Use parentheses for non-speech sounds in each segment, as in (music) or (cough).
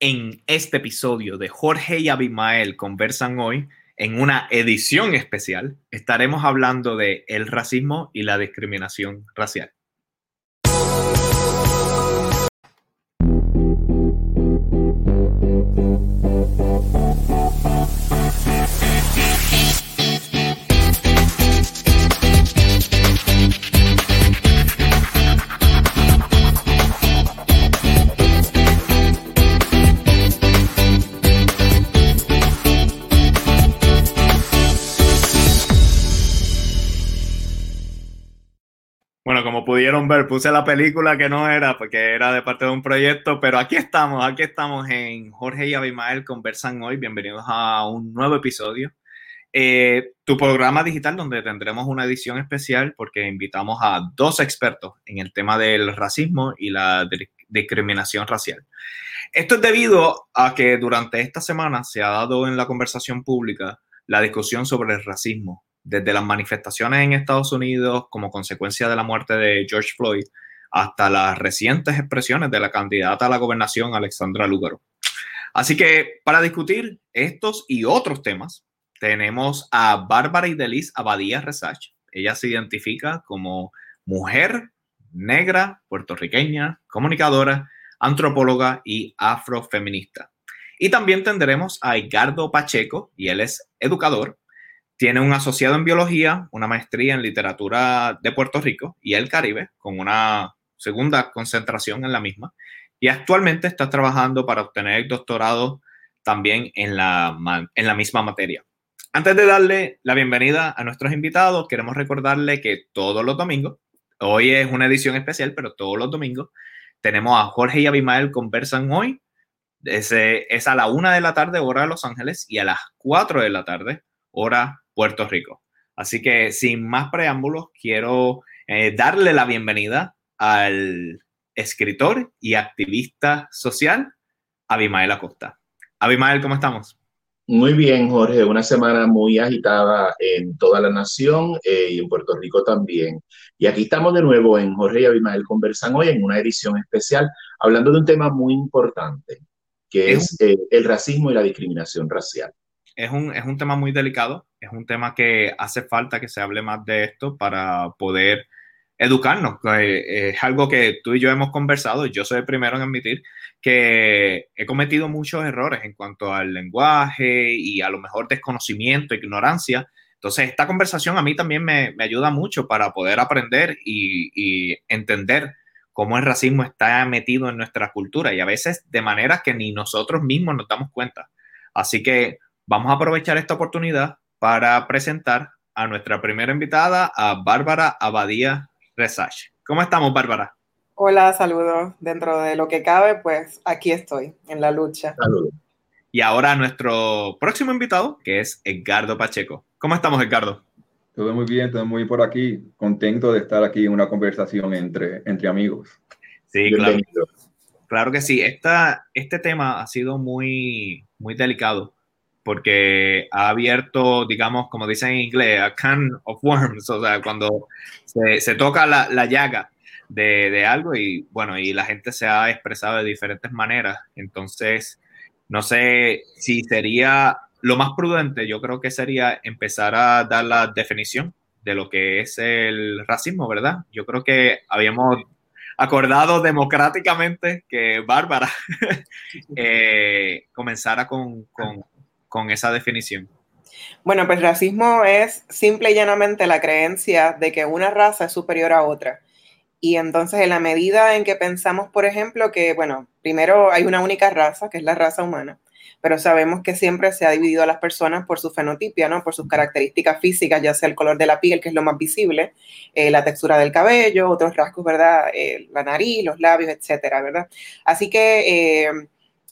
En este episodio de Jorge y Abimael conversan hoy, en una edición especial, estaremos hablando de el racismo y la discriminación racial. Puse la película que no era, porque era de parte de un proyecto, pero aquí estamos, aquí estamos en Jorge y Abimael Conversan Hoy. Bienvenidos a un nuevo episodio. Eh, tu programa digital donde tendremos una edición especial porque invitamos a dos expertos en el tema del racismo y la discriminación racial. Esto es debido a que durante esta semana se ha dado en la conversación pública la discusión sobre el racismo desde las manifestaciones en Estados Unidos como consecuencia de la muerte de George Floyd hasta las recientes expresiones de la candidata a la gobernación Alexandra Lugaro. Así que para discutir estos y otros temas, tenemos a Bárbara Ideliz Abadía Resach. Ella se identifica como mujer negra, puertorriqueña, comunicadora, antropóloga y afrofeminista. Y también tendremos a Edgardo Pacheco, y él es educador, tiene un asociado en biología, una maestría en literatura de Puerto Rico y el Caribe, con una segunda concentración en la misma. Y actualmente está trabajando para obtener el doctorado también en la, en la misma materia. Antes de darle la bienvenida a nuestros invitados, queremos recordarle que todos los domingos, hoy es una edición especial, pero todos los domingos, tenemos a Jorge y Abimael conversan hoy. Es, a la una de la tarde, hora de Los Ángeles, y a las cuatro de la tarde, hora Puerto Rico. Así que sin más preámbulos, quiero eh, darle la bienvenida al escritor y activista social, Abimael Acosta. Abimael, ¿cómo estamos? Muy bien, Jorge. Una semana muy agitada en toda la nación eh, y en Puerto Rico también. Y aquí estamos de nuevo en Jorge y Abimael Conversan hoy en una edición especial hablando de un tema muy importante, que es, es eh, el racismo y la discriminación racial es un, es un tema muy delicado, es un tema que hace falta que se hable más de esto para poder educarnos. Eh, es algo que tú y yo hemos conversado, yo soy el primero en admitir que he cometido muchos errores en cuanto al lenguaje y a lo mejor desconocimiento, ignorancia. Entonces, esta conversación a mí también me, me ayuda mucho para poder aprender y, y, entender cómo el racismo está metido en nuestra cultura y a veces de maneras que ni nosotros mismos nos damos cuenta. Así que vamos a aprovechar esta oportunidad para presentar a nuestra primera invitada, a Bárbara Abadía Resach. ¿Cómo estamos, Bárbara? Hola, saludos. Dentro de lo que cabe, pues aquí estoy, en la lucha. Saludos. Y ahora nuestro próximo invitado, que es Edgardo Pacheco. ¿Cómo estamos, Edgardo? Todo muy bien, todo muy bien por aquí. Contento de estar aquí en una conversación entre, entre amigos. Sí, claro. Claro que sí. Esta, este tema ha sido muy, muy delicado porque ha abierto, digamos, como dicen en inglés, a can of worms, o sea, cuando se, toca la, la llaga de, de, algo y bueno, y la gente se ha expresado de diferentes maneras. Entonces, no sé si sería lo más prudente, yo creo que sería empezar a dar la definición de lo que es el racismo, ¿verdad? Yo creo que habíamos acordado democráticamente que Bárbara (laughs) eh, comenzara con con esa definición? Bueno, pues racismo es simple y llanamente la creencia de que una raza es superior a otra. Y entonces en la medida en que pensamos, por ejemplo, que, bueno, primero hay una única raza, que es la raza humana, pero sabemos que siempre se ha dividido a las personas por su fenotipia, ¿no? Por sus características físicas, ya sea el color de la piel, que es lo más visible, eh, la textura del cabello, otros rasgos, ¿verdad? Eh, la nariz, los labios, etcétera, ¿verdad? Así que eh,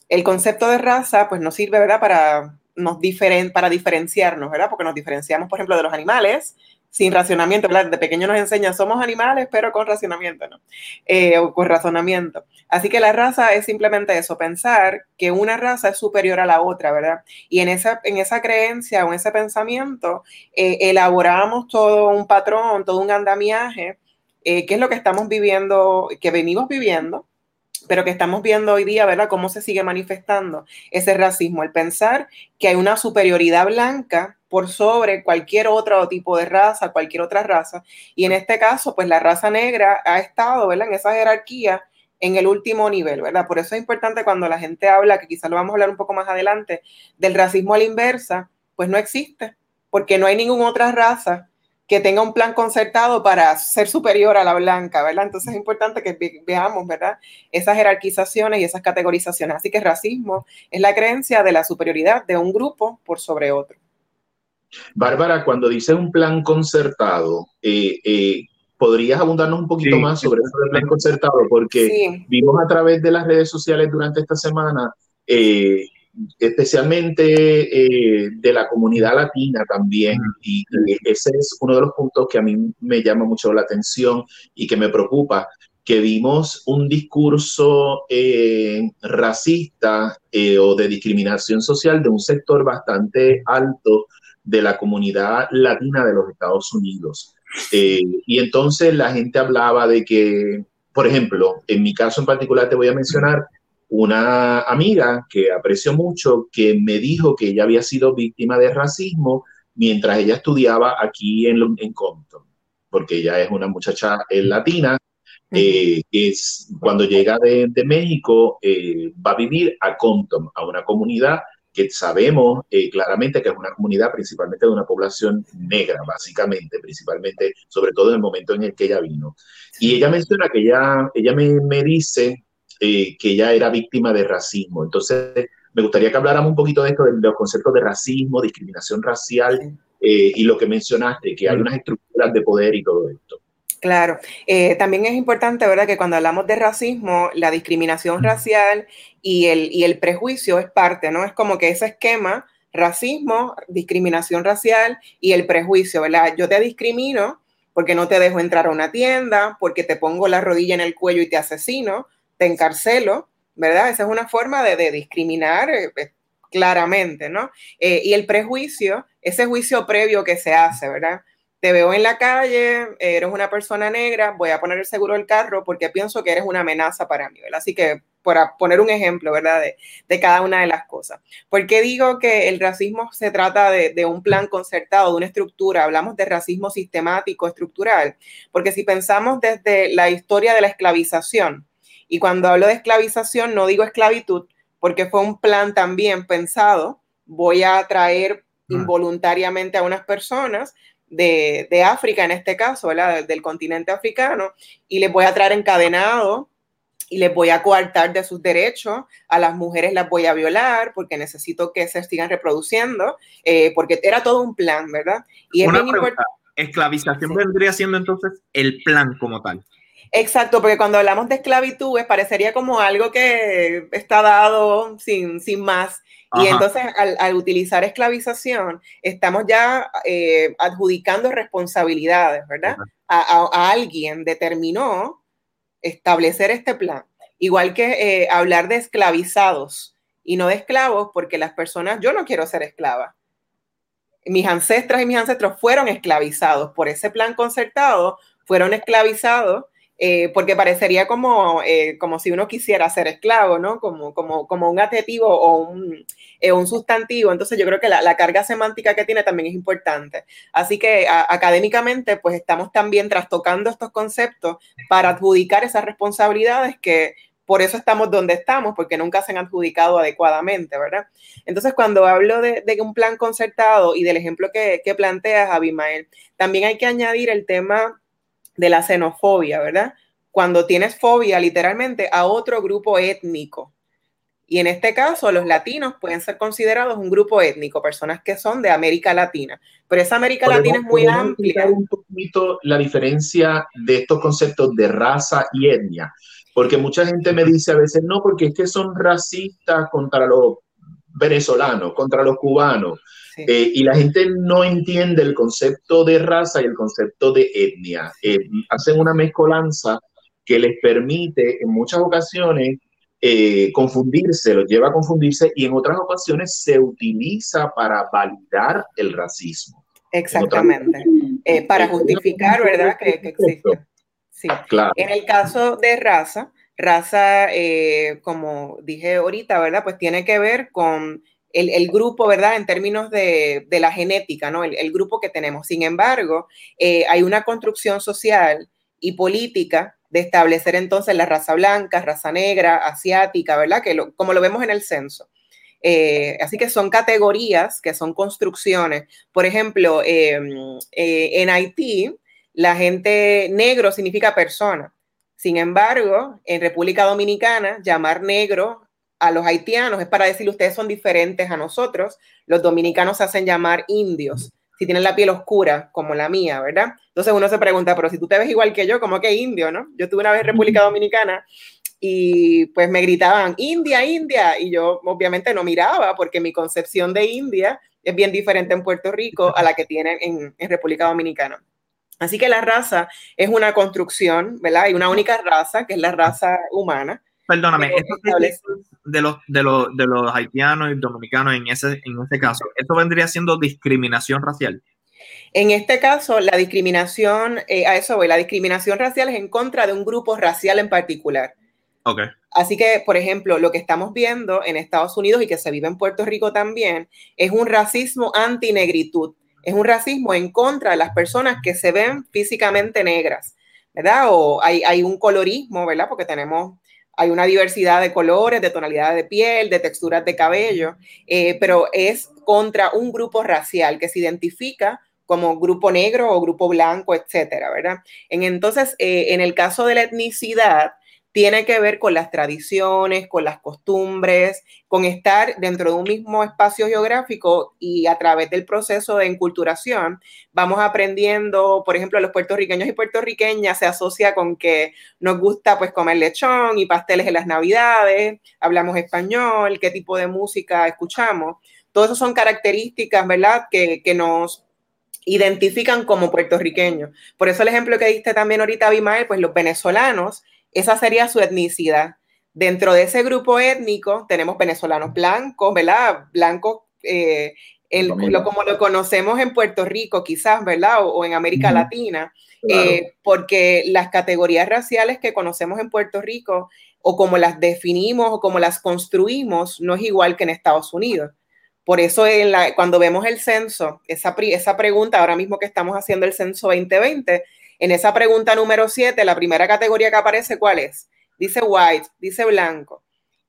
el concepto de raza, pues nos sirve, ¿verdad? Para nos diferen, para diferenciarnos, ¿verdad? Porque nos diferenciamos, por ejemplo, de los animales sin racionamiento. De pequeño nos enseña, somos animales, pero con racionamiento, ¿no? Eh, o con razonamiento. Así que la raza es simplemente eso, pensar que una raza es superior a la otra, ¿verdad? Y en esa, en esa creencia o en ese pensamiento eh, elaboramos todo un patrón, todo un andamiaje, eh, que es lo que estamos viviendo, que venimos viviendo pero que estamos viendo hoy día, ¿verdad? Cómo se sigue manifestando ese racismo, el pensar que hay una superioridad blanca por sobre cualquier otro tipo de raza, cualquier otra raza. Y en este caso, pues la raza negra ha estado, ¿verdad? En esa jerarquía en el último nivel, ¿verdad? Por eso es importante cuando la gente habla, que quizás lo vamos a hablar un poco más adelante, del racismo a la inversa, pues no existe, porque no hay ninguna otra raza que tenga un plan concertado para ser superior a la blanca, ¿verdad? Entonces es importante que veamos, ¿verdad? Esas jerarquizaciones y esas categorizaciones. Así que racismo es la creencia de la superioridad de un grupo por sobre otro. Bárbara, cuando dice un plan concertado, eh, eh, ¿podrías abundarnos un poquito más sobre el plan concertado? Porque vimos a través de las redes sociales durante esta semana eh, especialmente eh, de la comunidad latina también. Y, ese es uno de los puntos que a mí me llama mucho la atención y que me preocupa, que vimos un discurso eh, racista eh, o de discriminación social de un sector bastante alto de la comunidad latina de los Estados Unidos. y entonces la gente hablaba de que, por ejemplo, en mi caso en particular te voy a mencionar, una amiga que aprecio mucho que me dijo que ella había sido víctima de racismo mientras ella estudiaba aquí en, en Compton, porque ella es una muchacha eh, latina eh, es, cuando llega de, México eh, va a vivir a Compton, a una comunidad que sabemos claramente que es una comunidad principalmente de una población negra, básicamente, principalmente, sobre todo en el momento en el que ella vino. Y ella menciona que ella, ella me, me dice eh, que ella era víctima de racismo. Entonces, me gustaría que habláramos un poquito de esto, de, los conceptos de racismo, discriminación racial eh, y lo que mencionaste, que hay unas estructuras de poder y todo esto. Claro, eh, también es importante, ¿verdad?, que cuando hablamos de racismo, la discriminación racial y el, y el prejuicio es parte, ¿no? Es como que ese esquema, racismo, discriminación racial y el prejuicio, ¿verdad? Yo te discrimino porque no te dejo entrar a una tienda, porque te pongo la rodilla en el cuello y te asesino, te encarcelo, ¿verdad? Esa es una forma de, discriminar eh, eh, claramente, ¿no? Eh, y el prejuicio, ese juicio previo que se hace, ¿verdad? Te veo en la calle, eres una persona negra, voy a poner el seguro del carro porque pienso que eres una amenaza para mí, ¿verdad? Así que para poner un ejemplo, ¿verdad? De, cada una de las cosas. ¿Por qué digo que el racismo se trata de, de, un plan concertado, de una estructura? Hablamos de racismo sistemático, estructural, porque si pensamos desde la historia de la esclavización, y cuando hablo de esclavización, no digo esclavitud, porque fue un plan también pensado. Voy a traer mm. involuntariamente a unas personas de, África, en este caso, del continente africano, y les voy a traer encadenado y les voy a coartar de sus derechos, a las mujeres las voy a violar porque necesito que se sigan reproduciendo, eh, porque era todo un plan, ¿verdad? Y es bien importante. Esclavización vendría siendo entonces el plan como tal. Exacto, porque cuando hablamos de esclavitud, parecería como algo que está dado sin, sin más. Y entonces al, utilizar esclavización, estamos ya eh, adjudicando responsabilidades, ¿verdad? A, alguien determinó establecer este plan. Igual que eh, hablar de esclavizados y no de esclavos, porque las personas, yo no quiero ser esclava. Mis ancestras y mis ancestros fueron esclavizados por ese plan concertado, fueron esclavizados eh, porque parecería como, eh, como si uno quisiera ser esclavo, ¿no? Como, como, como un adjetivo o un, eh, un sustantivo. Entonces yo creo que la, la, carga semántica que tiene también es importante. Así que académicamente, pues estamos también trastocando estos conceptos para adjudicar esas responsabilidades que por eso estamos donde estamos, porque nunca se han adjudicado adecuadamente, ¿verdad? Entonces, cuando hablo de, de un plan concertado y del ejemplo que, que planteas, Abimael, también hay que añadir el tema de la xenofobia, ¿verdad? Cuando tienes fobia literalmente a otro grupo étnico. Y en este caso, los latinos pueden ser considerados un grupo étnico, personas que son de América Latina. Pero esa América Latina es muy amplia. un poquito la diferencia de estos conceptos de raza y etnia. Porque mucha gente me dice a veces, no, porque es que son racistas contra los venezolanos, contra los cubanos. Eh, y la gente no entiende el concepto de raza y el concepto de etnia. Eh, hacen una mezcolanza que les permite en muchas ocasiones eh, confundirse, los lleva a confundirse y en otras ocasiones se utiliza para validar el racismo. Exactamente, para justificar, ¿verdad? Que, que existe. Sí. Claro. En el caso de raza, Raza, eh, como dije ahorita, ¿verdad? Pues tiene que ver con el, grupo, ¿verdad? En términos de, la genética, ¿no? El, grupo que tenemos. Sin embargo, eh, hay una construcción social y política de establecer entonces la raza blanca, raza negra, asiática, ¿verdad? Que como lo vemos en el censo. Eh, así que son categorías que son construcciones. Por ejemplo, em, en Haití, la gente negro significa persona. Sin embargo, en República Dominicana, llamar negro a los haitianos es para decir ustedes son diferentes a nosotros. Los dominicanos se hacen llamar indios si tienen la piel oscura como la mía, ¿verdad? Entonces uno se pregunta, pero si tú te ves igual que yo, ¿cómo que indio, no? Yo estuve una vez en República Dominicana y pues me gritaban, India, India, y yo obviamente no miraba porque mi concepción de India es bien diferente en Puerto Rico a la que tienen en, en República Dominicana. Así que la raza es una construcción, ¿verdad? Hay una única raza, que es la raza humana, Perdóname, de los, de, los, de los haitianos y dominicanos en ese, en ese caso, ¿esto vendría siendo discriminación racial? En este caso, la discriminación, eh, a eso voy, la discriminación racial es en contra de un grupo racial en particular. Okay. Así que, por ejemplo, lo que estamos viendo en Estados Unidos y que se vive en Puerto Rico también es un racismo anti-negritud, es un racismo en contra de las personas que se ven físicamente negras, ¿verdad? O hay, hay un colorismo, ¿verdad? Porque tenemos hay una diversidad de colores, de tonalidades de piel, de texturas de cabello, eh, pero es contra un grupo racial que se identifica como grupo negro o grupo blanco, etcétera, ¿verdad? En, entonces, eh, en el caso de la etnicidad, tiene que ver con las tradiciones, con las costumbres, con estar dentro de un mismo espacio geográfico y a través del proceso de enculturación vamos aprendiendo, por ejemplo, los puertorriqueños y puertorriqueñas se asocia con que nos gusta pues comer lechón y pasteles en las navidades, hablamos español, qué tipo de música escuchamos. Todo eso son características, ¿verdad? Que, que nos identifican como puertorriqueños. Por eso el ejemplo que diste también ahorita, Abimael, pues los venezolanos esa sería su etnicidad. Dentro de ese grupo étnico tenemos venezolanos blancos, ¿verdad? Blancos, eh, como lo conocemos en Puerto Rico, quizás, ¿verdad? O, en América Latina, eh, porque las categorías raciales que conocemos en Puerto Rico, o como las definimos o como las construimos, no es igual que en Estados Unidos. Por eso cuando vemos el censo, esa, esa pregunta, ahora mismo que estamos haciendo el censo 2020, en esa pregunta número 7, la primera categoría que aparece, ¿cuál es? Dice white, dice blanco.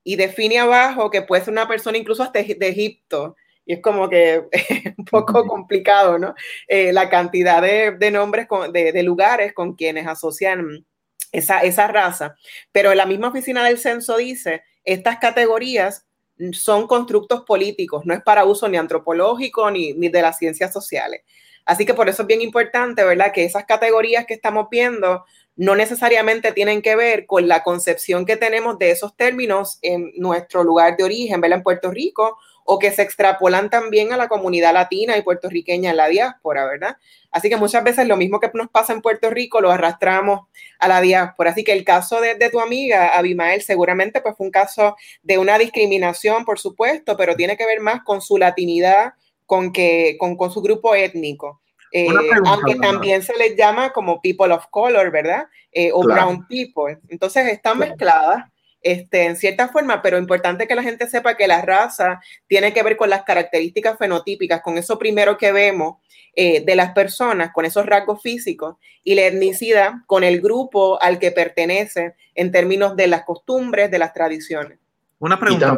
Y define abajo que puede ser una persona incluso hasta de Egipto. Y es como que (laughs) un poco complicado, ¿no? Eh, la cantidad de, nombres, de, lugares con quienes asocian esa, esa raza. Pero la misma oficina del censo dice, estas categorías son constructos políticos, no es para uso ni antropológico ni, ni de las ciencias sociales. Así que por eso es bien importante, ¿verdad? Que esas categorías que estamos viendo no necesariamente tienen que ver con la concepción que tenemos de esos términos en nuestro lugar de origen, ¿verdad? En Puerto Rico, o que se extrapolan también a la comunidad latina y puertorriqueña en la diáspora, ¿verdad? Así que muchas veces lo mismo que nos pasa en Puerto Rico lo arrastramos a la diáspora. Así que el caso de, tu amiga Abimael seguramente pues fue un caso de una discriminación, por supuesto, pero tiene que ver más con su latinidad, con, que, con, con su grupo étnico. Eh, aunque también se les llama como people of color, ¿verdad? Eh, o brown people. Entonces están mezcladas este, en cierta forma, pero importante que la gente sepa que la raza tiene que ver con las características fenotípicas, con eso primero que vemos eh, de las personas, con esos rasgos físicos, y la etnicidad con el grupo al que pertenece en términos de las costumbres, de las tradiciones. Una pregunta.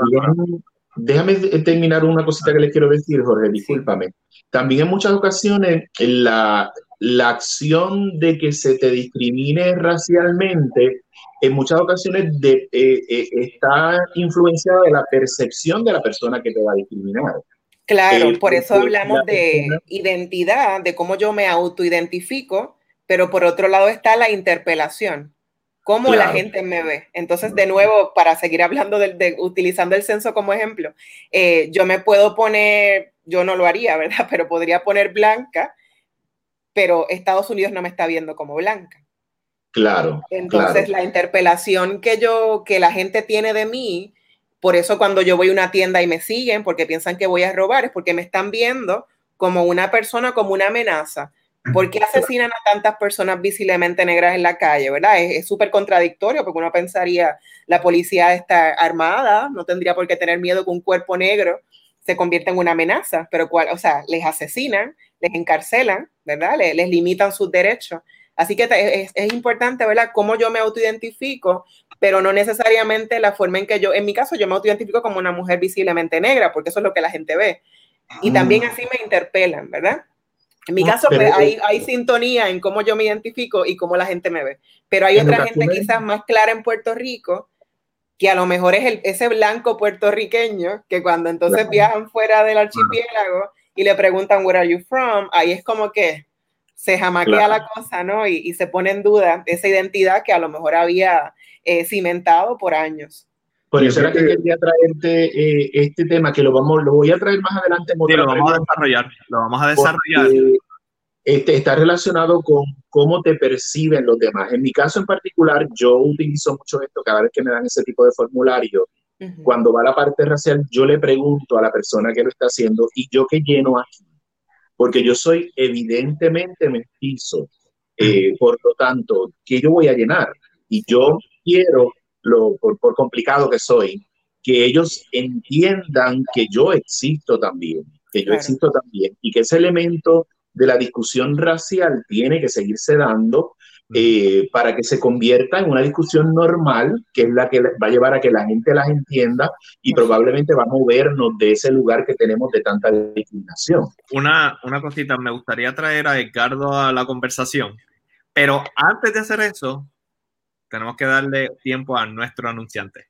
Déjame terminar una cosita que les quiero decir, Jorge, discúlpame. También en muchas ocasiones la, la acción de que se te discrimine racialmente, en muchas ocasiones de, eh, eh, está influenciada de la percepción de la persona que te va a discriminar. Claro, eh, por eso hablamos de identidad, de cómo yo me autoidentifico, pero por otro lado está la interpelación cómo la gente me ve. Entonces, de nuevo, para seguir hablando de, utilizando el censo como ejemplo, eh, yo me puedo poner, yo no lo haría, (laughs) ¿verdad? Pero podría poner blanca, pero Estados Unidos no me está viendo como blanca. Claro. Entonces, la interpelación que yo, que la gente tiene de mí, por eso cuando yo voy a una tienda y me siguen, porque piensan que voy a robar, es porque me están viendo como una persona, como una amenaza ¿Por qué asesinan a tantas personas visiblemente negras en la calle, verdad? Es súper contradictorio porque uno pensaría la policía está armada, no tendría por qué tener miedo que un cuerpo negro se convierta en una amenaza, pero cuál, o sea, les asesinan, les encarcelan, ¿verdad? Les, les limitan sus derechos. Así que es, es, importante, ¿verdad? Cómo yo me autoidentifico, pero no necesariamente la forma en que yo, en mi caso, yo me autoidentifico como una mujer visiblemente negra, porque eso es lo que la gente ve. Y también así me interpelan, ¿verdad? En mi caso, pues, hay, hay, sintonía en cómo yo me identifico y cómo la gente me ve. Pero hay otra gente quizás más clara en Puerto Rico, que a lo mejor es el, ese blanco puertorriqueño, que cuando entonces viajan fuera del archipiélago y le preguntan, where are you from? Ahí es como que se jamaquea la cosa, ¿no? Y, y, se pone en duda esa identidad que a lo mejor había eh, cimentado por años. Por eso era que quería traerte eh, este tema, que lo vamos, lo voy a traer más adelante. Sí, lo vamos a desarrollar, lo vamos a desarrollar. Este, está relacionado con cómo te perciben los demás. En mi caso en particular, yo utilizo mucho esto cada vez que me dan ese tipo de formulario. Cuando va la parte racial, yo le pregunto a la persona que lo está haciendo, ¿y yo qué lleno aquí? Porque yo soy evidentemente mestizo. Eh, por lo tanto, ¿qué yo voy a llenar? Y yo quiero lo, por, complicado que soy, que ellos entiendan que yo existo también, que yo existo también y que ese elemento de la discusión racial tiene que seguirse dando eh, para que se convierta en una discusión normal, que es la que va a llevar a que la gente las entienda y probablemente va a movernos de ese lugar que tenemos de tanta discriminación. Una, una cosita, me gustaría traer a Ricardo a la conversación, pero antes de hacer eso, tenemos que darle tiempo a nuestro anunciante.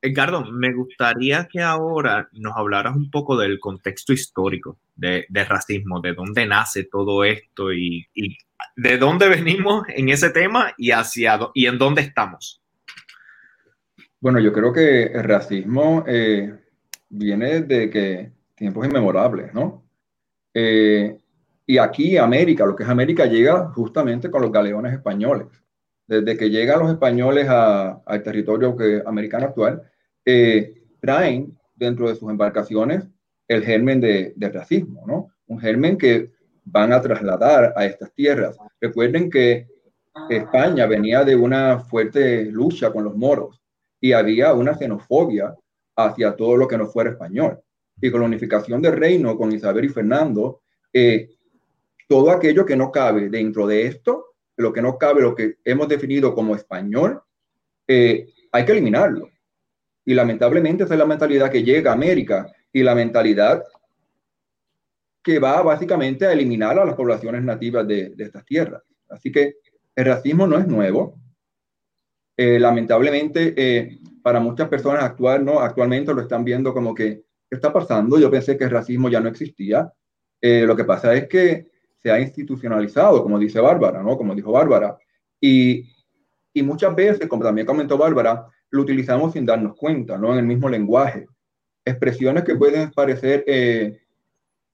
Edgardo, me gustaría que ahora nos hablaras un poco del contexto histórico de, racismo, de dónde nace todo esto y, de dónde venimos en ese tema y hacia y en dónde estamos. Bueno, yo creo que el racismo eh, viene de que tiempos inmemorables, ¿no? Eh, y aquí América, lo que es América, llega justamente con los galeones españoles desde que llegan los españoles al territorio que, americano actual, eh, traen dentro de sus embarcaciones el germen de, racismo, ¿no? Un germen que van a trasladar a estas tierras. Recuerden que España venía de una fuerte lucha con los moros y había una xenofobia hacia todo lo que no fuera español. Y con la unificación del reino, con Isabel y Fernando, eh, todo aquello que no cabe dentro de esto lo que no cabe, lo que hemos definido como español, eh, hay que eliminarlo. Y lamentablemente esa es la mentalidad que llega a América y la mentalidad que va básicamente a eliminar a las poblaciones nativas de, estas tierras. Así que el racismo no es nuevo. Eh, lamentablemente, eh, para muchas personas actual, ¿no? actualmente lo están viendo como que, ¿qué está pasando? Yo pensé que el racismo ya no existía. lo que pasa es que se ha institucionalizado, como dice Bárbara, ¿no? Como dijo Bárbara. Y, y muchas veces, como también comentó Bárbara, lo utilizamos sin darnos cuenta, ¿no? En el mismo lenguaje. Expresiones que pueden parecer eh,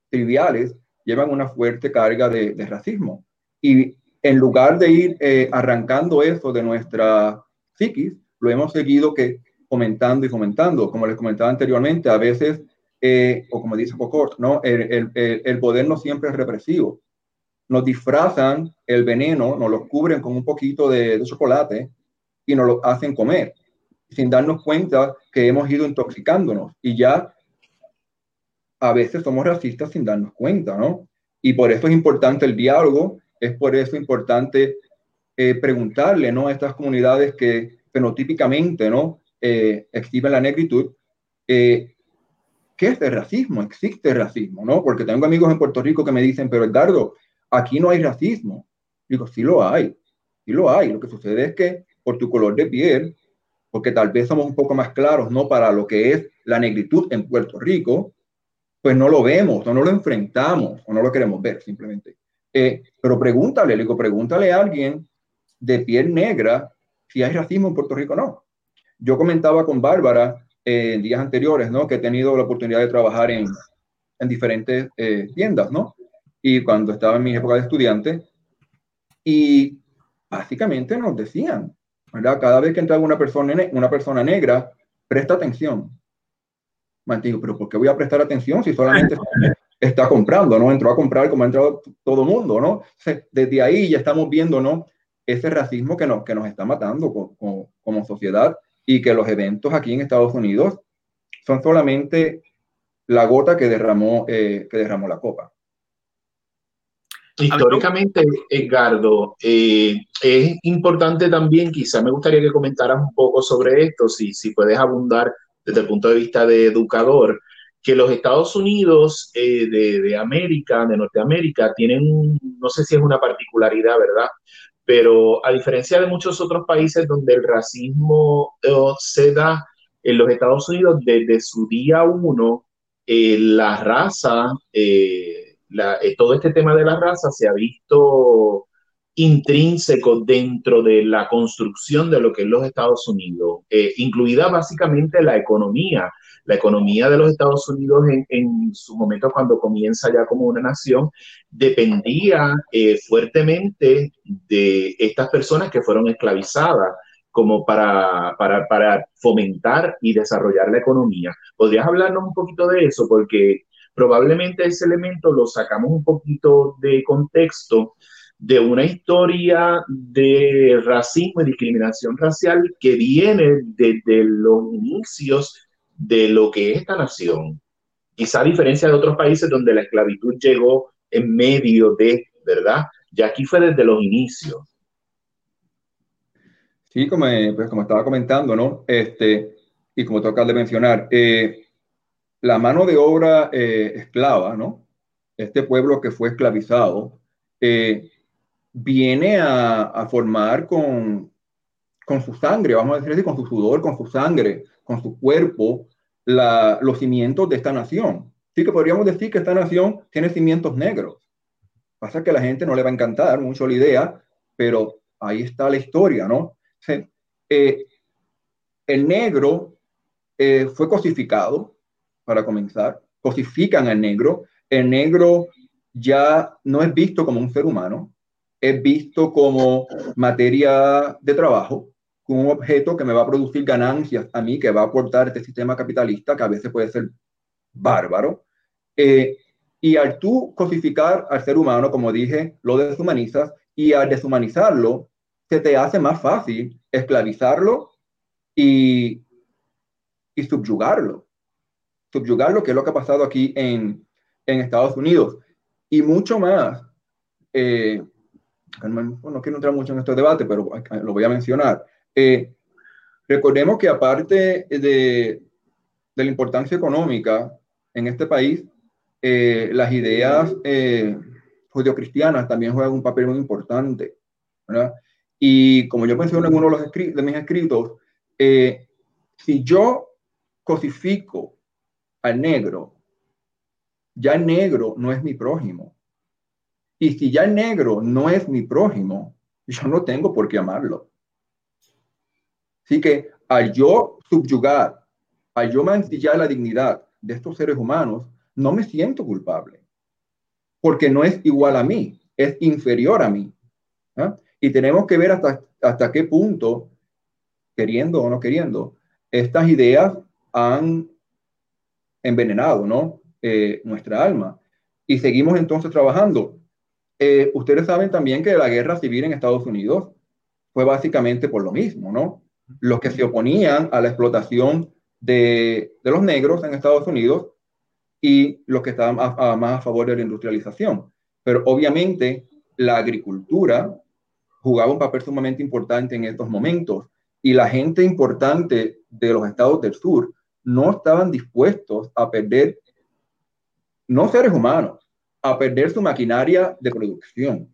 triviales llevan una fuerte carga de, de, racismo. Y en lugar de ir eh, arrancando eso de nuestra psiquis, lo hemos seguido que fomentando y fomentando. Como les comentaba anteriormente, a veces, eh, o como dice Foucault, ¿no? El, el, el, poder no siempre es represivo nos disfrazan el veneno, nos lo cubren con un poquito de, chocolate y nos lo hacen comer, sin darnos cuenta que hemos ido intoxicándonos y ya a veces somos racistas sin darnos cuenta, ¿no? Y por eso es importante el diálogo, es por eso importante eh, preguntarle, ¿no? A estas comunidades que fenotípicamente, ¿no? Eh, exhiben la negritud, eh, ¿qué es el racismo? ¿Existe racismo, no? Porque tengo amigos en Puerto Rico que me dicen, pero Edgardo, aquí no hay racismo. Digo, sí lo hay, sí lo hay. Lo que sucede es que por tu color de piel, porque tal vez somos un poco más claros, ¿no? Para lo que es la negritud en Puerto Rico, pues no lo vemos, o no lo enfrentamos, o no lo queremos ver simplemente. Eh, pero pregúntale, le digo, pregúntale a alguien de piel negra si hay racismo en Puerto Rico o no. Yo comentaba con Bárbara eh, en días anteriores, ¿no? Que he tenido la oportunidad de trabajar en, en diferentes eh, tiendas, ¿no? Y cuando estaba en mi época de estudiante, y básicamente nos decían, ¿verdad? Cada vez que entraba una persona, una persona negra, presta atención. Mantigo, pero ¿por qué voy a prestar atención si solamente (laughs) está comprando, ¿no? Entró a comprar como ha entrado todo el mundo, ¿no? Desde ahí ya estamos viendo, ¿no? Ese racismo que nos, que nos está matando como, como sociedad y que los eventos aquí en Estados Unidos son solamente la gota que derramó, eh, que derramó la copa. Históricamente, Edgardo, eh, es importante también, quizá me gustaría que comentaras un poco sobre esto, si, si puedes abundar desde el punto de vista de educador, que los Estados Unidos eh, de, de, América, de Norteamérica, tienen, no sé si es una particularidad, ¿verdad? Pero a diferencia de muchos otros países donde el racismo se da en los Estados Unidos desde su día uno, eh, la raza, eh, eh, todo este tema de la raza se ha visto intrínseco dentro de la construcción de lo que es los Estados Unidos, incluida básicamente la economía. La economía de los Estados Unidos en, en su momento cuando comienza ya como una nación dependía fuertemente de estas personas que fueron esclavizadas como para, para, para, fomentar y desarrollar la economía. ¿Podrías hablarnos un poquito de eso? Porque probablemente ese elemento lo sacamos un poquito de contexto de una historia de racismo y discriminación racial que viene desde los inicios de lo que es esta nación. Quizá a diferencia de otros países donde la esclavitud llegó en medio de, ¿verdad? Ya aquí fue desde los inicios. Sí, como, eh, pues estaba comentando, ¿no? Este, y como toca de mencionar, eh, la mano de obra eh, esclava, ¿no? Este pueblo que fue esclavizado, viene a, formar con, con su sangre, vamos a decir así, con su sudor, con su sangre, con su cuerpo, los cimientos de esta nación. Sí que podríamos decir que esta nación tiene cimientos negros. Pasa que a la gente no le va a encantar mucho la idea, pero ahí está la historia, ¿no? Eh, el negro eh, fue cosificado, para comenzar, cosifican al negro. El negro ya no es visto como un ser humano, es visto como materia de trabajo, como un objeto que me va a producir ganancias a mí, que va a aportar este sistema capitalista que a veces puede ser bárbaro. Eh, y al tú cosificar al ser humano, como dije, lo deshumanizas y al deshumanizarlo, se te hace más fácil esclavizarlo y, y subyugarlo. Subyugarlo, que es lo que ha pasado aquí en, en Estados Unidos. Y mucho más. Eh, no quiero entrar mucho en este debate, pero lo voy a mencionar. Eh, recordemos que aparte de, de, la importancia económica en este país, eh, las ideas eh, judio-cristianas también juegan un papel muy importante. ¿verdad? Y como yo menciono en uno de, los de mis escritos, eh, si yo cosifico al negro, ya negro no es mi prójimo. Y si ya negro no es mi prójimo, yo no tengo por qué amarlo. Así que al yo subyugar, al yo mancillar la dignidad de estos seres humanos, no me siento culpable. Porque no es igual a mí, es inferior a mí. ¿ah? Y tenemos que ver hasta, hasta qué punto, queriendo o no queriendo, estas ideas han envenenado ¿no? Eh, nuestra alma. Y seguimos entonces trabajando. Eh, ustedes saben también que la guerra civil en Estados Unidos fue básicamente por lo mismo, ¿no? Los que se oponían a la explotación de, de los negros en Estados Unidos y los que estaban más a favor de la industrialización. Pero obviamente la agricultura jugaba un papel sumamente importante en estos momentos y la gente importante de los estados del sur no estaban dispuestos a perder, no seres humanos, a perder su maquinaria de producción.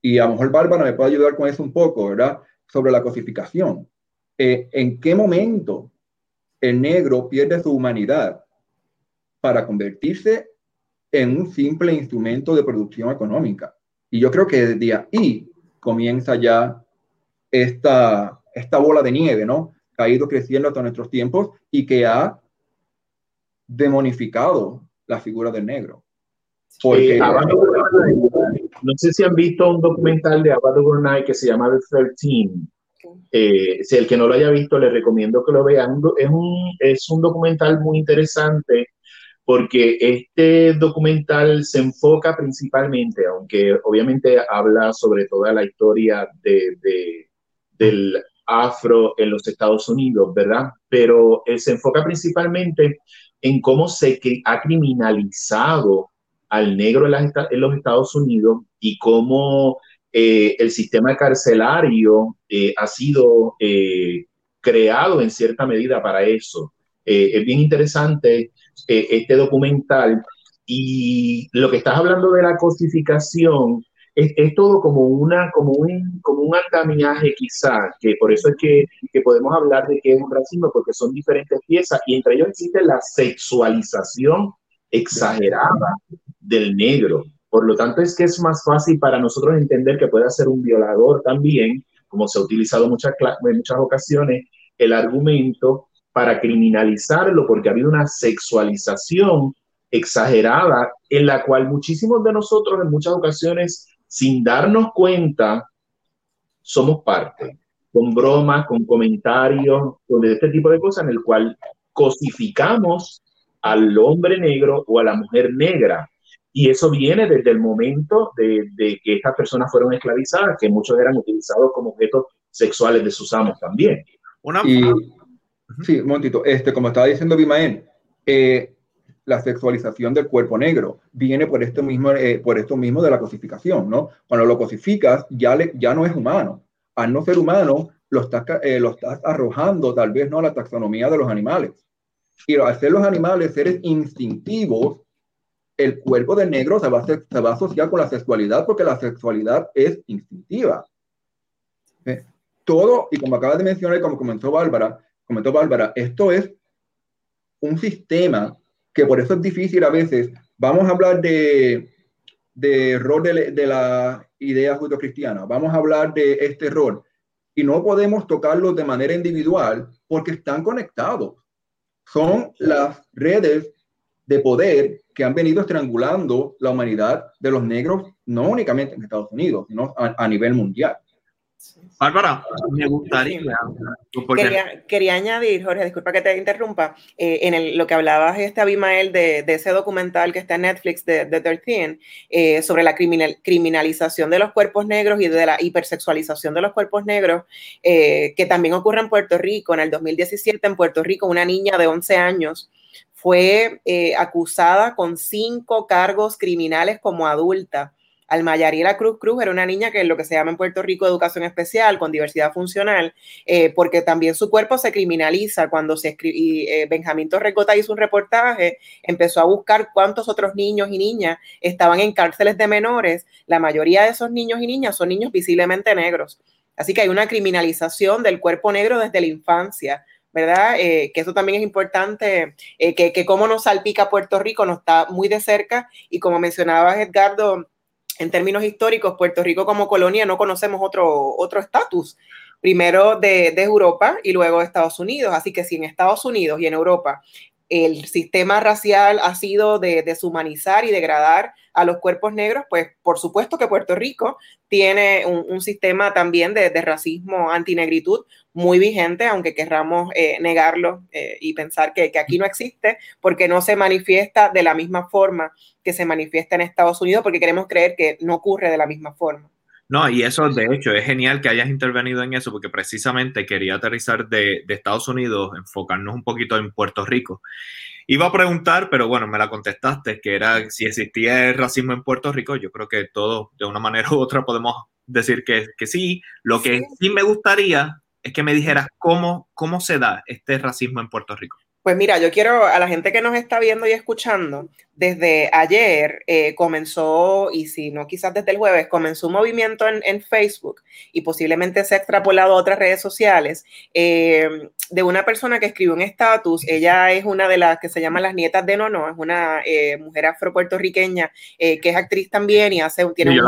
Y a lo mejor Bárbara me puede ayudar con eso un poco, ¿verdad? Sobre la cosificación. Eh, ¿En qué momento el negro pierde su humanidad? para convertirse en un simple instrumento de producción económica. Y yo creo que desde ahí comienza ya esta, esta bola de nieve, ¿no? Ha ido creciendo hasta nuestros tiempos y que ha demonificado la figura del negro. Porque, no sé si han visto un documental de Abad Gurnay que se llama The 13. Eh, si el que no lo haya visto, le recomiendo que lo vean. Es un, es un documental muy interesante porque este documental se enfoca principalmente, aunque obviamente habla sobre toda la historia de, de, del afro en los Estados Unidos, ¿verdad? Pero eh, se enfoca principalmente en cómo se ha criminalizado al negro en, los Estados Unidos y cómo eh, el sistema carcelario eh, ha sido creado en cierta medida para eso. es bien interesante este documental y lo que estás hablando de la cosificación es, todo como, una, como, un, como un andamiaje quizá, que por eso es que, que, podemos hablar de que es un racismo, porque son diferentes piezas y entre ellos existe la sexualización exagerada del negro. Por lo tanto, es que es más fácil para nosotros entender que puede ser un violador también, como se ha utilizado muchas, en muchas ocasiones, el argumento para criminalizarlo, porque ha habido una sexualización exagerada en la cual muchísimos de nosotros en muchas ocasiones sin darnos cuenta, somos parte, con bromas, con comentarios, con este tipo de cosas en el cual cosificamos al hombre negro o a la mujer negra. Y eso viene desde el momento de, que estas personas fueron esclavizadas, que muchos eran utilizados como objetos sexuales de sus amos también. Una... sí, un momentito. Este, como estaba diciendo Bimael, eh, la sexualización del cuerpo negro. Viene por esto mismo, eh, por esto mismo de la cosificación, ¿no? Cuando lo cosificas, ya, le, ya no es humano. Al no ser humano, lo estás, eh, lo estás arrojando tal vez no a la taxonomía de los animales. Y al ser los animales seres instintivos, el cuerpo del negro se va, a, se va a asociar con la sexualidad porque la sexualidad es instintiva. ¿Eh? Todo, y como acabas de mencionar y como comentó Bárbara, comentó Bárbara, esto es un sistema que por eso es difícil a veces. Vamos a hablar de, de rol de, la idea judio-cristiana, vamos a hablar de este rol, y no podemos tocarlos de manera individual porque están conectados. Son las redes de poder que han venido estrangulando la humanidad de los negros, no únicamente en Estados Unidos, sino a nivel mundial. Bárbara, me gustaría. Quería, añadir, Jorge, disculpa que te interrumpa, eh, en lo que hablabas, este Abimael, de, ese documental que está en Netflix de, de 13, eh, sobre la criminalización de los cuerpos negros y de la hipersexualización de los cuerpos negros, eh, que también ocurre en Puerto Rico. En el 2017, en Puerto Rico, una niña de 11 años fue acusada con cinco cargos criminales como adulta Almayariela Cruz Cruz era una niña que en lo que se llama en Puerto Rico educación especial con diversidad funcional, eh, porque también su cuerpo se criminaliza. Cuando se escribe, eh, Benjamín Torrecota hizo un reportaje, empezó a buscar cuántos otros niños y niñas estaban en cárceles de menores. La mayoría de esos niños y niñas son niños visiblemente negros. Así que hay una criminalización del cuerpo negro desde la infancia. ¿verdad? Eh, que eso también es importante, que, que cómo nos salpica Puerto Rico, nos está muy de cerca y como mencionabas, Edgardo, en términos históricos, Puerto Rico como colonia no conocemos otro otro estatus. Primero de, Europa y luego de Estados Unidos. Así que si en Estados Unidos y en Europa el sistema racial ha sido de deshumanizar y degradar a los cuerpos negros, pues por supuesto que Puerto Rico tiene un, sistema también de, racismo antinegritud muy vigente, aunque querramos eh, negarlo eh, y pensar que, aquí no existe, porque no se manifiesta de la misma forma que se manifiesta en Estados Unidos, porque queremos creer que no ocurre de la misma forma. No, y eso de hecho es genial que hayas intervenido en eso, porque precisamente quería aterrizar de, de Estados Unidos, enfocarnos un poquito en Puerto Rico. Iba a preguntar, pero bueno, me la contestaste, que era si existía el racismo en Puerto Rico. Yo creo que todos, de una manera u otra, podemos decir que, que sí. Lo que sí me gustaría es que me dijeras cómo, cómo se da este racismo en Puerto Rico. Pues mira, yo quiero a la gente que nos está viendo y escuchando desde ayer eh, comenzó, y si no quizás desde el jueves, comenzó un movimiento en, Facebook y posiblemente se ha extrapolado a otras redes sociales eh, de una persona que escribió un estatus. Ella es una de las que se llaman las nietas de Nono, es una eh, mujer afro-puertorriqueña que es actriz también y hace, tiene,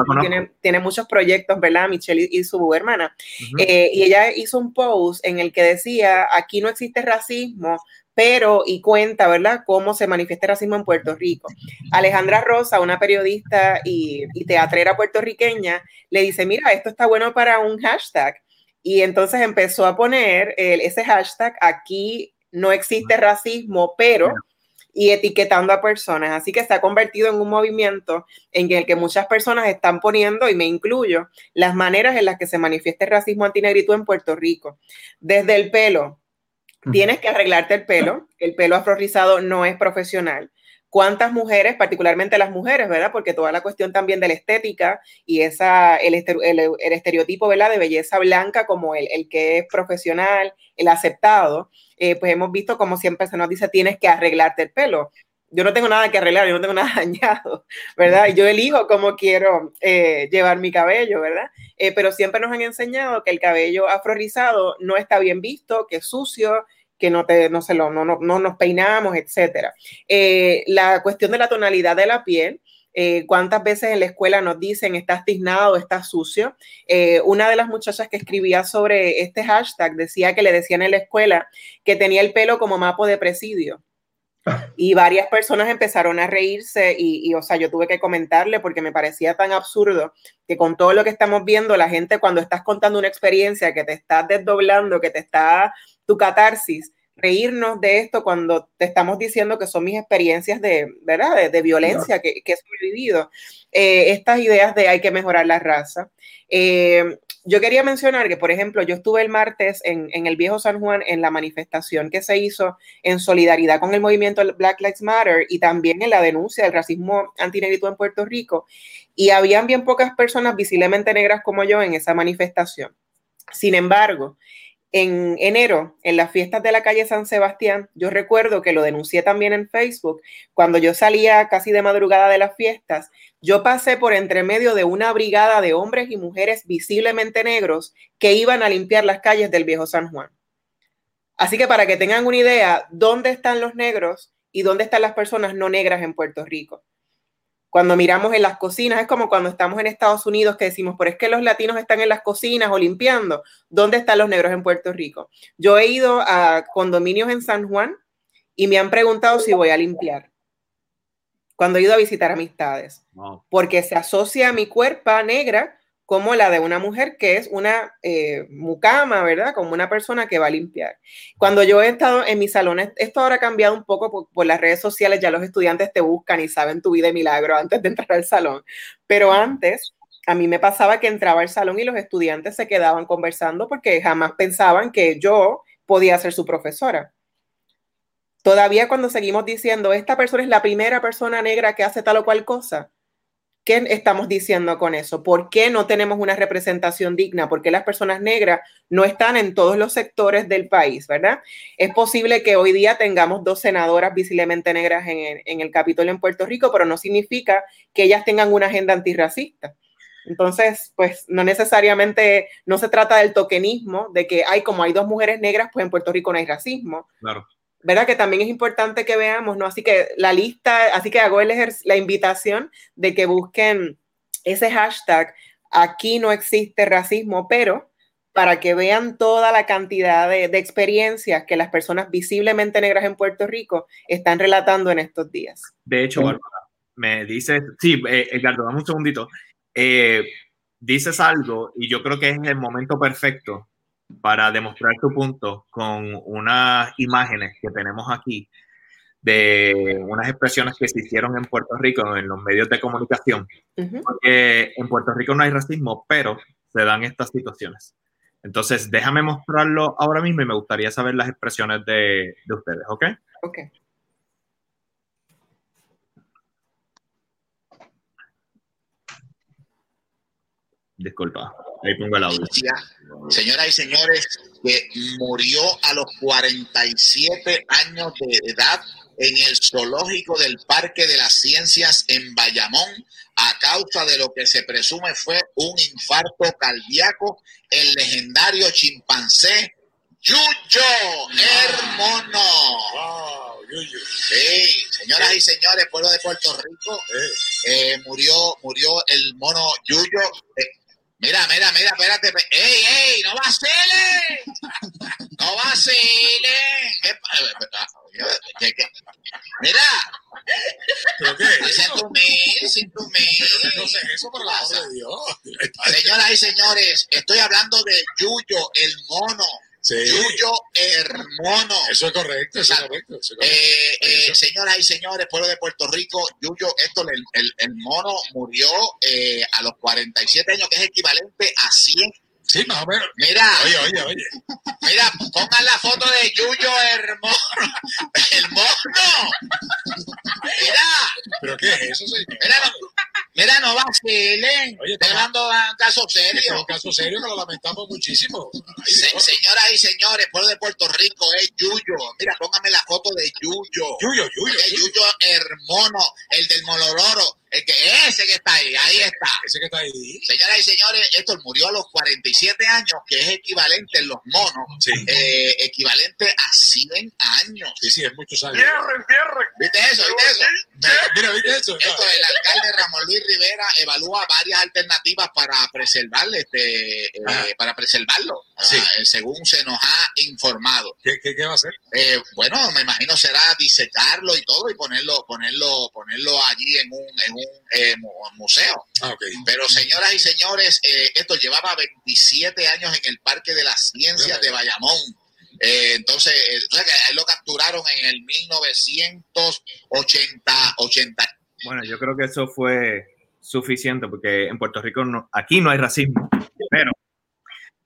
tiene, muchos proyectos, ¿verdad? Michelle y, su hermana. y ella hizo un post en el que decía, aquí no existe racismo, pero y cuenta, ¿verdad?, cómo se manifiesta el racismo en Puerto Rico. Alejandra Rosa, una periodista y, teatrera puertorriqueña, le dice, mira, esto está bueno para un hashtag. Y entonces empezó a poner ese hashtag, aquí no existe racismo, pero y etiquetando a personas. Así que se ha convertido en un movimiento en el que muchas personas están poniendo, y me incluyo, las maneras en las que se manifiesta el racismo antinegrito en Puerto Rico. Desde el pelo, Tienes que arreglarte el pelo. El pelo afro rizado no es profesional. ¿Cuántas mujeres, particularmente las mujeres, verdad? Porque toda la cuestión también de la estética y esa, el, estereotipo, ¿verdad? De belleza blanca como el, que es profesional, el aceptado, eh, pues hemos visto como siempre se nos dice, tienes que arreglarte el pelo yo no tengo nada que arreglar, yo no tengo (laughs) nada dañado, ¿verdad? Yo elijo cómo quiero eh, llevar mi cabello, ¿verdad? Eh, pero siempre nos han enseñado que el cabello afrorizado no está bien visto, que es sucio, que no, te, no, lo, no, no, no nos peinamos, etc. Eh, la cuestión de la tonalidad de la piel, cuántas veces en la escuela nos dicen estás tiznado, estás sucio. una de las muchachas que escribía sobre este hashtag decía que le decían en la escuela que tenía el pelo como mapo de presidio. Y varias personas empezaron a reírse y, o sea, yo tuve que comentarle porque me parecía tan absurdo que con todo lo que estamos viendo, la gente cuando estás contando una experiencia que te estás desdoblando, que te está tu catarsis, reírnos de esto cuando te estamos diciendo que son mis experiencias de, ¿verdad? de, violencia que, que, he sobrevivido. Eh, estas ideas de hay que mejorar la raza. Eh, yo quería mencionar que, por ejemplo, yo estuve el martes en, el viejo San Juan en la manifestación que se hizo en solidaridad con el movimiento Black Lives Matter y también en la denuncia del racismo antinegrito en Puerto Rico. Y habían bien pocas personas visiblemente negras como yo en esa manifestación. Sin embargo, en enero, en las fiestas de la calle San Sebastián, yo recuerdo que lo denuncié también en Facebook, cuando yo salía casi de madrugada de las fiestas, yo pasé por entre medio de una brigada de hombres y mujeres visiblemente negros que iban a limpiar las calles del viejo San Juan. Así que para que tengan una idea, ¿dónde están los negros y dónde están las personas no negras en Puerto Rico? Cuando miramos en las cocinas, es como cuando estamos en Estados Unidos que decimos, pero es que los latinos están en las cocinas o limpiando. ¿Dónde están los negros en Puerto Rico? Yo he ido a condominios en San Juan y me han preguntado si voy a limpiar. Cuando he ido a visitar amistades. Porque se asocia a mi cuerpo negra como la de una mujer que es una eh, mucama, ¿verdad? Como una persona que va a limpiar. Cuando yo he estado en mis salones, esto ahora ha cambiado un poco por, las redes sociales, ya los estudiantes te buscan y saben tu vida de milagro antes de entrar al salón, pero antes a mí me pasaba que entraba al salón y los estudiantes se quedaban conversando porque jamás pensaban que yo podía ser su profesora. Todavía cuando seguimos diciendo, esta persona es la primera persona negra que hace tal o cual cosa, ¿Qué estamos diciendo con eso? ¿Por qué no tenemos una representación digna? ¿Por qué las personas negras no están en todos los sectores del país, verdad? Es posible que hoy día tengamos dos senadoras visiblemente negras en, en el Capitolio en Puerto Rico, pero no significa que ellas tengan una agenda antirracista. Entonces, pues no necesariamente, no se trata del tokenismo, de que hay como hay dos mujeres negras, pues en Puerto Rico no hay racismo. Claro. ¿Verdad? Que también es importante que veamos, ¿no? Así que la lista, así que hago el la invitación de que busquen ese hashtag, aquí no existe racismo, pero para que vean toda la cantidad de, experiencias que las personas visiblemente negras en Puerto Rico están relatando en estos días. De hecho, Bárbara, me dices, sí, eh, Edgardo, dame un segundito. Eh, dices algo y yo creo que es el momento perfecto para demostrar tu punto con unas imágenes que tenemos aquí de unas expresiones que se hicieron en Puerto Rico en los medios de comunicación. Porque en Puerto Rico no hay racismo, pero se dan estas situaciones. Entonces, déjame mostrarlo ahora mismo y me gustaría saber las expresiones de, de ustedes, ¿ok? Ok. Disculpa, ahí pongo el audio. Señoras y señores, que murió a los 47 años de edad en el zoológico del Parque de las Ciencias en Bayamón a causa de lo que se presume fue un infarto cardíaco. El legendario chimpancé Yuyo Hermono. Sí, señoras y señores, pueblo de Puerto Rico, eh, murió, murió el mono Yuyo. Eh, mira, mira, mira, espérate. ¡Ey, ey! ¡No vacilen! ¡No vacilen! ¿Qué, ¿Qué, qué? Mira. ¿Pero qué? Sin tu mil, sin tu mil. No sé eso, por la de Dios. Señoras y señores, estoy hablando de Yuyo, el mono. Sí. Yuyo Hermono. Eso es correcto, eso es correcto. Eso es correcto. Eh, eh, Eso. señoras y señores, pueblo de Puerto Rico, Yuyo, esto, el, el, el mono murió eh, a los 47 años, que es equivalente a 100. Sí, más o menos. Mira, Oye, oye, oye. mira, pongan la foto de Yuyo Hermono. El mono. Mira, ¿Pero qué es eso, señor? mira, no, mira, no vacilen. Oye, Estoy hablando de un caso es serio. un caso serio que lo lamentamos muchísimo. Ay, Se- Dios. señoras y señores, pueblo de Puerto Rico es Yuyo. Mira, póngame la foto de Yuyo. Yuyo, Yuyo, Es Yuyo. Yuyo Hermono, el del Molororo, el que ese que está ahí, ahí está. Ese que está ahí. Señoras y señores, esto murió a los 47 años, que es equivalente en los monos, Sí. eh, equivalente a 100 años. Sí, sí, es muchos años. ¿Viste eso? ¿Viste eso? Mira, ¿viste eso? Esto, el alcalde Ramón Luis Rivera evalúa varias alternativas para preservar este, eh, para preservarlo, Sí. ah, eh, según se nos ha informado. ¿Qué, qué, qué va a hacer? Eh, bueno, me imagino será disecarlo y todo y ponerlo, ponerlo, ponerlo allí en un, en un eh, mu- museo. Ah. Pero señoras y señores, eh, esto llevaba 27 años en el Parque de las Ciencias de Bayamón. Eh, entonces, lo capturaron en el 1980, 80. Bueno, yo creo que eso fue suficiente porque en Puerto Rico no, aquí no hay racismo, pero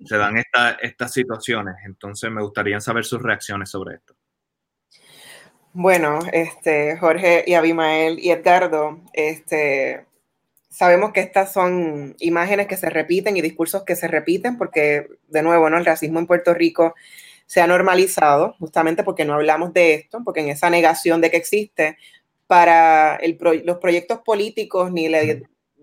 se dan esta- estas situaciones. Entonces me gustaría saber sus reacciones sobre esto. Bueno, este, Jorge y Abimael y Edgardo, este, sabemos que estas son imágenes que se repiten y discursos que se repiten porque, de nuevo, ¿no? el racismo en Puerto Rico se ha normalizado justamente porque no hablamos de esto, porque en esa negación de que existe, para el los proyectos políticos ni la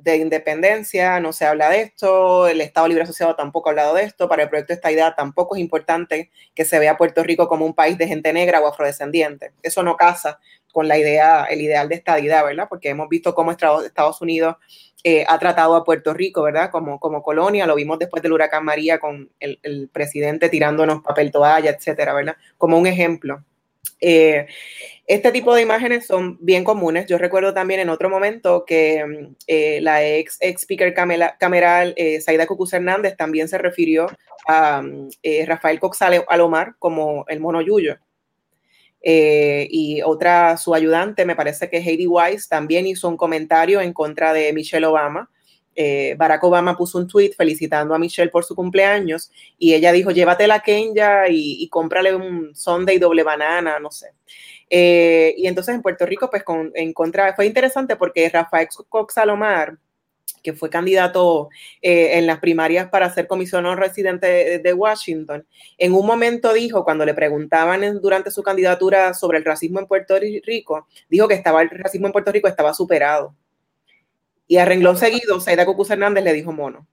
de independencia no se habla de esto, el Estado Libre Asociado tampoco ha hablado de esto, para el proyecto de esta idea tampoco es importante que se vea Puerto Rico como un país de gente negra o afrodescendiente. Eso no casa con la idea, el ideal de estadidad, ¿verdad? Porque hemos visto cómo Estados Estados Unidos eh, ha tratado a Puerto Rico, ¿verdad? Como, como colonia, lo vimos después del huracán María con el, el presidente tirándonos papel toalla, etcétera, ¿verdad? Como un ejemplo. Eh, este tipo de imágenes son bien comunes. Yo recuerdo también en otro momento que mm, eh, la ex, ex speaker cameral eh, Saida Cucuz Hernández también se refirió a mm, Rafael Cox Ale- Alomar como el mono Yuyo. Y otra, su ayudante, me parece que Heidi Weiss, también hizo un comentario en contra de Michelle Obama. Eh, Barack Obama puso un tweet felicitando a Michelle por su cumpleaños y ella dijo, llévatela a Kenya y, cómprale un Sunday doble banana, no sé. Eh, y entonces en Puerto Rico, pues con, en contra, fue interesante porque Rafael Cox Salomar, que fue candidato eh, en las primarias para ser comisionado residente de, de, Washington, en un momento dijo, cuando le preguntaban durante su candidatura sobre el racismo en Puerto Rico, dijo que estaba, el racismo en Puerto Rico estaba superado. Y a renglón seguido, Saida Cucuz Hernández le dijo mono.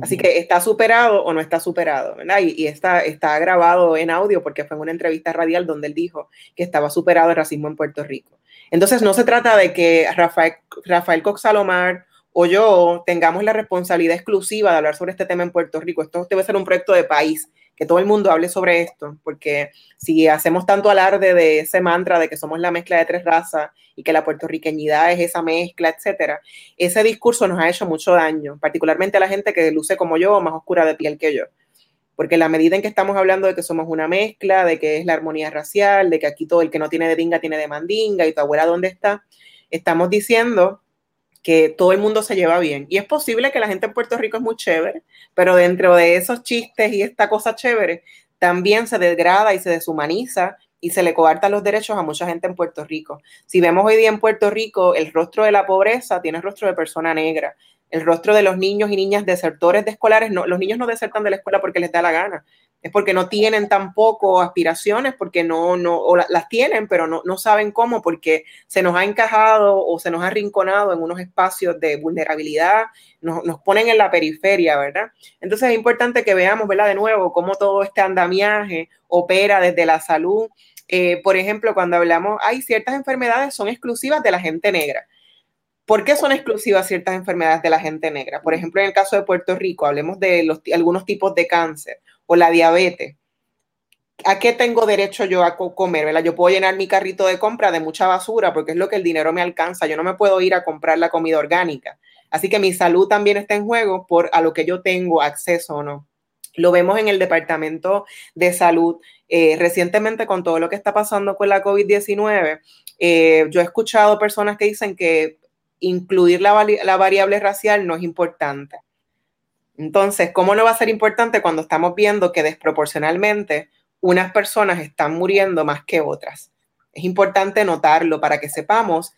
Así que está superado o no está superado, ¿verdad? Y, y está, está grabado en audio porque fue en una entrevista radial donde él dijo que estaba superado el racismo en Puerto Rico. Entonces no se trata de que Rafael, Rafael Cox Salomar o yo tengamos la responsabilidad exclusiva de hablar sobre este tema en Puerto Rico. Esto debe ser un proyecto de país, que todo el mundo hable sobre esto, porque si hacemos tanto alarde de ese mantra de que somos la mezcla de tres razas y que la puertorriqueñidad es esa mezcla, etcétera, ese discurso nos ha hecho mucho daño, particularmente a la gente que luce como yo más oscura de piel que yo. Porque la medida en que estamos hablando de que somos una mezcla, de que es la armonía racial, de que aquí todo el que no tiene de dinga tiene de mandinga y tu abuela dónde está, estamos diciendo que todo el mundo se lleva bien. Y es posible que la gente en Puerto Rico es muy chévere, pero dentro de esos chistes y esta cosa chévere, también se degrada y se deshumaniza y se le coartan los derechos a mucha gente en Puerto Rico. Si vemos hoy día en Puerto Rico, el rostro de la pobreza tiene el rostro de persona negra. El rostro de los niños y niñas desertores de escolares, no, los niños no desertan de la escuela porque les da la gana. Es porque no tienen tampoco aspiraciones, porque no, no, o las tienen, pero no, no saben cómo, porque se nos ha encajado o se nos ha arrinconado en unos espacios de vulnerabilidad, nos, nos ponen en la periferia, ¿verdad? Entonces es importante que veamos, ¿verdad? De nuevo, cómo todo este andamiaje opera desde la salud. Eh, por ejemplo, cuando hablamos, hay ciertas enfermedades son exclusivas de la gente negra. ¿Por qué son exclusivas ciertas enfermedades de la gente negra? Por ejemplo, en el caso de Puerto Rico, hablemos de los, algunos tipos de cáncer o la diabetes. ¿A qué tengo derecho yo a comer? ¿verdad? Yo puedo llenar mi carrito de compra de mucha basura porque es lo que el dinero me alcanza. Yo no me puedo ir a comprar la comida orgánica. Así que mi salud también está en juego por a lo que yo tengo acceso o no. Lo vemos en el Departamento de Salud eh, recientemente con todo lo que está pasando con la COVID-19. Eh, yo he escuchado personas que dicen que incluir la, la variable racial no es importante. Entonces, ¿cómo no va a ser importante cuando estamos viendo que desproporcionalmente unas personas están muriendo más que otras? Es importante notarlo para que sepamos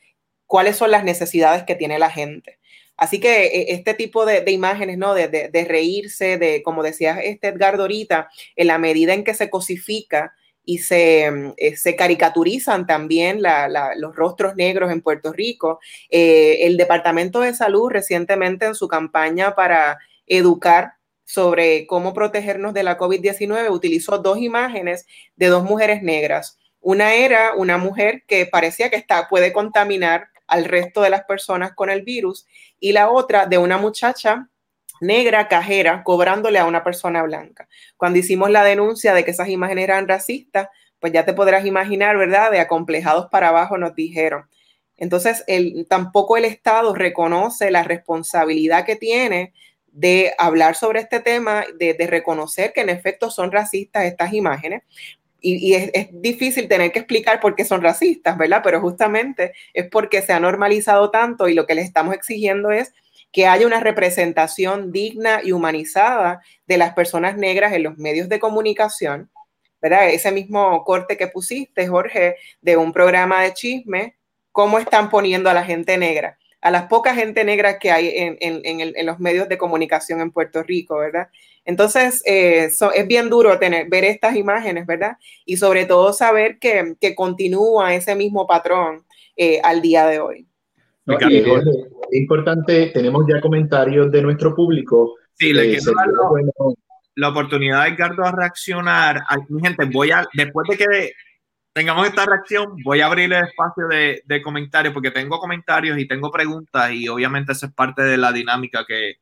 cuáles son las necesidades que tiene la gente. Así que e, este tipo de, imágenes, ¿no? De, reírse, de, como decía este Edgar ahorita, en la medida en que se cosifica y se, eh, se caricaturizan también los rostros negros en Puerto Rico, eh, el Departamento de Salud recientemente en su campaña para educar sobre cómo protegernos de la COVID-19, utilizó dos imágenes de dos mujeres negras. Una era una mujer que parecía que está, puede contaminar al resto de las personas con el virus y la otra de una muchacha negra cajera cobrándole a una persona blanca. Cuando hicimos la denuncia de que esas imágenes eran racistas, pues ya te podrás imaginar, ¿verdad? De acomplejados para abajo nos dijeron. Entonces, el, tampoco el Estado reconoce la responsabilidad que tiene de hablar sobre este tema, de, reconocer que en efecto son racistas estas imágenes. Y, es, es, difícil tener que explicar por qué son racistas, ¿verdad? Pero justamente es porque se ha normalizado tanto y lo que les estamos exigiendo es que haya una representación digna y humanizada de las personas negras en los medios de comunicación, ¿verdad? Ese mismo corte que pusiste, Jorge, de un programa de chisme, cómo están poniendo a la gente negra a las poca gente negra que hay en, los medios de comunicación en Puerto Rico, ¿verdad? Entonces, eh, es bien duro tener, ver estas imágenes, ¿verdad? Y sobre todo saber que, continúa ese mismo patrón eh, al día de hoy. es importante, tenemos ya comentarios de nuestro público. Sí, le eh, quiero dar la oportunidad, Edgardo, a reaccionar. Mi gente, voy a, después de que tengamos esta reacción, voy a abrir el espacio de, comentarios porque tengo comentarios y tengo preguntas y obviamente esa es parte de la dinámica que,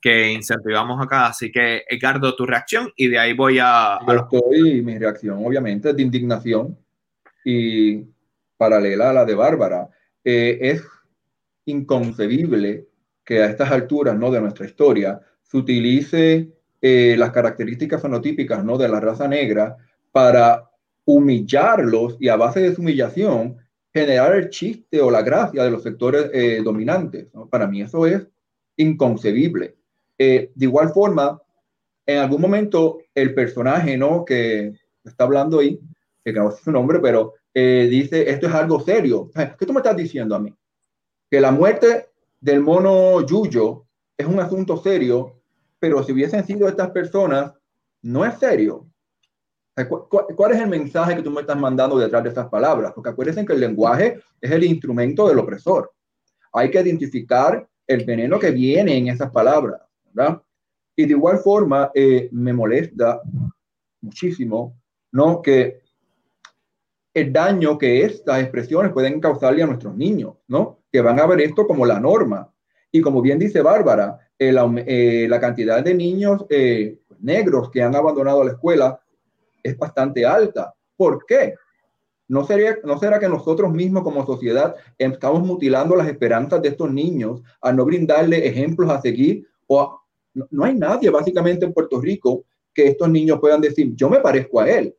que incentivamos acá. Así que, Edgardo, tu reacción y de ahí voy a... Yo mi reacción obviamente es de indignación y paralela a la de Bárbara. Eh, es inconcebible que a estas alturas ¿no? de nuestra historia se utilice eh, las características fenotípicas ¿no? de la raza negra para humillarlos y a base de su humillación generar el chiste o la gracia de los sectores eh, dominantes. Para mí eso es inconcebible. Eh, de igual forma, en algún momento el personaje ¿no? que está hablando ahí, que no sé su nombre, pero eh, dice, esto es algo serio. ¿Qué tú me estás diciendo a mí? Que la muerte del mono Yuyo es un asunto serio, pero si hubiesen sido estas personas, no es serio. ¿Cuál es el mensaje que tú me estás mandando detrás de estas palabras? Porque acuérdense que el lenguaje es el instrumento del opresor. Hay que identificar el veneno que viene en esas palabras, ¿verdad? Y de igual forma, eh, me molesta muchísimo, ¿no? Que el daño que estas expresiones pueden causarle a nuestros niños, ¿no? Que van a ver esto como la norma. Y como bien dice Bárbara, eh, eh, la cantidad de niños negros que han abandonado la escuela es bastante alta. ¿Por qué? ¿No, sería, ¿No será que nosotros mismos como sociedad estamos mutilando las esperanzas de estos niños a no brindarle ejemplos a seguir? O no, hay nadie básicamente en Puerto Rico que estos niños puedan decir, yo me parezco a él,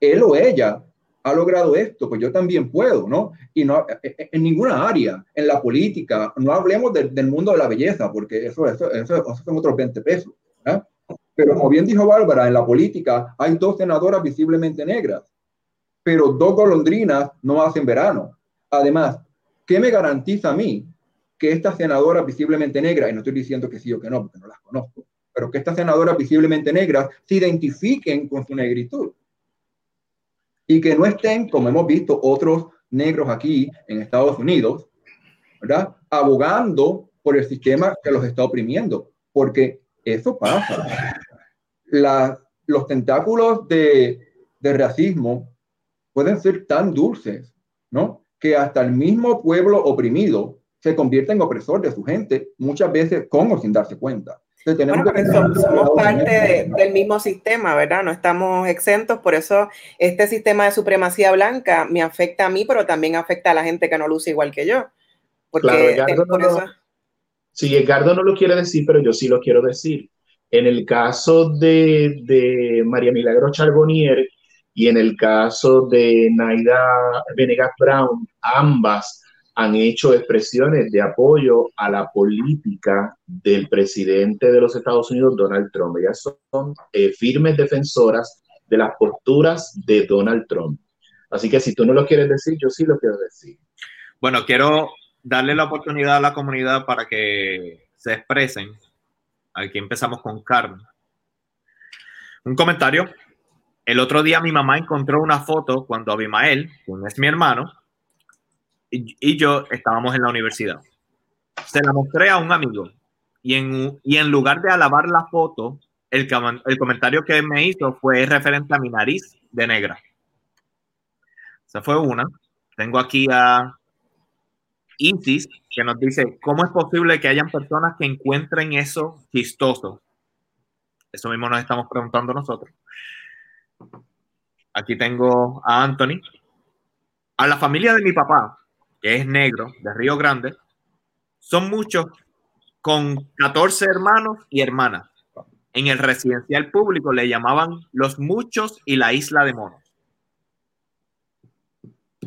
él o ella ha logrado esto, pues yo también puedo, ¿no? Y no e, e, en ninguna área, en la política, no hablemos del mundo de la belleza, porque eso, eso, eso, eso son otros 20 pesos, ¿verdad? Pero como bien dijo Bárbara, en la política hay dos senadoras visiblemente negras, pero dos golondrinas no hacen verano. Además, ¿qué me garantiza a mí que estas senadoras visiblemente negras, y no estoy diciendo que sí o que no, porque no las conozco, pero que estas senadoras visiblemente negras se identifiquen con su negritud. Y que no estén, como hemos visto otros negros aquí en Estados Unidos, ¿verdad? Abogando por el sistema que los está oprimiendo, porque eso pasa. los tentáculos de, de racismo pueden ser tan dulces, ¿no? Que hasta el mismo pueblo oprimido se convierte en opresor de su gente, muchas veces con o sin darse cuenta. tenemos que somos, parte del mismo sistema, ¿verdad? No estamos exentos, por eso este sistema de supremacía blanca me afecta a mí, pero también afecta a la gente que no luce igual que yo. Porque claro, por eso... Sí, Edgardo no lo quiere decir, pero yo sí lo quiero decir. En el caso de, de María Milagro Charbonnier y en el caso de Naida Venegas Brown, ambas han hecho expresiones de apoyo a la política del presidente de los Estados Unidos, Donald Trump. Ellas son eh, firmes defensoras de las posturas de Donald Trump. Así que si tú no lo quieres decir, yo sí lo quiero decir. Bueno, quiero darle la oportunidad a la comunidad para que se expresen. Aquí empezamos con Carmen. Un comentario. El otro día mi mamá encontró una foto cuando Abimael, quien es mi hermano, y, yo estábamos en la universidad. Se la mostré a un amigo y en, lugar de alabar la foto, el, comentario que me hizo fue referente a mi nariz de negra. Esa fue una. Tengo aquí a Isis, que nos dice, ¿cómo es posible que hayan personas que encuentren eso chistoso? Eso mismo nos estamos preguntando nosotros. Aquí tengo a Anthony. A la familia de mi papá que es negro, de Río Grande, son muchos con 14 hermanos y hermanas. En el residencial público le llamaban los muchos y la isla de monos.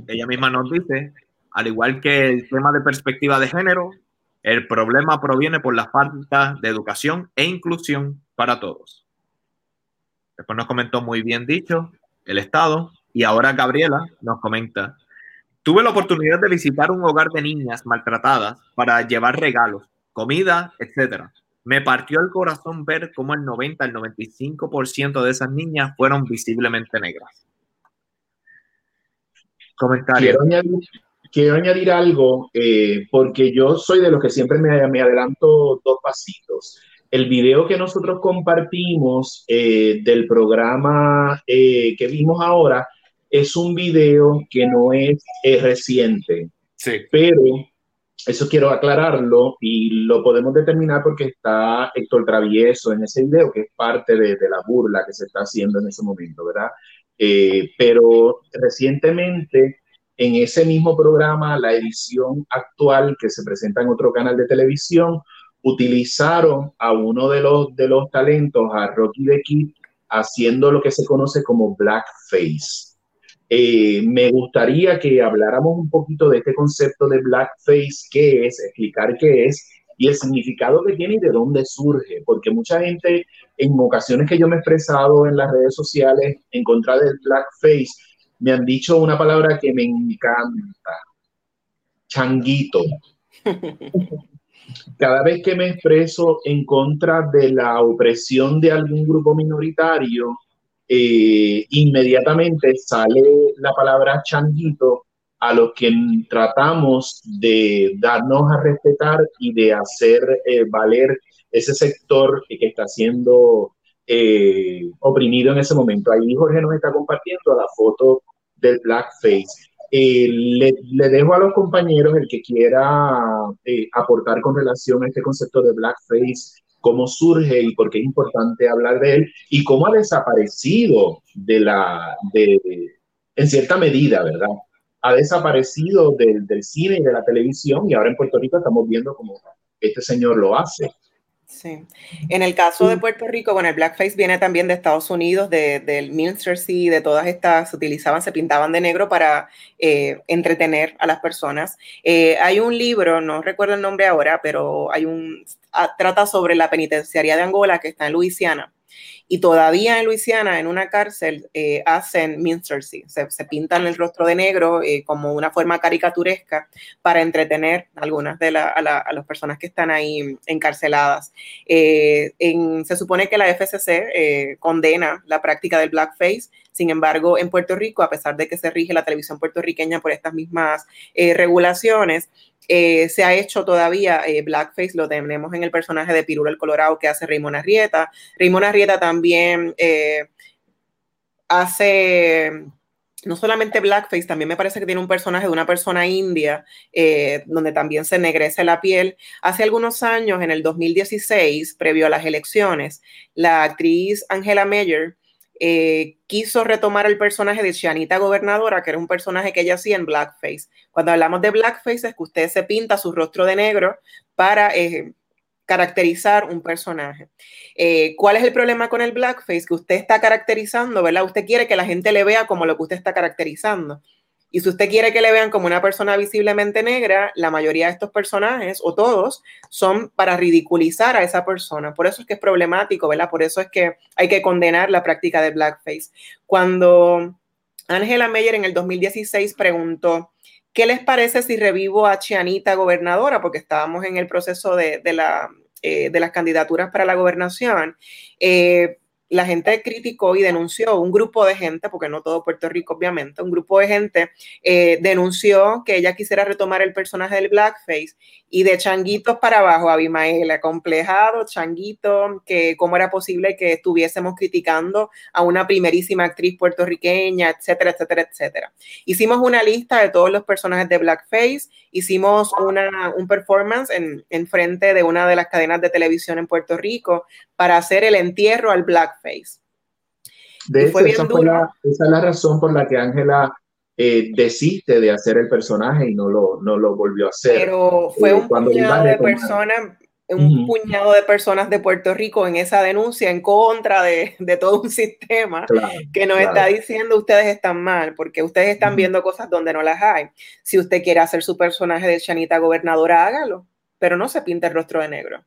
Ella misma nos dice, al igual que el tema de perspectiva de género, el problema proviene por la falta de educación e inclusión para todos. Después nos comentó muy bien dicho el Estado y ahora Gabriela nos comenta Tuve la oportunidad de visitar un hogar de niñas maltratadas para llevar regalos, comida, etc. Me partió el corazón ver cómo el 90 al 95% de esas niñas fueron visiblemente negras. Comentario. Algo, eh, porque yo soy de los que siempre me, adelanto dos pasitos. El video que nosotros compartimos eh, del programa eh, que vimos ahora es un video que no es, reciente, sí. pero eso quiero aclararlo y lo podemos determinar porque está Héctor Travieso en ese video, que es parte de, la burla que se está haciendo en ese momento, ¿verdad? Eh, pero recientemente en ese mismo programa, la edición actual que se presenta en otro canal de televisión, utilizaron a uno de los, de los talentos, a Rocky the Kid, haciendo lo que se conoce como blackface. Eh, me gustaría que habláramos un poquito de este concepto de blackface, qué es, explicar qué es y el significado que tiene y de dónde surge, porque mucha gente en ocasiones que yo me he expresado en las redes sociales en contra del blackface, me han dicho una palabra que me encanta, changuito. (laughs) Cada vez que me expreso en contra de la opresión de algún grupo minoritario, eh, inmediatamente sale la palabra changuito a los que tratamos de darnos a respetar y de hacer eh, valer ese sector que está siendo eh, oprimido en ese momento. Ahí Jorge nos está compartiendo la foto del blackface. le, le, dejo a los compañeros el que quiera aportar con relación a este concepto de blackface cómo surge y por qué es importante hablar de él y cómo ha desaparecido de la, de, en cierta medida, ¿verdad? Ha desaparecido del, del cine y de la televisión y ahora en Puerto Rico estamos viendo cómo este señor lo hace. Sí. En el caso de Puerto Rico, bueno, el blackface viene también de Estados Unidos, de, del Minstrelsy, de todas estas, se utilizaban, se pintaban de negro para eh, entretener a las personas. Eh, hay un libro, no recuerdo el nombre ahora, pero hay un, trata sobre la penitenciaría de Angola que está en Luisiana. Y todavía en Luisiana, en una cárcel, eh, hacen minstrelsy, se, pintan el rostro de negro eh, como una forma caricaturesca para entretener algunas de a, la, a, las personas que están ahí encarceladas. Eh, se supone que la FCC condena la práctica del blackface, sin embargo, en Puerto Rico, a pesar de que se rige la televisión puertorriqueña por estas mismas regulaciones, eh, se ha hecho todavía eh, blackface, lo tenemos en el personaje de Pirulo el Colorado que hace Raymond Arrieta. Raymond Arrieta también eh, hace no solamente blackface, también me parece que tiene un personaje de una persona india, donde también se ennegrece la piel. Hace algunos años, en el 2016, previo a las elecciones, la actriz Angela Meyer eh, quiso retomar el personaje de Chanita Gobernadora, que era un personaje que ella hacía en blackface. Cuando hablamos de blackface es que usted se pinta su rostro de negro para eh, caracterizar un personaje. Eh, ¿Cuál es el problema con el blackface? Que usted está caracterizando, ¿verdad? Usted quiere que la gente le vea como lo que usted está caracterizando. Y si usted quiere que le vean como una persona visiblemente negra, la mayoría de estos personajes, o todos, son para ridiculizar a esa persona. Por eso es que es problemático, ¿verdad? Por eso es que hay que condenar la práctica de blackface. Cuando Angela Meyer en el 2016 preguntó, ¿qué les parece si revivo a Chianita gobernadora? Porque estábamos en el proceso de, de, eh, las candidaturas para la gobernación. Eh, la gente criticó y denunció, un grupo de gente, porque no todo Puerto Rico obviamente, un grupo de gente eh, denunció que ella quisiera retomar el personaje del blackface y de changuitos para abajo, Abimael, acomplejado, changuito, que cómo era posible que estuviésemos criticando a una primerísima actriz puertorriqueña, etcétera, etcétera, etcétera. Hicimos una lista de todos los personajes de blackface, hicimos una, un performance en, en frente de una de las cadenas de televisión en Puerto Rico para hacer el entierro al blackface. De hecho, esa, la, esa, es la razón por la que Ángela eh, desiste de hacer el personaje y no lo, no lo volvió a hacer. Pero fue eh, un puñado de personas, un uh -huh. puñado de personas de Puerto Rico en esa denuncia en contra de, de todo un (laughs) sistema claro, que nos claro. está diciendo ustedes están mal, porque ustedes están uh -huh. viendo cosas donde no las hay. Si usted quiere hacer su personaje de Chanita gobernadora, hágalo, pero no se pinte el rostro de negro.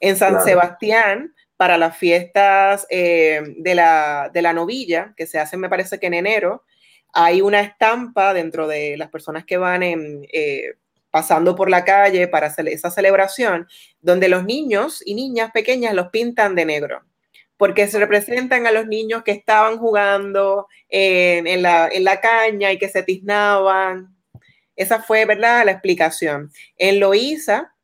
En San claro. Sebastián, para las fiestas eh, de, la, de la novilla, que se hacen me parece que en enero, hay una estampa dentro de las personas que van en, eh, pasando por la calle para hacer esa celebración, donde los niños y niñas pequeñas los pintan de negro, porque se representan a los niños que estaban jugando en, en, la, en la caña y que se tiznaban. Esa fue, ¿verdad?, la explicación. En Loíza,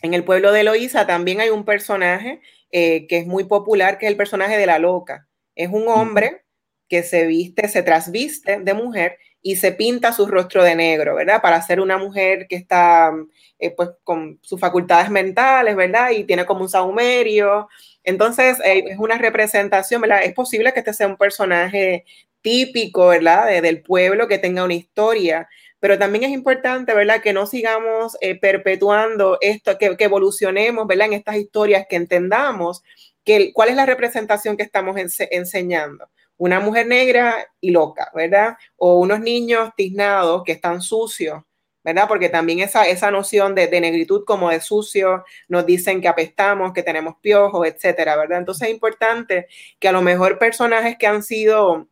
en el pueblo de Loíza, también hay un personaje eh, que es muy popular, que es el personaje de la loca. Es un hombre que se viste, se trasviste de mujer y se pinta su rostro de negro, ¿verdad? Para ser una mujer que está, eh, pues, con sus facultades mentales, ¿verdad? Y tiene como un saumerio. Entonces, eh, es una representación, ¿verdad? Es posible que este sea un personaje típico, ¿verdad? De, del pueblo que tenga una historia, pero también es importante, ¿verdad? Que no sigamos eh, perpetuando esto, que, evolucionemos, ¿verdad? En estas historias, que entendamos que, cuál es la representación que estamos ense enseñando. Una mujer negra y loca, ¿verdad? O unos niños tiznados que están sucios, ¿verdad? Porque también esa, esa noción de, de, negritud como de sucio, nos dicen que apestamos, que tenemos piojos, etcétera, ¿verdad? Entonces es importante que a lo mejor personajes que han sido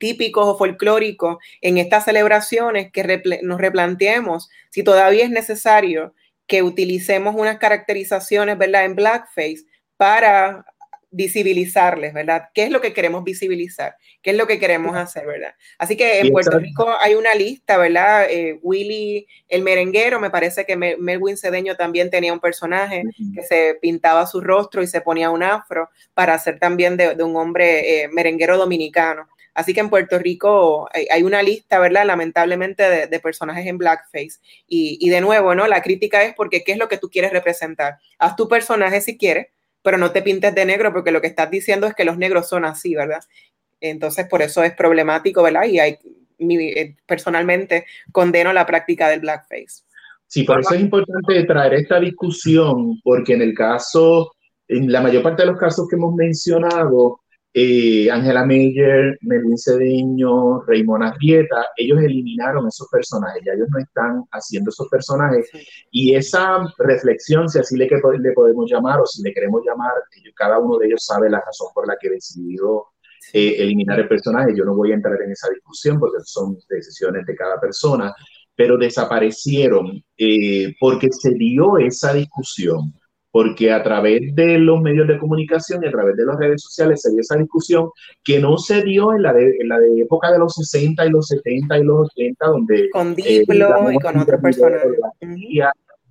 típicos o folclóricos en estas celebraciones, que repl nos replanteemos si todavía es necesario que utilicemos unas caracterizaciones, ¿verdad?, en blackface para visibilizarles, ¿verdad? ¿Qué es lo que queremos visibilizar? ¿Qué es lo que queremos hacer, verdad? Así que en Puerto Rico hay una lista, ¿verdad? Eh, Willy el merenguero, me parece que Melwin Cedeño también tenía un personaje uh -huh. que se pintaba su rostro y se ponía un afro para hacer también de, de un hombre eh, merenguero dominicano. Así que en Puerto Rico hay, hay una lista, ¿verdad? Lamentablemente de, personajes en blackface. Y, y, de nuevo, ¿no? La crítica es porque ¿qué es lo que tú quieres representar? Haz tu personaje si quieres, pero no te pintes de negro porque lo que estás diciendo es que los negros son así, ¿verdad? Entonces, por eso es problemático, ¿verdad? Y hay, eh, personalmente condeno la práctica del blackface. Sí, por eso es importante traer esta discusión, porque en el caso, en la mayor parte de los casos que hemos mencionado, eh, Ángela Meyer, Melvin Cedeño, Raymond Arrieta, ellos eliminaron esos personajes, ya ellos no están haciendo esos personajes. Y esa reflexión, si así le, le podemos llamar o si le queremos llamar, cada uno de ellos sabe la razón por la que he decidido eh, eliminar el personaje. Yo no voy a entrar en esa discusión porque son decisiones de cada persona, pero desaparecieron eh, porque se dio esa discusión porque a través de los medios de comunicación y a través de las redes sociales se dio esa discusión que no se dio en la de, en la de época de los 60 y los 70 y los 80, donde... Con eh, Diplo y con otras personas.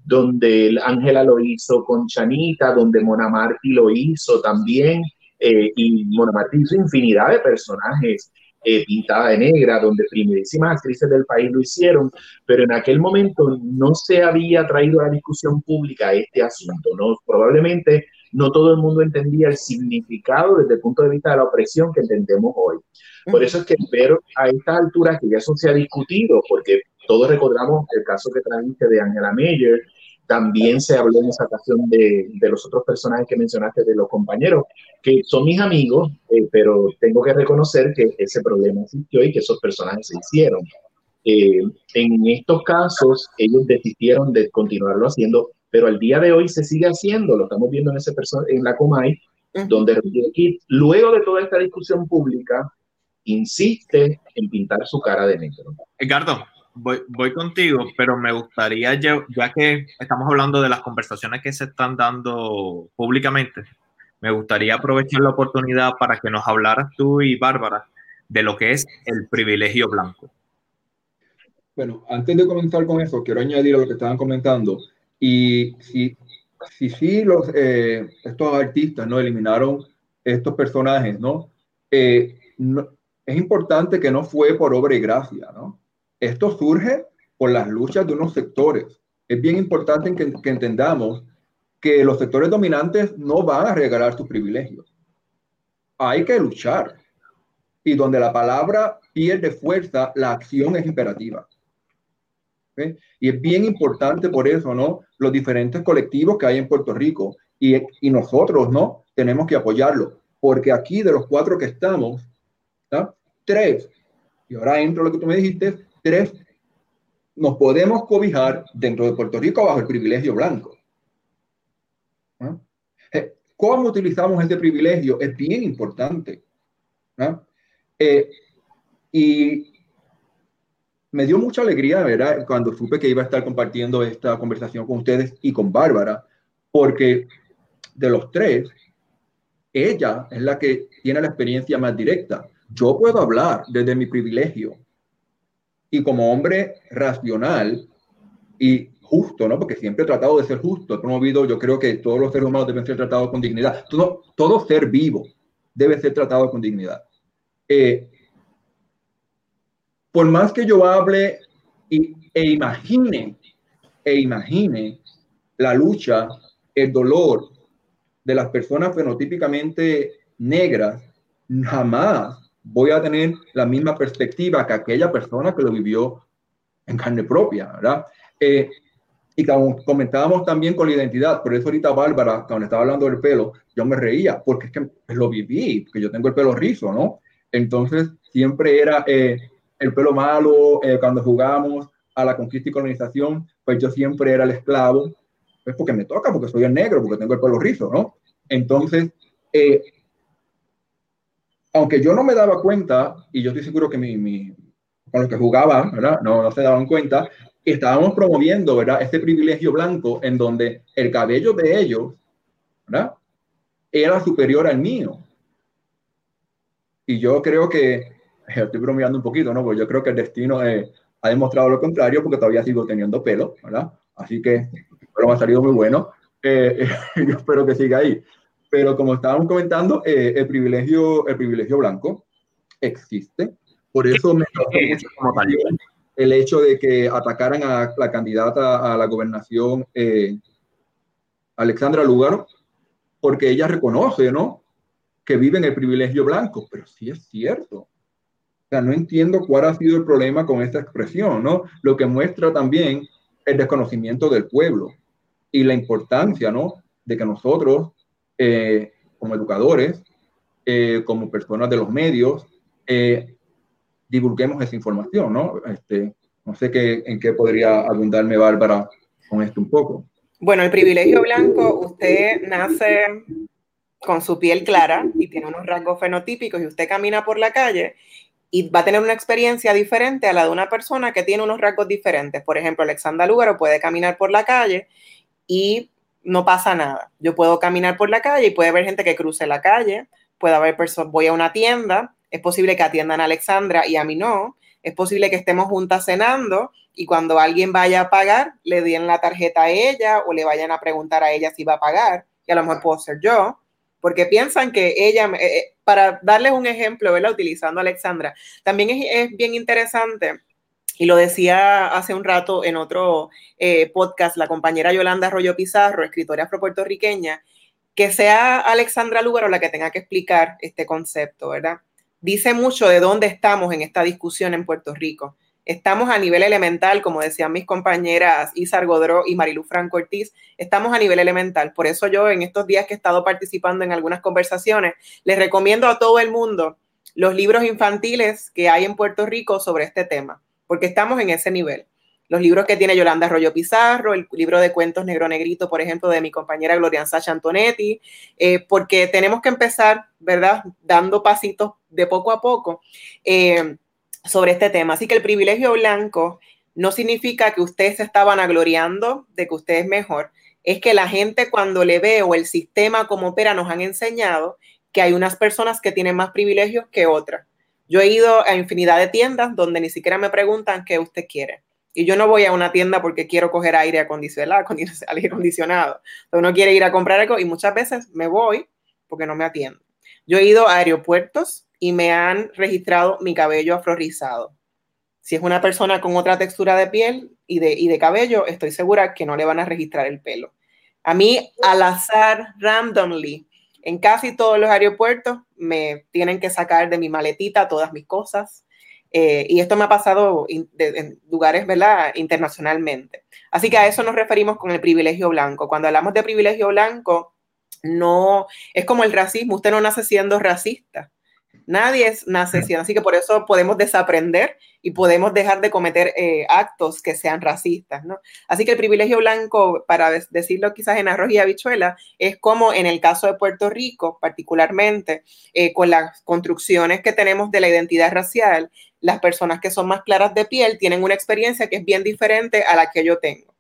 Donde Ángela lo hizo con Chanita, donde Mona Marti lo hizo también, eh, y Mona Marti hizo infinidad de personajes eh, pintada de negra, donde primerísimas actrices del país lo hicieron, pero en aquel momento no se había traído a la discusión pública este asunto, ¿no? Probablemente no todo el mundo entendía el significado desde el punto de vista de la opresión que entendemos hoy. Por eso es que espero a estas alturas que ya eso se ha discutido, porque todos recordamos el caso que trajiste de Angela Meyer, también se habló en esa ocasión de, de, los otros personajes que mencionaste, de los compañeros, que son mis amigos, eh, pero tengo que reconocer que ese problema existió y que esos personajes se hicieron. Eh, en estos casos, ellos desistieron de continuarlo haciendo, pero al día de hoy se sigue haciendo, lo estamos viendo en, ese en la Comay, donde luego de toda esta discusión pública, insiste en pintar su cara de negro. Edgardo, voy, contigo, pero me gustaría, ya, ya que estamos hablando de las conversaciones que se están dando públicamente, me gustaría aprovechar la oportunidad para que nos hablaras tú y Bárbara de lo que es el privilegio blanco. Bueno, antes de comenzar con eso, quiero añadir a lo que estaban comentando. Y si si, si los, eh, estos artistas no eliminaron estos personajes, ¿no? Eh, ¿no? Es importante que no fue por obra y gracia, ¿no? Esto surge por las luchas de unos sectores. Es bien importante que, que entendamos que los sectores dominantes no van a regalar sus privilegios. Hay que luchar. Y donde la palabra pierde fuerza, la acción es imperativa. Y es bien importante por eso, ¿no? Los diferentes colectivos que hay en Puerto Rico y, y nosotros, ¿no? Tenemos que apoyarlo. Porque aquí de los cuatro que estamos, tres, y ahora entro lo que tú me dijiste, Tres, nos podemos cobijar dentro de Puerto Rico bajo el privilegio blanco. Eh, ¿Cómo utilizamos este privilegio? Es bien importante. Eh, y me dio mucha alegría, ¿verdad? Cuando supe que iba a estar compartiendo esta conversación con ustedes y con Bárbara, porque de los tres, ella es la que tiene la experiencia más directa. Yo puedo hablar desde mi privilegio, y como hombre racional y justo, ¿no? Porque siempre he tratado de ser justo, he promovido, yo creo que todos los seres humanos deben ser tratados con dignidad. Todo, todo ser vivo debe ser tratado con dignidad. Eh, por más que yo hable y, e imagine, e imagine la lucha, el dolor de las personas fenotípicamente negras, jamás voy a tener la misma perspectiva que aquella persona que lo vivió en carne propia, ¿verdad? Eh, y como comentábamos también con la identidad, por eso ahorita Bárbara, cuando estaba hablando del pelo, yo me reía, porque es que lo viví, porque yo tengo el pelo rizo, ¿no? Entonces, siempre era eh, el pelo malo, eh, cuando jugamos a la conquista y colonización, pues yo siempre era el esclavo, pues porque me toca, porque soy el negro, porque tengo el pelo rizo, ¿no? Entonces, aunque yo no me daba cuenta, y yo estoy seguro que mi, mi, con los que jugaban, ¿verdad? No, no se daban cuenta, estábamos promoviendo, ¿verdad? Este privilegio blanco en donde el cabello de ellos, ¿verdad? Era superior al mío. Y yo creo que, (laughs) estoy bromeando un poquito, ¿no? Porque yo creo que el destino eh, ha demostrado lo contrario porque todavía sigo teniendo pelo, ¿verdad? Así que, pero me ha salido muy bueno. Eh, (laughs) yo espero que siga ahí. Pero como estábamos comentando, eh, el, privilegio, el privilegio blanco existe. Por eso me mucho el hecho de que atacaran a la candidata a la gobernación, eh, Alexandra Lugaro, porque ella reconoce, ¿no? Que vive en el privilegio blanco, pero sí es cierto. O sea, no entiendo cuál ha sido el problema con esta expresión, ¿no? Lo que muestra también el desconocimiento del pueblo y la importancia, ¿no? De que nosotros eh, como educadores, eh, como personas de los medios, eh, divulguemos esa información, ¿no? Este, no sé qué, en qué podría abundarme Bárbara con esto un poco. Bueno, el privilegio blanco, usted nace con su piel clara y tiene unos rasgos fenotípicos y usted camina por la calle y va a tener una experiencia diferente a la de una persona que tiene unos rasgos diferentes. Por ejemplo, Alexandra Lúgaro puede caminar por la calle y no pasa nada. Yo puedo caminar por la calle y puede haber gente que cruce la calle, puede haber personas, voy a una tienda, es posible que atiendan a Alexandra y a mí no, es posible que estemos juntas cenando y cuando alguien vaya a pagar, le den la tarjeta a ella o le vayan a preguntar a ella si va a pagar, y a lo mejor puedo ser yo, porque piensan que ella, eh, eh, para darles un ejemplo, ¿verdad? Utilizando a Alexandra, también es, bien interesante, y lo decía hace un rato en otro eh, podcast la compañera Yolanda Arroyo Pizarro, escritora afropuertorriqueña, que sea Alexandra Lugaro la que tenga que explicar este concepto, ¿verdad? Dice mucho de dónde estamos en esta discusión en Puerto Rico. Estamos a nivel elemental, como decían mis compañeras Isar Godró y Marilu Franco Ortiz, estamos a nivel elemental. Por eso yo en estos días que he estado participando en algunas conversaciones, les recomiendo a todo el mundo los libros infantiles que hay en Puerto Rico sobre este tema, porque estamos en ese nivel. Los libros que tiene Yolanda Arroyo Pizarro, el libro de cuentos Negro Negrito, por ejemplo, de mi compañera Gloria Sacha Antonetti, eh, porque tenemos que empezar, ¿verdad?, dando pasitos de poco a poco. Eh, sobre este tema. Así que el privilegio blanco no significa que usted se está vanagloriando de que usted es mejor. Es que la gente cuando le ve o el sistema como opera nos han enseñado que hay unas personas que tienen más privilegios que otras. Yo he ido a infinidad de tiendas donde ni siquiera me preguntan qué usted quiere. Y yo no voy a una tienda porque quiero coger aire acondicionado, (laughs) aire. Uno quiere ir a comprar algo y muchas veces me voy porque no me atienden. Yo he ido a aeropuertos y me han registrado mi cabello afrorizado. Si es una persona con otra textura de piel y de, y de cabello, estoy segura que no le van a registrar el pelo. A mí, al azar, randomly, en casi todos los aeropuertos, me tienen que sacar de mi maletita todas mis cosas. Eh, y esto me ha pasado en lugares, ¿verdad?, internacionalmente. Así que a eso nos referimos con el privilegio blanco. Cuando hablamos de privilegio blanco, no es como el racismo. Usted no nace siendo racista. Nadie es, nace siendo, así que por eso podemos desaprender y podemos dejar de cometer eh, actos que sean racistas, ¿no? Así que el privilegio blanco, para decirlo quizás en arroz y habichuela, es como en el caso de Puerto Rico, particularmente, eh, con las construcciones que tenemos de la identidad racial, las personas que son más claras de piel tienen una experiencia que es bien diferente a la que yo tengo.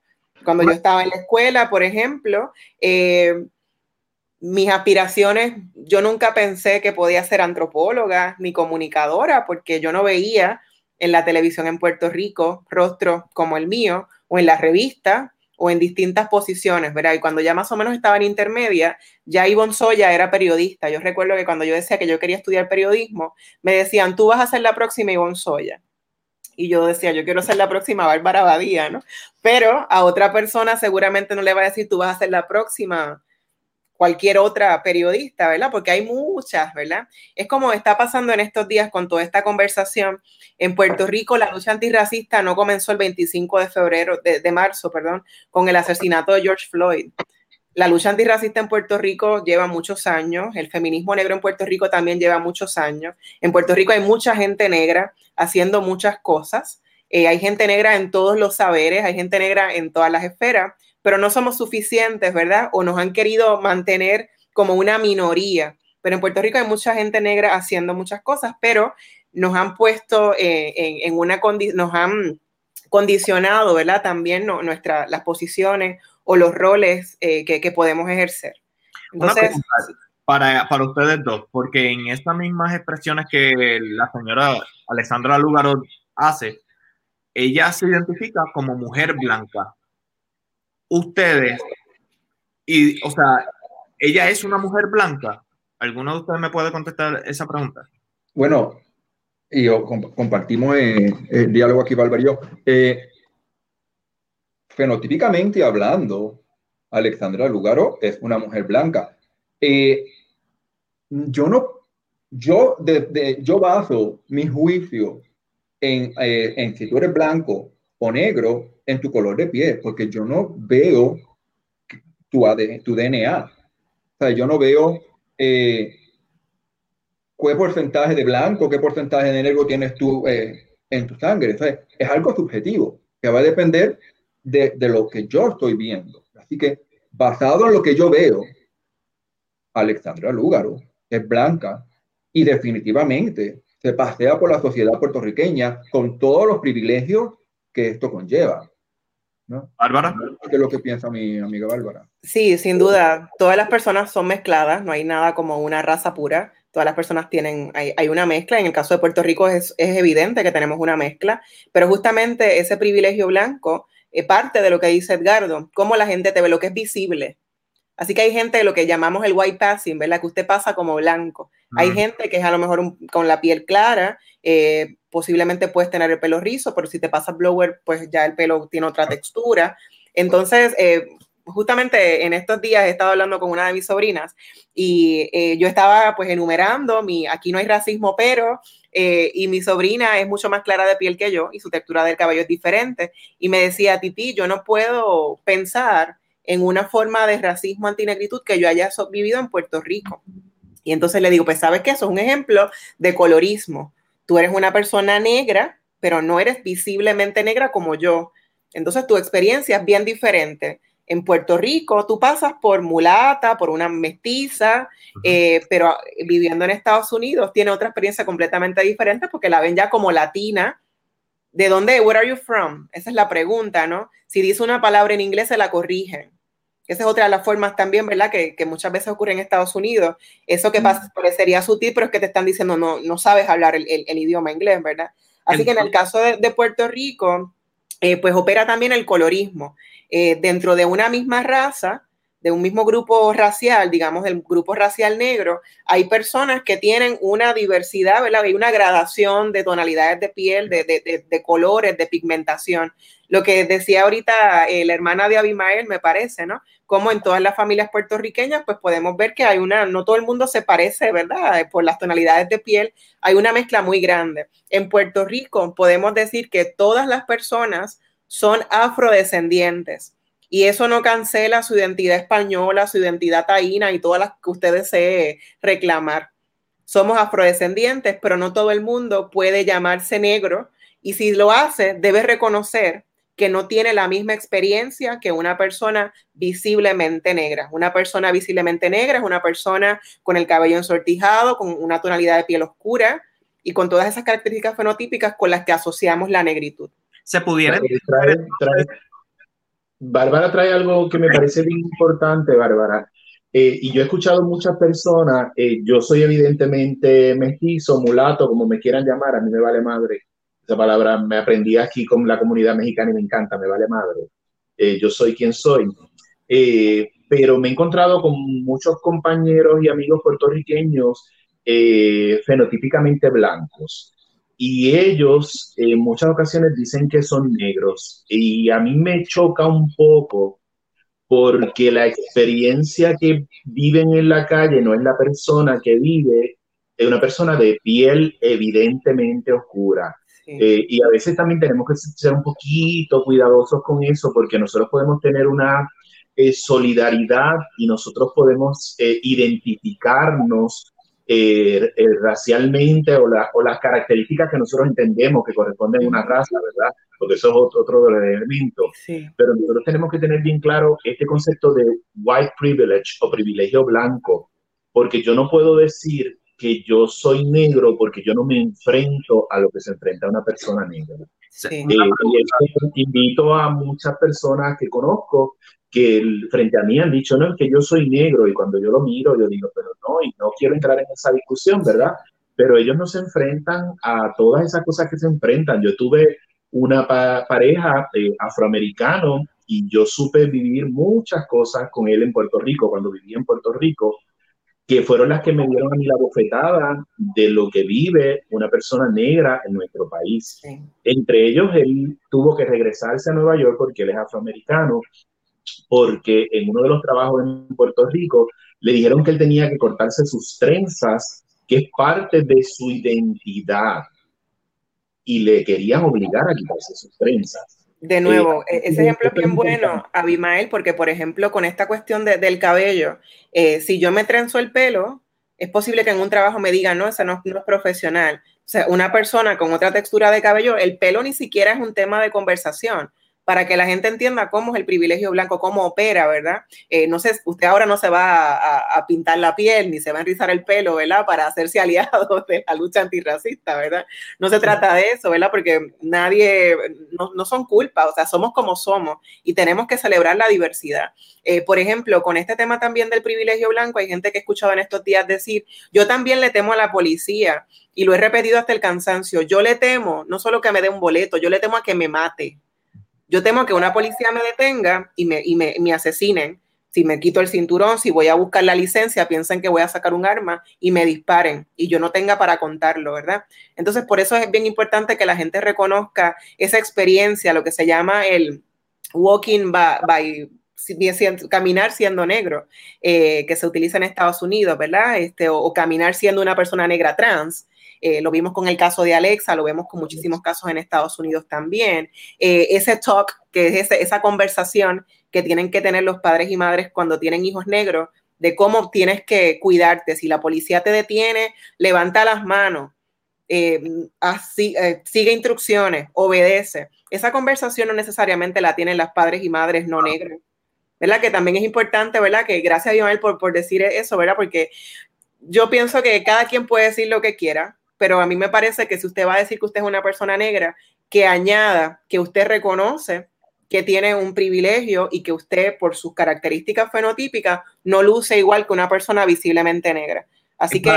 Cuando yo estaba en la escuela, por ejemplo, eh, mis aspiraciones, yo nunca pensé que podía ser antropóloga ni comunicadora, porque yo no veía en la televisión en Puerto Rico rostros como el mío, o en la revista, o en distintas posiciones, ¿verdad? Y cuando ya más o menos estaba en intermedia, ya Ivonne Soya era periodista. Yo recuerdo que cuando yo decía que yo quería estudiar periodismo, me decían, tú vas a ser la próxima Ivonne Soya. Y yo decía, yo quiero ser la próxima Bárbara Badía, ¿no? Pero a otra persona seguramente no le va a decir, tú vas a ser la próxima cualquier otra periodista, ¿verdad? Porque hay muchas, ¿verdad? Es como está pasando en estos días con toda esta conversación. En Puerto Rico, la lucha antirracista no comenzó el 25 de febrero, de, marzo, perdón, con el asesinato de George Floyd. La lucha antirracista en Puerto Rico lleva muchos años, el feminismo negro en Puerto Rico también lleva muchos años. En Puerto Rico hay mucha gente negra haciendo muchas cosas. Eh, hay gente negra en todos los saberes, hay gente negra en todas las esferas pero no somos suficientes, ¿verdad? O nos han querido mantener como una minoría. Pero en Puerto Rico hay mucha gente negra haciendo muchas cosas, pero nos han puesto eh, en, una condición, nos han condicionado, ¿verdad? También nuestra, las posiciones o los roles eh, que, podemos ejercer. Entonces, para, para ustedes dos, porque en estas mismas expresiones que la señora Alexandra Lugaro hace, ella se identifica como mujer blanca ustedes, y, o sea, ella es una mujer blanca. ¿Alguno de ustedes me puede contestar esa pregunta? Bueno, y yo compartimos el diálogo aquí, Valver. Eh, fenotípicamente hablando, Alexandra Lugaro es una mujer blanca. Eh, yo no, yo, de, yo baso mi juicio en, eh, en si tú eres blanco o negro en tu color de piel, porque yo no veo tu, ADN, tu DNA. O sea, yo no veo, eh, qué porcentaje de blanco, qué porcentaje de negro tienes tú eh, en tu sangre. Entonces, es algo subjetivo que va a depender de, de, lo que yo estoy viendo. Así que, basado en lo que yo veo, Alexandra Lúgaro es blanca y definitivamente se pasea por la sociedad puertorriqueña con todos los privilegios que esto conlleva. ¿No? Bárbara. ¿Qué es lo que piensa mi amiga Bárbara? Sí, sin duda. Todas las personas son mezcladas, no hay nada como una raza pura. Todas las personas tienen, hay, hay una mezcla. En el caso de Puerto Rico es, es, evidente que tenemos una mezcla, pero justamente ese privilegio blanco es parte de lo que dice Edgardo, cómo la gente te ve, lo que es visible. Así que hay gente, lo que llamamos el white passing, ¿verdad? Que usted pasa como blanco. Hay gente que es a lo mejor un, con la piel clara, eh, posiblemente puedes tener el pelo rizo, pero si te pasas blower, pues ya el pelo tiene otra textura. Entonces, eh, justamente en estos días he estado hablando con una de mis sobrinas y eh, yo estaba pues enumerando, mi, aquí no hay racismo, pero, eh, y mi sobrina es mucho más clara de piel que yo y su textura del cabello es diferente. Y me decía, Titi, yo no puedo pensar en una forma de racismo antinegritud que yo haya vivido en Puerto Rico. Y entonces le digo, pues sabes que eso es un ejemplo de colorismo. Tú eres una persona negra, pero no eres visiblemente negra como yo. Entonces tu experiencia es bien diferente. En Puerto Rico tú pasas por mulata, por una mestiza, eh, pero viviendo en Estados Unidos tiene otra experiencia completamente diferente porque la ven ya como latina. ¿De dónde? Where are you from? Esa es la pregunta, ¿no? Si dice una palabra en inglés se la corrigen. Esa es otra de las formas también, ¿verdad? Que, que, muchas veces ocurre en Estados Unidos. Eso que pasa, parecería sutil, pero es que te están diciendo no, no sabes hablar el, el, el idioma inglés, ¿verdad? Así que en el caso de, de Puerto Rico, eh, pues opera también el colorismo. Eh, dentro de una misma raza, de un mismo grupo racial, digamos el grupo racial negro, hay personas que tienen una diversidad, ¿verdad? Hay una gradación de tonalidades de piel, de, de, de colores, de pigmentación. Lo que decía ahorita eh, la hermana de Abimael, me parece, ¿no? Como en todas las familias puertorriqueñas, pues podemos ver que hay una, no todo el mundo se parece, ¿verdad? Por las tonalidades de piel, hay una mezcla muy grande. En Puerto Rico podemos decir que todas las personas son afrodescendientes y eso no cancela su identidad española, su identidad taína y todas las que usted desee reclamar. Somos afrodescendientes, pero no todo el mundo puede llamarse negro y si lo hace, debe reconocer que no tiene la misma experiencia que una persona visiblemente negra. Una persona visiblemente negra es una persona con el cabello ensortijado, con una tonalidad de piel oscura y con todas esas características fenotípicas con las que asociamos la negritud. Se pudiera... Trae, trae, Bárbara trae algo que me parece bien importante, Bárbara. Eh, y yo he escuchado muchas personas, eh, yo soy evidentemente mestizo, mulato, como me quieran llamar, a mí me vale madre. Esa palabra me aprendí aquí con la comunidad mexicana y me encanta, me vale madre. Eh, yo soy quien soy. Eh, pero me he encontrado con muchos compañeros y amigos puertorriqueños eh, fenotípicamente blancos. Y ellos en muchas ocasiones dicen que son negros. Y a mí me choca un poco porque la experiencia que viven en la calle no es la persona que vive, es una persona de piel evidentemente oscura. Sí. Eh, y a veces también tenemos que ser un poquito cuidadosos con eso porque nosotros podemos tener una eh, solidaridad y nosotros podemos eh, identificarnos eh, eh, racialmente o, la, o, las características que nosotros entendemos que corresponden a una raza, ¿verdad? Porque eso es otro, otro de los elementos. Sí. Pero nosotros tenemos que tener bien claro este concepto de white privilege o privilegio blanco, porque yo no puedo decir que yo soy negro porque yo no me enfrento a lo que se enfrenta una persona negra. Sí. Eh, y invito a muchas personas que conozco que frente a mí han dicho, no, es que yo soy negro y cuando yo lo miro, yo digo, pero no, y no quiero entrar en esa discusión, ¿verdad? Pero ellos no se enfrentan a todas esas cosas que se enfrentan. Yo tuve una pa pareja eh, afroamericano y yo supe vivir muchas cosas con él en Puerto Rico, cuando viví en Puerto Rico, que fueron las que me dieron a mí la bofetada de lo que vive una persona negra en nuestro país. Sí. Entre ellos, él tuvo que regresarse a Nueva York porque él es afroamericano porque en uno de los trabajos en Puerto Rico le dijeron que él tenía que cortarse sus trenzas, que es parte de su identidad, y le querían obligar a quitarse sus trenzas. De nuevo, eh, ese ejemplo es bien bueno, Abimael, porque por ejemplo, con esta cuestión de, del cabello, eh, si yo me trenzo el pelo, es posible que en un trabajo me digan, no, no, no es profesional. O sea, una persona con otra textura de cabello, el pelo ni siquiera es un tema de conversación para que la gente entienda cómo es el privilegio blanco, cómo opera, ¿verdad? Eh, no sé, usted ahora no se va a, pintar la piel ni se va a enrizar el pelo, ¿verdad? Para hacerse (laughs) aliado de la lucha antirracista, ¿verdad? No se trata de eso, ¿verdad? Porque nadie, no, no son culpa, o sea, somos como somos y tenemos que celebrar la diversidad. Eh, por ejemplo, con este tema también del privilegio blanco, hay gente que he escuchado en estos días decir, yo también le temo a la policía y lo he repetido hasta el cansancio, yo le temo, no solo que me dé un boleto, yo le temo a que me mate yo temo que una policía me detenga y me, y me, asesinen. Si me quito el cinturón, si voy a buscar la licencia, piensen que voy a sacar un arma y me disparen y yo no tenga para contarlo, ¿verdad? Entonces, por eso es bien importante que la gente reconozca esa experiencia, lo que se llama el walking by, caminar siendo negro, eh, que se utiliza en Estados Unidos, ¿verdad? Este, o, caminar siendo una persona negra trans. Eh, lo vimos con el caso de Alexa, lo vemos con muchísimos casos en Estados Unidos también. Eh, ese talk, que es esa conversación que tienen que tener los padres y madres cuando tienen hijos negros, de cómo tienes que cuidarte. Si la policía te detiene, levanta las manos, eh, así, sigue instrucciones, obedece. Esa conversación no necesariamente la tienen las padres y madres no negros. ¿Verdad? Que también es importante, ¿verdad? Que gracias a Dios por, por decir eso, ¿verdad? Porque yo pienso que cada quien puede decir lo que quiera, pero a mí me parece que si usted va a decir que usted es una persona negra, que añada que usted reconoce que tiene un privilegio y que usted, por sus características fenotípicas, no luce igual que una persona visiblemente negra. Así que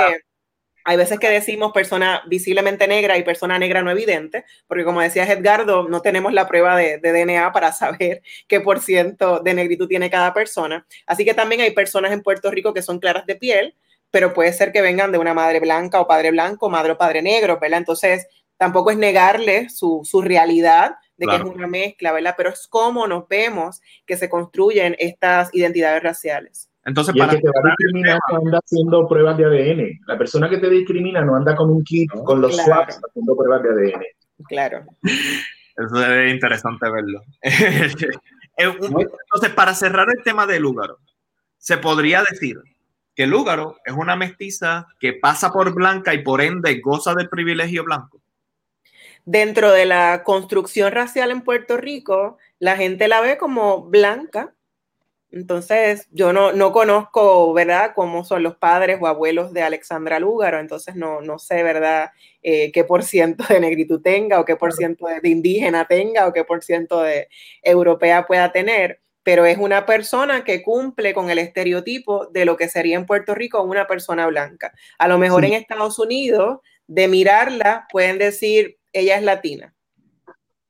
hay veces que decimos persona visiblemente negra y persona negra no evidente, porque como decía Edgardo, no tenemos la prueba de, de, DNA para saber (laughs) qué por ciento de negritud tiene cada persona. Así que también hay personas en Puerto Rico que son claras de piel, pero puede ser que vengan de una madre blanca o padre blanco, madre o padre negro, ¿verdad? Entonces, tampoco es negarle su, su realidad de que es una mezcla, ¿verdad? Pero es cómo nos vemos que se construyen estas identidades raciales. Entonces, para el que te va a discriminar no anda haciendo pruebas de ADN. La persona que te discrimina no anda con un kit, con los swaps haciendo pruebas de ADN. Claro. Eso es interesante verlo. (laughs) Entonces, para cerrar el tema del lugar, se podría decir que Lúgaro es una mestiza que pasa por blanca y por ende goza del privilegio blanco. Dentro de la construcción racial en Puerto Rico, la gente la ve como blanca. Entonces, yo no, no conozco, ¿verdad?, cómo son los padres o abuelos de Alexandra Lúgaro, entonces no, no sé, ¿verdad?, eh, qué por ciento de negritud tenga o qué por ciento de indígena tenga o qué por ciento de europea pueda tener pero es una persona que cumple con el estereotipo de lo que sería en Puerto Rico una persona blanca. A lo mejor en Estados Unidos, de mirarla, pueden decir, ella es latina,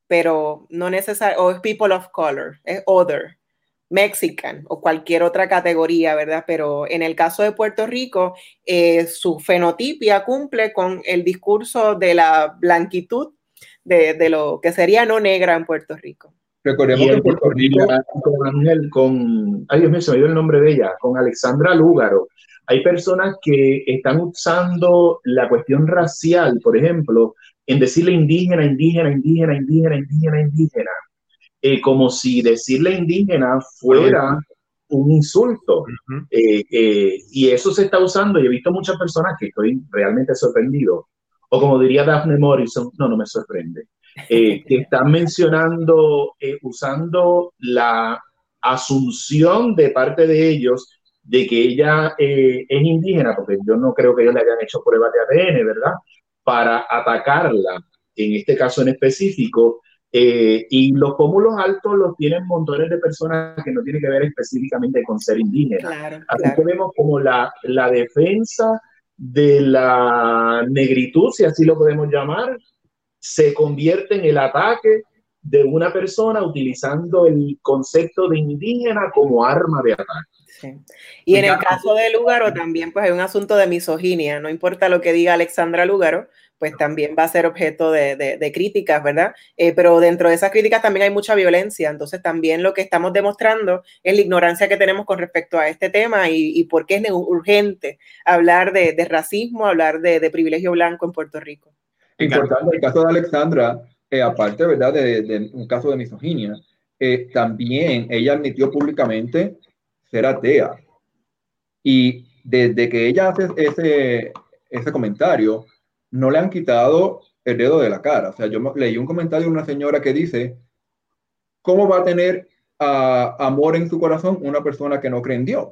pero no necesariamente, o es people of color, es other, mexican o cualquier otra categoría, ¿verdad? Pero en el caso de Puerto Rico, eh, su fenotipia cumple con el discurso de la blanquitud de, de lo que sería no negra en Puerto Rico. Recordemos que Puerto Rico. Con Ángel, con. Ay, Dios mío, se me dio el nombre de ella, con Alexandra Lúgaro. Hay personas que están usando la cuestión racial, por ejemplo, en decirle indígena, indígena, indígena, indígena, indígena, indígena, eh, como si decirle indígena fuera un insulto. Eh, eh, y eso se está usando y he visto muchas personas que estoy realmente sorprendido. O como diría Daphne Morrison, no, no me sorprende eh, que están mencionando, eh, usando la asunción de parte de ellos de que ella eh, es indígena, porque yo no creo que ellos le hayan hecho pruebas de ADN, ¿verdad? Para atacarla, en este caso en específico, y los pómulos altos los tienen montones de personas que no tienen que ver específicamente con ser indígena. Así que vemos como la, la defensa de la negritud, si así lo podemos llamar, se convierte en el ataque de una persona utilizando el concepto de indígena como arma de ataque. Y en el caso de Lugaro también pues hay un asunto de misoginia, no importa lo que diga Alexandra Lugaro, pues también va a ser objeto de, críticas, ¿verdad? Eh, pero dentro de esas críticas también hay mucha violencia, entonces también lo que estamos demostrando es la ignorancia que tenemos con respecto a este tema y, por qué es urgente hablar de, racismo, hablar de privilegio blanco en Puerto Rico. Importante el caso de Alexandra, eh, aparte, ¿verdad?, de, un caso de misoginia, eh, también ella admitió públicamente ser atea. Y desde que ella hace ese, ese comentario, no le han quitado el dedo de la cara. O sea, yo leí un comentario de una señora que dice, ¿cómo va a tener ah, amor en su corazón una persona que no cree en Dios?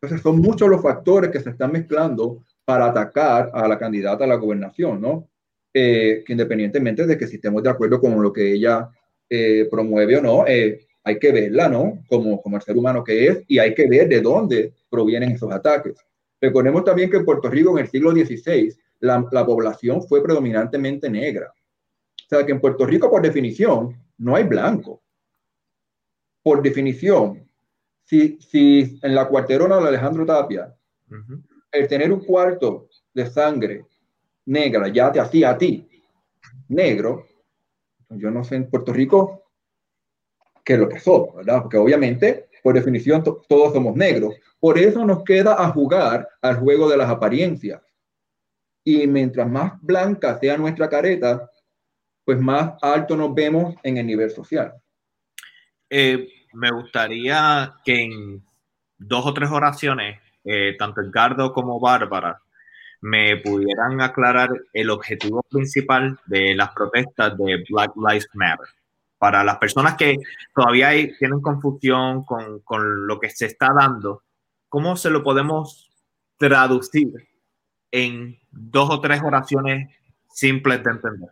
Entonces son muchos los factores que se están mezclando para atacar a la candidata a la gobernación, ¿no? Eh, que independientemente de que si estemos de acuerdo con lo que ella eh, promueve o no, eh, hay que verla, ¿no? Como, como el ser humano que es y hay que ver de dónde provienen esos ataques. Recordemos también que en Puerto Rico en el siglo XVI la, la población fue predominantemente negra. O sea que en Puerto Rico, por definición, no hay blanco. Por definición, si, si en la cuarterona de Alejandro Tapia, uh -huh. el tener un cuarto de sangre negra ya te hacía a ti negro, yo no sé en Puerto Rico qué es lo que somos, ¿verdad? Porque obviamente, por definición, todos somos negros. Por eso nos queda a jugar al juego de las apariencias. Y mientras más blanca sea nuestra careta, pues más alto nos vemos en el nivel social. Eh, me gustaría que en dos o tres oraciones, eh, tanto Edgardo como Bárbara, me pudieran aclarar el objetivo principal de las protestas de Black Lives Matter. Para las personas que todavía tienen confusión con, con lo que se está dando, ¿cómo se lo podemos traducir en dos o tres oraciones simples de entender?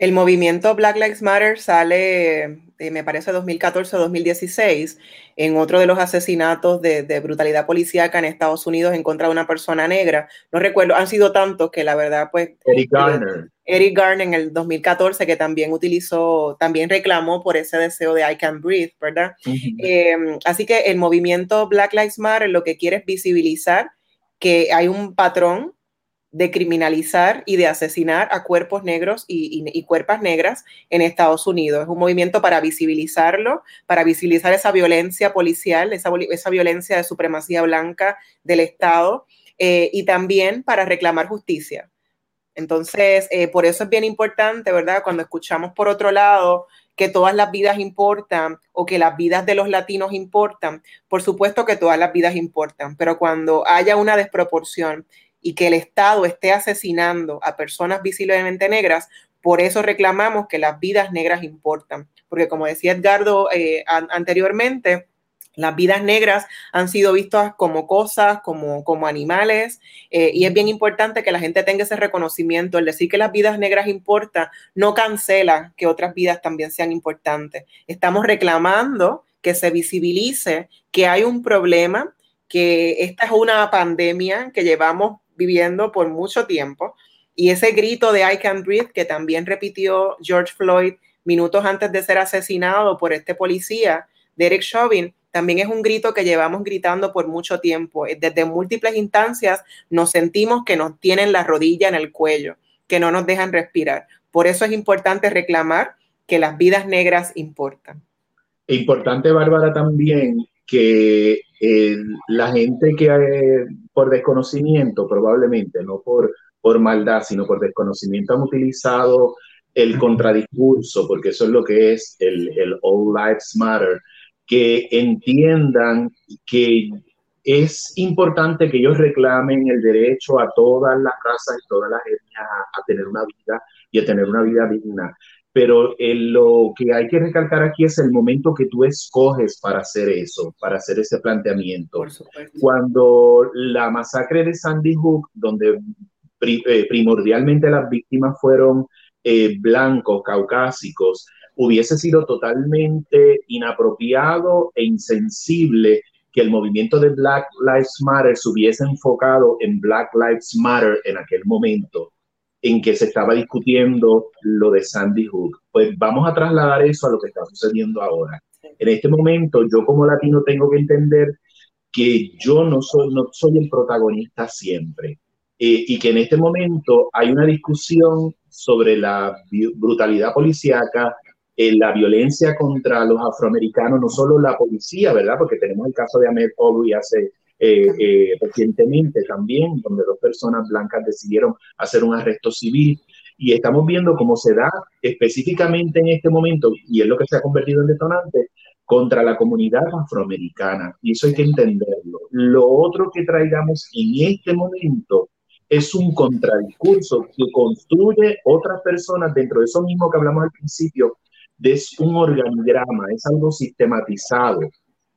El movimiento Black Lives Matter sale, eh, me parece, 2014-2016, en otro de los asesinatos de, de, brutalidad policíaca en Estados Unidos en contra de una persona negra. No recuerdo, han sido tantos que la verdad, pues... Eric Garner. Eric Garner en el 2014, que también utilizó, también reclamó por ese deseo de I Can Breathe, ¿verdad? Uh -huh. eh, así que el movimiento Black Lives Matter lo que quiere es visibilizar que hay un patrón de criminalizar y de asesinar a cuerpos negros y, y, y, cuerpas negras en Estados Unidos. Es un movimiento para visibilizarlo, para visibilizar esa violencia policial, esa, esa violencia de supremacía blanca del Estado eh, y también para reclamar justicia. Entonces, eh, por eso es bien importante, ¿verdad? Cuando escuchamos por otro lado que todas las vidas importan o que las vidas de los latinos importan, por supuesto que todas las vidas importan, pero cuando haya una desproporción y que el Estado esté asesinando a personas visiblemente negras, por eso reclamamos que las vidas negras importan. Porque como decía Edgardo eh, an anteriormente, las vidas negras han sido vistas como cosas, como, como animales, eh, y es bien importante que la gente tenga ese reconocimiento. El decir que las vidas negras importan no cancela que otras vidas también sean importantes. Estamos reclamando que se visibilice que hay un problema, que esta es una pandemia que llevamos viviendo por mucho tiempo. Y ese grito de I can breathe que también repitió George Floyd minutos antes de ser asesinado por este policía, Derek Chauvin, también es un grito que llevamos gritando por mucho tiempo. Desde múltiples instancias nos sentimos que nos tienen la rodilla en el cuello, que no nos dejan respirar. Por eso es importante reclamar que las vidas negras importan. Importante, Bárbara, también que eh, la gente que eh, por desconocimiento, probablemente, no por, por maldad, sino por desconocimiento, han utilizado el contradiscurso, porque eso es lo que es el, el All Lives Matter, que entiendan que es importante que ellos reclamen el derecho a todas las razas y todas las etnias a, a tener una vida y a tener una vida digna. Pero eh, lo que hay que recalcar aquí es el momento que tú escoges para hacer eso, para hacer ese planteamiento. Cuando la masacre de Sandy Hook, donde pri, eh, primordialmente las víctimas fueron eh, blancos, caucásicos, hubiese sido totalmente inapropiado e insensible que el movimiento de Black Lives Matter se hubiese enfocado en Black Lives Matter en aquel momento en que se estaba discutiendo lo de Sandy Hook. Pues vamos a trasladar eso a lo que está sucediendo ahora. En este momento, yo como latino tengo que entender que yo no soy, no soy el protagonista siempre. Eh, y que en este momento hay una discusión sobre la brutalidad policíaca, eh, la violencia contra los afroamericanos, no solo la policía, ¿verdad? Porque tenemos el caso de Ahmed Aubrey hace eh, eh, recientemente también, donde dos personas blancas decidieron hacer un arresto civil. Y estamos viendo cómo se da específicamente en este momento, y es lo que se ha convertido en detonante, contra la comunidad afroamericana. Y eso hay que entenderlo. lo otro que traigamos en este momento es un contradiscurso que construye otras personas dentro de eso mismo que hablamos al principio, es un organigrama, es algo sistematizado,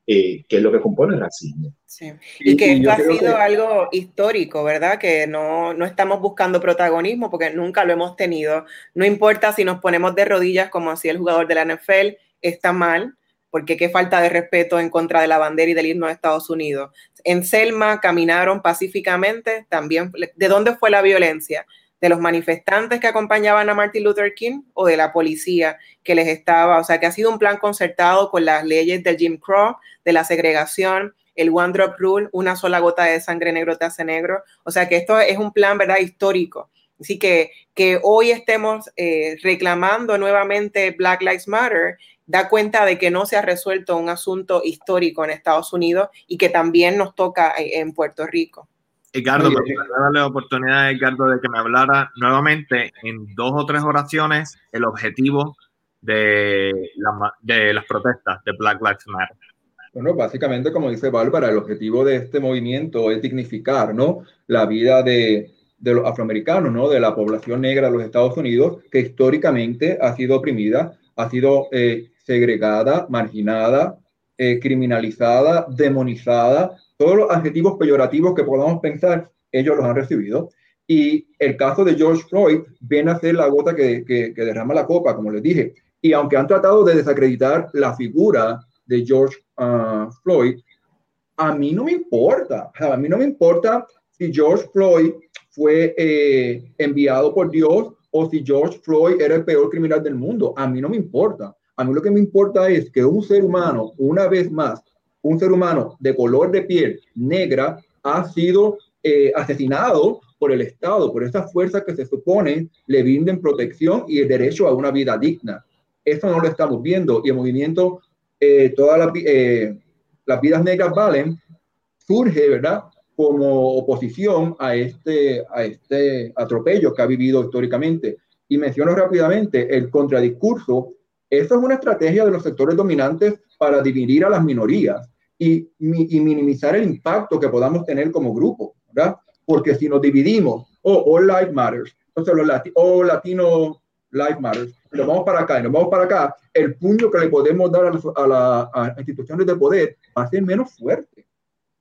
eh, que es lo que compone el racismo. Sí. Y, que esto ha sido algo histórico, ¿verdad? Que no, no estamos buscando protagonismo porque nunca lo hemos tenido. No importa si nos ponemos de rodillas como hacía el jugador de la NFL, está mal, porque qué falta de respeto en contra de la bandera y del himno de Estados Unidos. En Selma caminaron pacíficamente, también, ¿de dónde fue la violencia? De los manifestantes que acompañaban a Martin Luther King o de la policía que les estaba, o sea, que ha sido un plan concertado con las leyes del Jim Crow, de la segregación, el One Drop Rule, una sola gota de sangre negro te hace negro, o sea, que esto es un plan, ¿verdad?, histórico. Así que que hoy estemos eh, reclamando nuevamente Black Lives Matter da cuenta de que no se ha resuelto un asunto histórico en Estados Unidos y que también nos toca eh, en Puerto Rico. Edgardo, a darle la oportunidad a Edgardo de que me hablara nuevamente en dos o tres oraciones el objetivo de, de las protestas de Black Lives Matter. Bueno, básicamente, como dice Bárbara, el objetivo de este movimiento es dignificar ¿no? la vida de, de los afroamericanos, ¿no? de la población negra de los Estados Unidos, que históricamente ha sido oprimida, ha sido eh, segregada, marginada, eh, criminalizada, demonizada todos los adjetivos peyorativos que podamos pensar, ellos los han recibido. Y el caso de George Floyd viene a ser la gota que, que, derrama la copa, como les dije. Y aunque han tratado de desacreditar la figura de George uh, Floyd, a mí no me importa. A mí no me importa si George Floyd fue eh, enviado por Dios o si George Floyd era el peor criminal del mundo. A mí no me importa. A mí lo que me importa es que un ser humano, una vez más, un ser humano de color de piel negra ha sido eh, asesinado por el Estado, por estas fuerzas que se supone le brinden protección y el derecho a una vida digna. Eso no lo estamos viendo y el movimiento eh, Todas eh, las vidas negras valen surge, ¿verdad? Como oposición a este, a este atropello que ha vivido históricamente. Y menciono rápidamente el contradiscurso. Eso es una estrategia de los sectores dominantes para dividir a las minorías y, minimizar el impacto que podamos tener como grupo, ¿verdad? Porque si nos dividimos, oh, All Life Matters, entonces los lati o Latino Life Matters, nos vamos para acá y nos vamos para acá, el puño que le podemos dar a, las instituciones de poder va a ser menos fuerte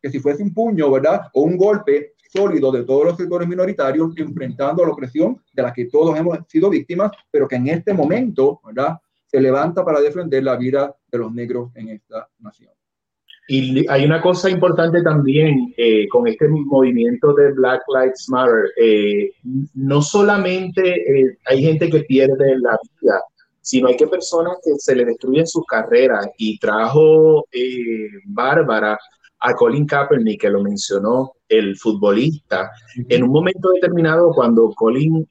que si fuese un puño, ¿verdad? O un golpe sólido de todos los sectores minoritarios enfrentando a la opresión de la que todos hemos sido víctimas, pero que en este momento, ¿verdad? Se levanta para defender la vida de los negros en esta nación. Y hay una cosa importante también eh, con este movimiento de Black Lives Matter. Eh, no solamente eh, hay gente que pierde la vida, sino hay que personas que se le destruyen sus carreras. Y trajo Bárbara a Colin Kaepernick, que lo mencionó, el futbolista. En un momento determinado, cuando Colin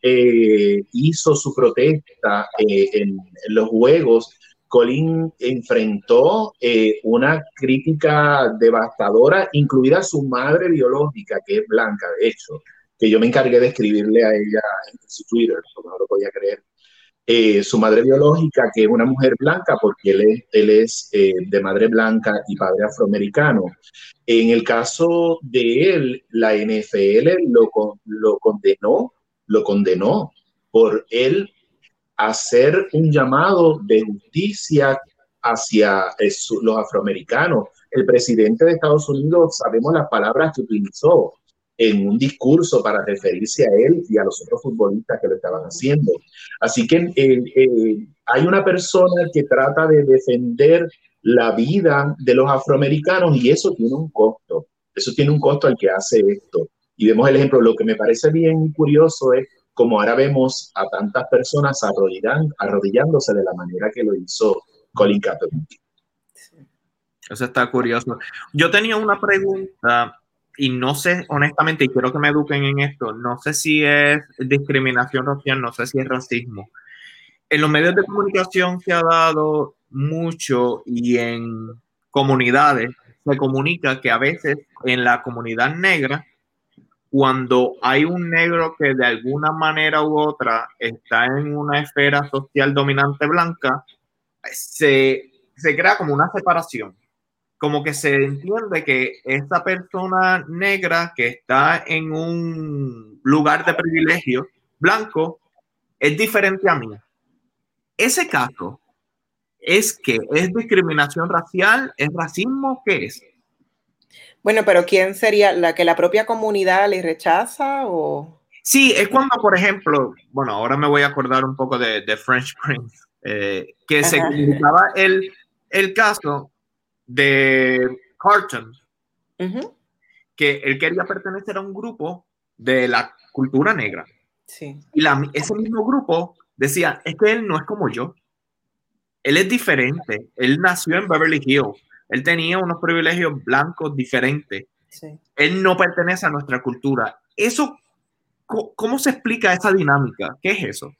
hizo su protesta en, en los Juegos, Colin enfrentó eh, una crítica devastadora, incluida su madre biológica, que es blanca, de hecho, que yo me encargué de escribirle a ella en su Twitter, porque no lo podía creer. Eh, su madre biológica, que es una mujer blanca, porque él es, eh, de madre blanca y padre afroamericano. En el caso de él, la NFL lo, lo condenó, lo condenó por él hacer un llamado de justicia hacia eh, los afroamericanos. El presidente de Estados Unidos, sabemos las palabras que utilizó en un discurso para referirse a él y a los otros futbolistas que lo estaban haciendo. Así que eh, eh, hay una persona que trata de defender la vida de los afroamericanos y eso tiene un costo. Eso tiene un costo al que hace esto. Y vemos el ejemplo. Lo que me parece bien curioso es como ahora vemos a tantas personas arrodillándose de la manera que lo hizo Colin Kaepernick. Eso está curioso. Yo tenía una pregunta y no sé, honestamente, y quiero que me eduquen en esto, no sé si es discriminación racial, no sé si es racismo. En los medios de comunicación se ha dado mucho y en comunidades se comunica que a veces en la comunidad negra cuando hay un negro que de alguna manera u otra está en una esfera social dominante blanca, se, se crea como una separación, como que se entiende que esta persona negra que está en un lugar de privilegio blanco es diferente a mí. Ese caso es que es discriminación racial, es racismo, ¿qué es? Bueno, pero ¿quién sería la que la propia comunidad le rechaza o? Sí, es cuando, por ejemplo, bueno, ahora me voy a acordar un poco de, de French (laughs) Prince, eh, que se comunicaba el, el caso de Carton, que él quería pertenecer a un grupo de la cultura negra. Sí. Y la, ese mismo grupo decía, es que él no es como yo. Él es diferente. Él nació en Beverly Hills. Él tenía unos privilegios blancos diferentes. Sí. Él no pertenece a nuestra cultura. Eso, ¿cómo se explica esa dinámica? ¿Qué es eso?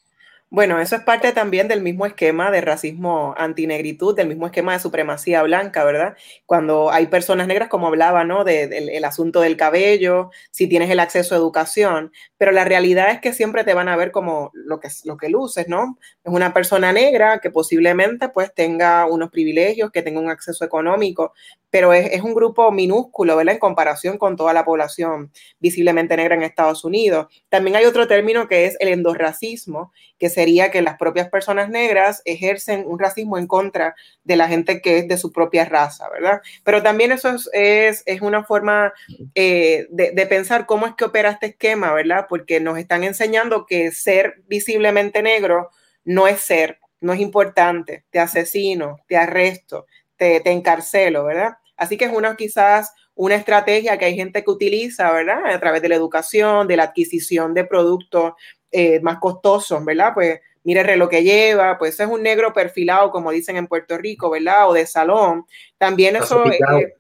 Bueno, eso es parte también del mismo esquema de racismo antinegritud, del mismo esquema de supremacía blanca, ¿verdad? Cuando hay personas negras, como hablaba, ¿no? Del de, el asunto del cabello, si tienes el acceso a educación, pero la realidad es que siempre te van a ver como lo que, lo que luces, ¿no? Es una persona negra que posiblemente pues tenga unos privilegios, que tenga un acceso económico, pero es, es un grupo minúsculo, ¿verdad? En comparación con toda la población visiblemente negra en Estados Unidos. También hay otro término que es el endorracismo, que sería que las propias personas negras ejercen un racismo en contra de la gente que es de su propia raza, ¿verdad? Pero también eso es, es, una forma eh, de, de, pensar cómo es que opera este esquema, ¿verdad? Porque nos están enseñando que ser visiblemente negro no es ser, no es importante, te asesino, te arresto, te, te encarcelo, ¿verdad? Así que es una quizás una estrategia que hay gente que utiliza, ¿verdad? A través de la educación, de la adquisición de productos eh, más costosos, ¿verdad? Pues mire lo que lleva, pues es un negro perfilado, como dicen en Puerto Rico, ¿verdad? O de salón. También eso eh,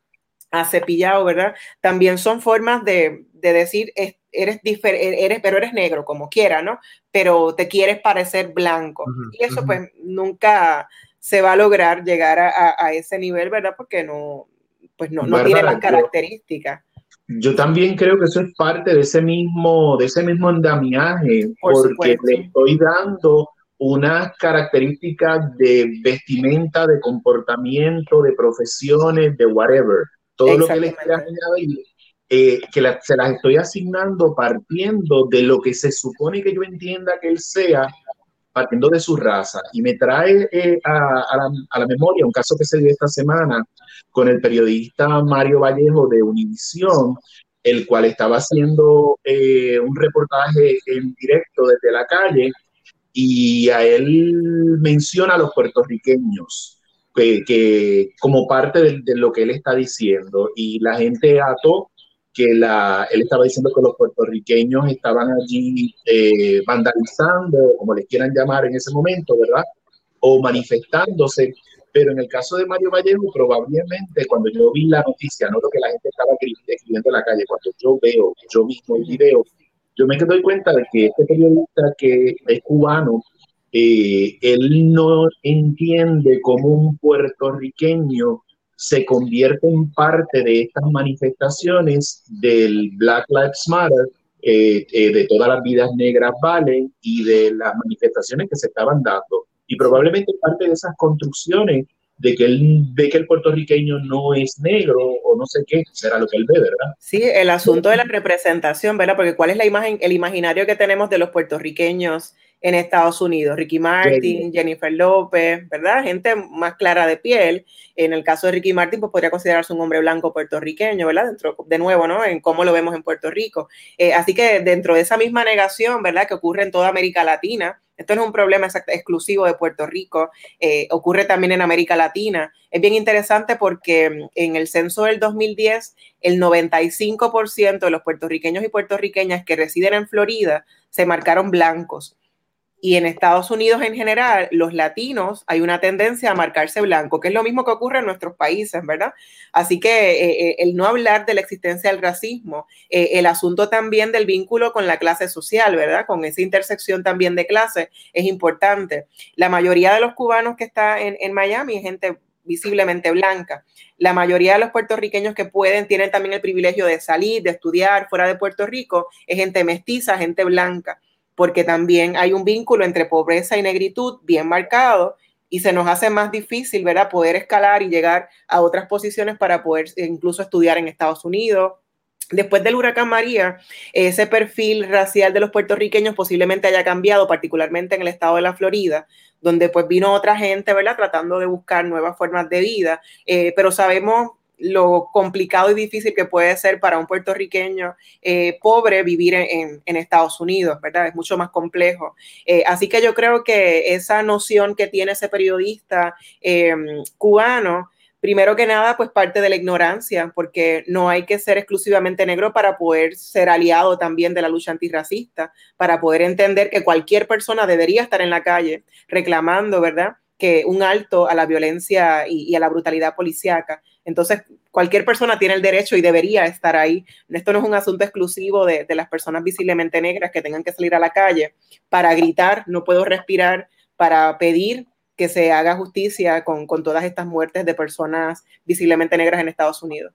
acepillado, ¿verdad? También son formas de, de decir, eres, eres, pero eres negro, como quiera, ¿no? Pero te quieres parecer blanco. Uh -huh, y eso uh -huh. pues nunca se va a lograr llegar a, a, a, ese nivel, ¿verdad? Porque no, pues no, tiene las características. Yo, yo, también creo que eso es parte de ese mismo, de ese mismo andamiaje, Por porque supuesto. le estoy dando unas características de vestimenta, de comportamiento, de profesiones, de whatever. Todo lo que le estoy añadiendo, eh, que la, se las estoy asignando partiendo de lo que se supone que yo entienda que él sea, partiendo de su raza. Y me trae eh, a, a, la, a, la, memoria un caso que se dio esta semana con el periodista Mario Vallejo de Univisión, el cual estaba haciendo eh, un reportaje en directo desde la calle y a él menciona a los puertorriqueños. Que, que como parte de, de, lo que él está diciendo y la gente ató que la, él estaba diciendo que los puertorriqueños estaban allí eh, vandalizando, como les quieran llamar en ese momento, ¿verdad? O manifestándose. Pero en el caso de Mario Vallejo, probablemente cuando yo vi la noticia, no lo que la gente estaba escribiendo en la calle, cuando yo veo, yo mismo el video, yo me doy cuenta de que este periodista que es cubano, eh, él no entiende cómo un puertorriqueño se convierte en parte de estas manifestaciones del Black Lives Matter, eh, eh, de todas las vidas negras valen y de las manifestaciones que se estaban dando. Y probablemente parte de esas construcciones de que él ve que el puertorriqueño no es negro o no sé qué, será lo que él ve, ¿verdad? Sí, el asunto de la representación, ¿verdad? Porque cuál es la imagen, el imaginario que tenemos de los puertorriqueños en Estados Unidos, Ricky Martin, Jennifer López, ¿verdad? Gente más clara de piel. En el caso de Ricky Martin, pues podría considerarse un hombre blanco puertorriqueño, ¿verdad? Dentro, de nuevo, ¿no? En cómo lo vemos en Puerto Rico. Eh, así que dentro de esa misma negación, ¿verdad? Que ocurre en toda América Latina, esto no es un problema exclusivo de Puerto Rico, eh, ocurre también en América Latina. Es bien interesante porque en el censo del 2010, el 95% de los puertorriqueños y puertorriqueñas que residen en Florida se marcaron blancos. Y en Estados Unidos en general, los latinos hay una tendencia a marcarse blanco, que es lo mismo que ocurre en nuestros países, ¿verdad? Así que eh, el no hablar de la existencia del racismo, eh, el asunto también del vínculo con la clase social, ¿verdad? Con esa intersección también de clases es importante. La mayoría de los cubanos que está en Miami es gente visiblemente blanca. La mayoría de los puertorriqueños que pueden tienen también el privilegio de salir, de estudiar fuera de Puerto Rico, es gente mestiza, gente blanca porque también hay un vínculo entre pobreza y negritud bien marcado y se nos hace más difícil, ¿verdad? Poder escalar y llegar a otras posiciones para poder incluso estudiar en Estados Unidos. Después del huracán María, ese perfil racial de los puertorriqueños posiblemente haya cambiado, particularmente en el estado de la Florida, donde pues vino otra gente, ¿verdad? Tratando de buscar nuevas formas de vida, eh, pero sabemos lo complicado y difícil que puede ser para un puertorriqueño eh, pobre vivir en, Estados Unidos, ¿verdad? Es mucho más complejo. Eh, así que yo creo que esa noción que tiene ese periodista cubano, primero que nada, pues parte de la ignorancia, porque no hay que ser exclusivamente negro para poder ser aliado también de la lucha antirracista, para poder entender que cualquier persona debería estar en la calle reclamando, ¿verdad? Que un alto a la violencia y, a la brutalidad policíaca. Entonces, cualquier persona tiene el derecho y debería estar ahí. Esto no es un asunto exclusivo de, de las personas visiblemente negras que tengan que salir a la calle para gritar, no puedo respirar, para pedir que se haga justicia con, todas estas muertes de personas visiblemente negras en Estados Unidos.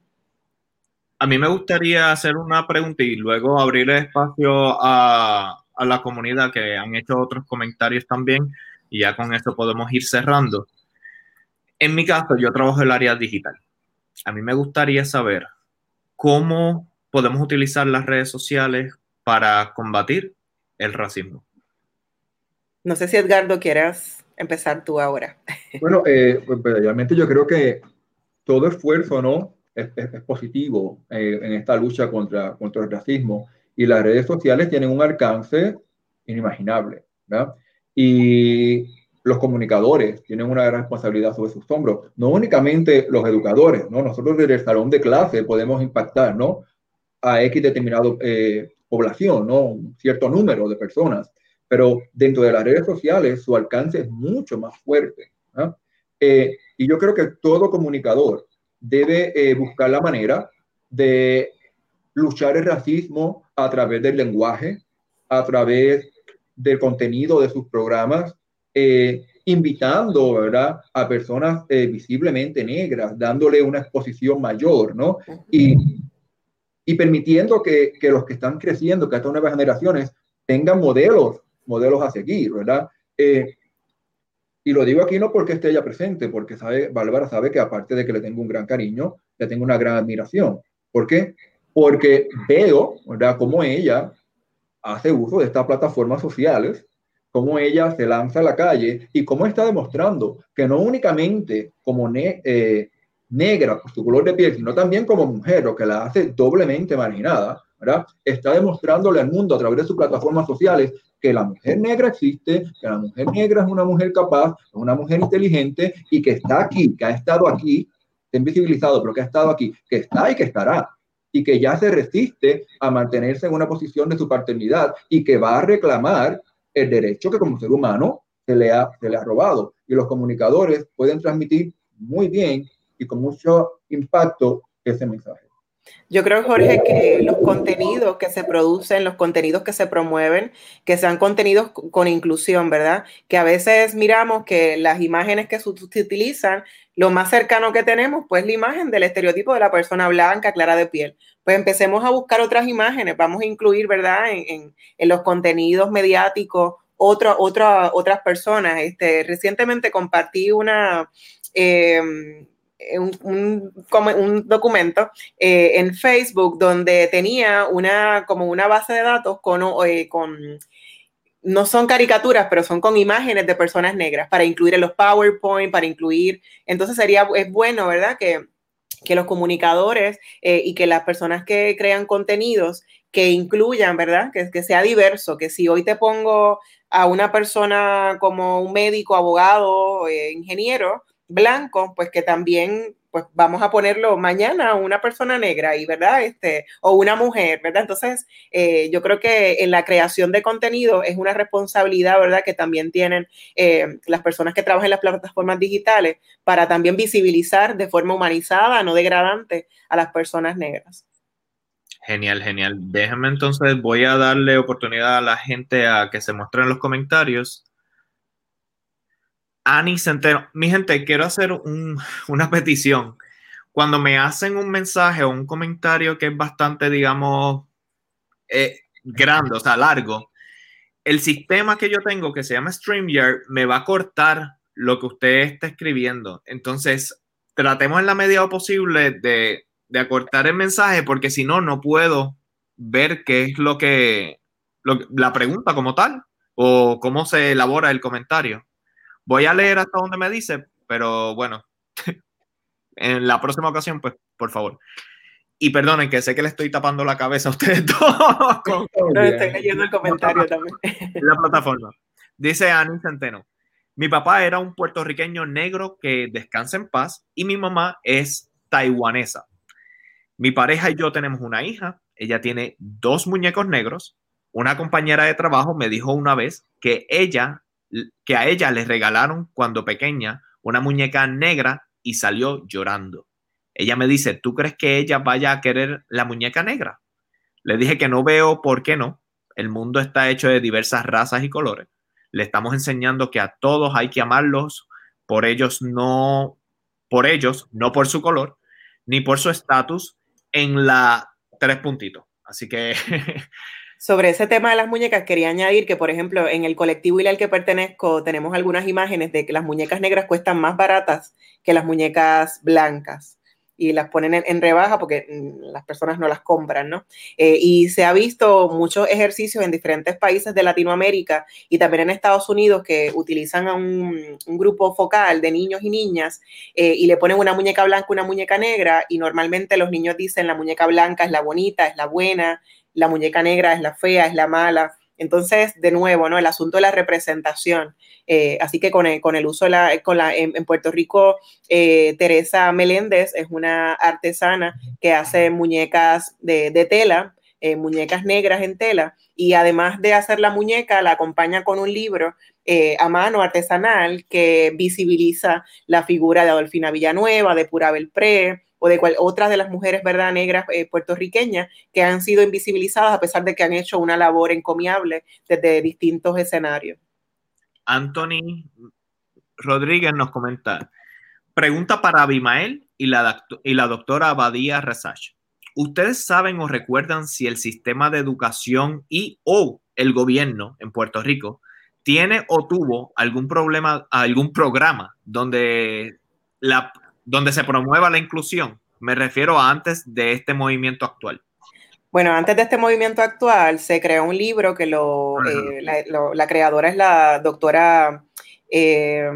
A mí me gustaría hacer una pregunta y luego abrir espacio a, a la comunidad que han hecho otros comentarios también y ya con esto podemos ir cerrando. En mi caso, yo trabajo en el área digital. A mí me gustaría saber cómo podemos utilizar las redes sociales para combatir el racismo. No sé si Edgardo quieras empezar tú ahora. (laughs) Bueno, eh, pues, pues, realmente yo creo que todo esfuerzo ¿no? es, positivo eh, en esta lucha contra, contra el racismo y las redes sociales tienen un alcance inimaginable. ¿verdad? Y los comunicadores tienen una gran responsabilidad sobre sus hombros, no únicamente los educadores, ¿no? nosotros desde el salón de clase podemos impactar ¿no? a X determinado eh, población, ¿no? un cierto número de personas pero dentro de las redes sociales su alcance es mucho más fuerte. Eh, y yo creo que todo comunicador debe eh, buscar la manera de luchar el racismo a través del lenguaje, a través del contenido de sus programas, eh, invitando a personas visiblemente negras, dándole una exposición mayor, ¿no? Y, permitiendo que, que, los que están creciendo, que estas nuevas generaciones, tengan modelos modelos a seguir, ¿verdad? Eh, y lo digo aquí no porque esté ella presente, porque sabe, Bárbara sabe que aparte de que le tengo un gran cariño, le tengo una gran admiración. ¿Por qué? Porque veo, ¿verdad?, cómo ella hace uso de estas plataformas sociales, cómo ella se lanza a la calle y cómo está demostrando que no únicamente como eh, negra por su color de piel, sino también como mujer, lo que la hace doblemente marginada, ¿verdad? Está demostrándole al mundo a través de sus plataformas sociales que la mujer negra existe, que la mujer negra es una mujer capaz, es una mujer inteligente y que está aquí, que ha estado aquí, está invisibilizado, pero que ha estado aquí, que está y que estará y que ya se resiste a mantenerse en una posición de su paternidad y que va a reclamar el derecho que como ser humano se le ha, se le ha robado. Y los comunicadores pueden transmitir muy bien y con mucho impacto ese mensaje. Yo creo, Jorge, que los contenidos que se producen, los contenidos que se promueven, que sean contenidos con inclusión, ¿verdad? Que a veces miramos que las imágenes que se utilizan, lo más cercano que tenemos, pues la imagen del estereotipo de la persona blanca, clara de piel. Pues empecemos a buscar otras imágenes, vamos a incluir, ¿verdad? En, los contenidos mediáticos otra, otra, otras personas. Este, recientemente compartí una... Em, un, un, documento eh, en Facebook donde tenía una, como una base de datos con, eh, con, no son caricaturas, pero son con imágenes de personas negras para incluir en los PowerPoint, para incluir, entonces sería, es bueno, ¿verdad? Que, que los comunicadores eh, y que las personas que crean contenidos que incluyan, ¿verdad? Que, que sea diverso, que si hoy te pongo a una persona como un médico, abogado, ingeniero, blanco, pues que también pues vamos a ponerlo mañana una persona negra y verdad este o una mujer verdad entonces eh, yo creo que en la creación de contenido es una responsabilidad verdad que también tienen eh, las personas que trabajan en las plataformas digitales para también visibilizar de forma humanizada no degradante a las personas negras. Genial, genial. Déjame entonces, voy a darle oportunidad a la gente a que se muestre en los comentarios Ani Centeno, mi gente, quiero hacer una petición. Cuando me hacen un mensaje o un comentario que es bastante, digamos, eh, grande, o sea, largo, el sistema que yo tengo que se llama StreamYard me va a cortar lo que usted está escribiendo. Entonces, tratemos en la medida posible de, de acortar el mensaje, porque si no, no puedo ver qué es lo que, la pregunta como tal, o cómo se elabora el comentario. Voy a leer hasta donde me dice, pero bueno, (laughs) en la próxima ocasión, pues, por favor. Y perdonen que sé que le estoy tapando la cabeza a ustedes (laughs) todos. no, estoy leyendo el comentario también. La plataforma. Dice Ani Centeno. Mi papá era un puertorriqueño negro que descansa en paz y mi mamá es taiwanesa. Mi pareja y yo tenemos una hija. Ella tiene dos muñecos negros. Una compañera de trabajo me dijo una vez que ella, que a ella le regalaron cuando pequeña una muñeca negra y salió llorando. Ella me dice, ¿tú crees que ella vaya a querer la muñeca negra? Le dije que no veo por qué no. El mundo está hecho de diversas razas y colores le estamos enseñando que a todos hay que amarlos por ellos, no por ellos, no por su color, ni por su estatus en la tres puntitos. Así que... (laughs) Sobre ese tema de las muñecas, quería añadir que, por ejemplo, en el colectivo y al que pertenezco, tenemos algunas imágenes de que las muñecas negras cuestan más baratas que las muñecas blancas y las ponen en, rebaja porque mm, las personas no las compran, ¿no? Eh, y se ha visto muchos ejercicios en diferentes países de Latinoamérica y también en Estados Unidos que utilizan a un, grupo focal de niños y niñas eh, y le ponen una muñeca blanca, una muñeca negra y normalmente los niños dicen la muñeca blanca es la bonita, es la buena, la muñeca negra es la fea, es la mala. Entonces, de nuevo, ¿no? El asunto de la representación. Eh, así que con el, uso de la, en, Puerto Rico, eh, Teresa Meléndez es una artesana que hace muñecas de, tela, eh, muñecas negras en tela, y además de hacer la muñeca, la acompaña con un libro a mano artesanal que visibiliza la figura de Adolfina Villanueva, de Pura Belpré, o de cual, otras de las mujeres ¿verdad? negras eh, puertorriqueñas que han sido invisibilizadas a pesar de que han hecho una labor encomiable desde distintos escenarios. Anthony Rodríguez nos comenta, pregunta para Abimael y la, y la doctora Abadía Resach. ¿Ustedes saben o recuerdan si el sistema de educación y o el gobierno en Puerto Rico tiene o tuvo algún problema, algún programa donde la donde se promueva la inclusión. Me refiero a antes de este movimiento actual. Bueno, antes de este movimiento actual se creó un libro que lo, eh, la, creadora es la doctora eh,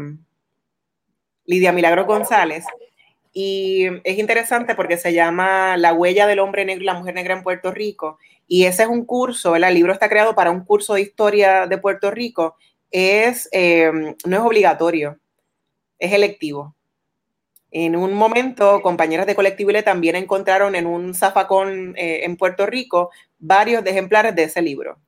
Lidia Milagro González. Y es interesante porque se llama La huella del hombre negro y la mujer negra en Puerto Rico. Y ese es un curso, el libro está creado para un curso de historia de Puerto Rico. Es, eh, no es obligatorio, es electivo. En un momento, compañeras de colectivo también encontraron en un zafacón eh, en Puerto Rico varios ejemplares de ese libro.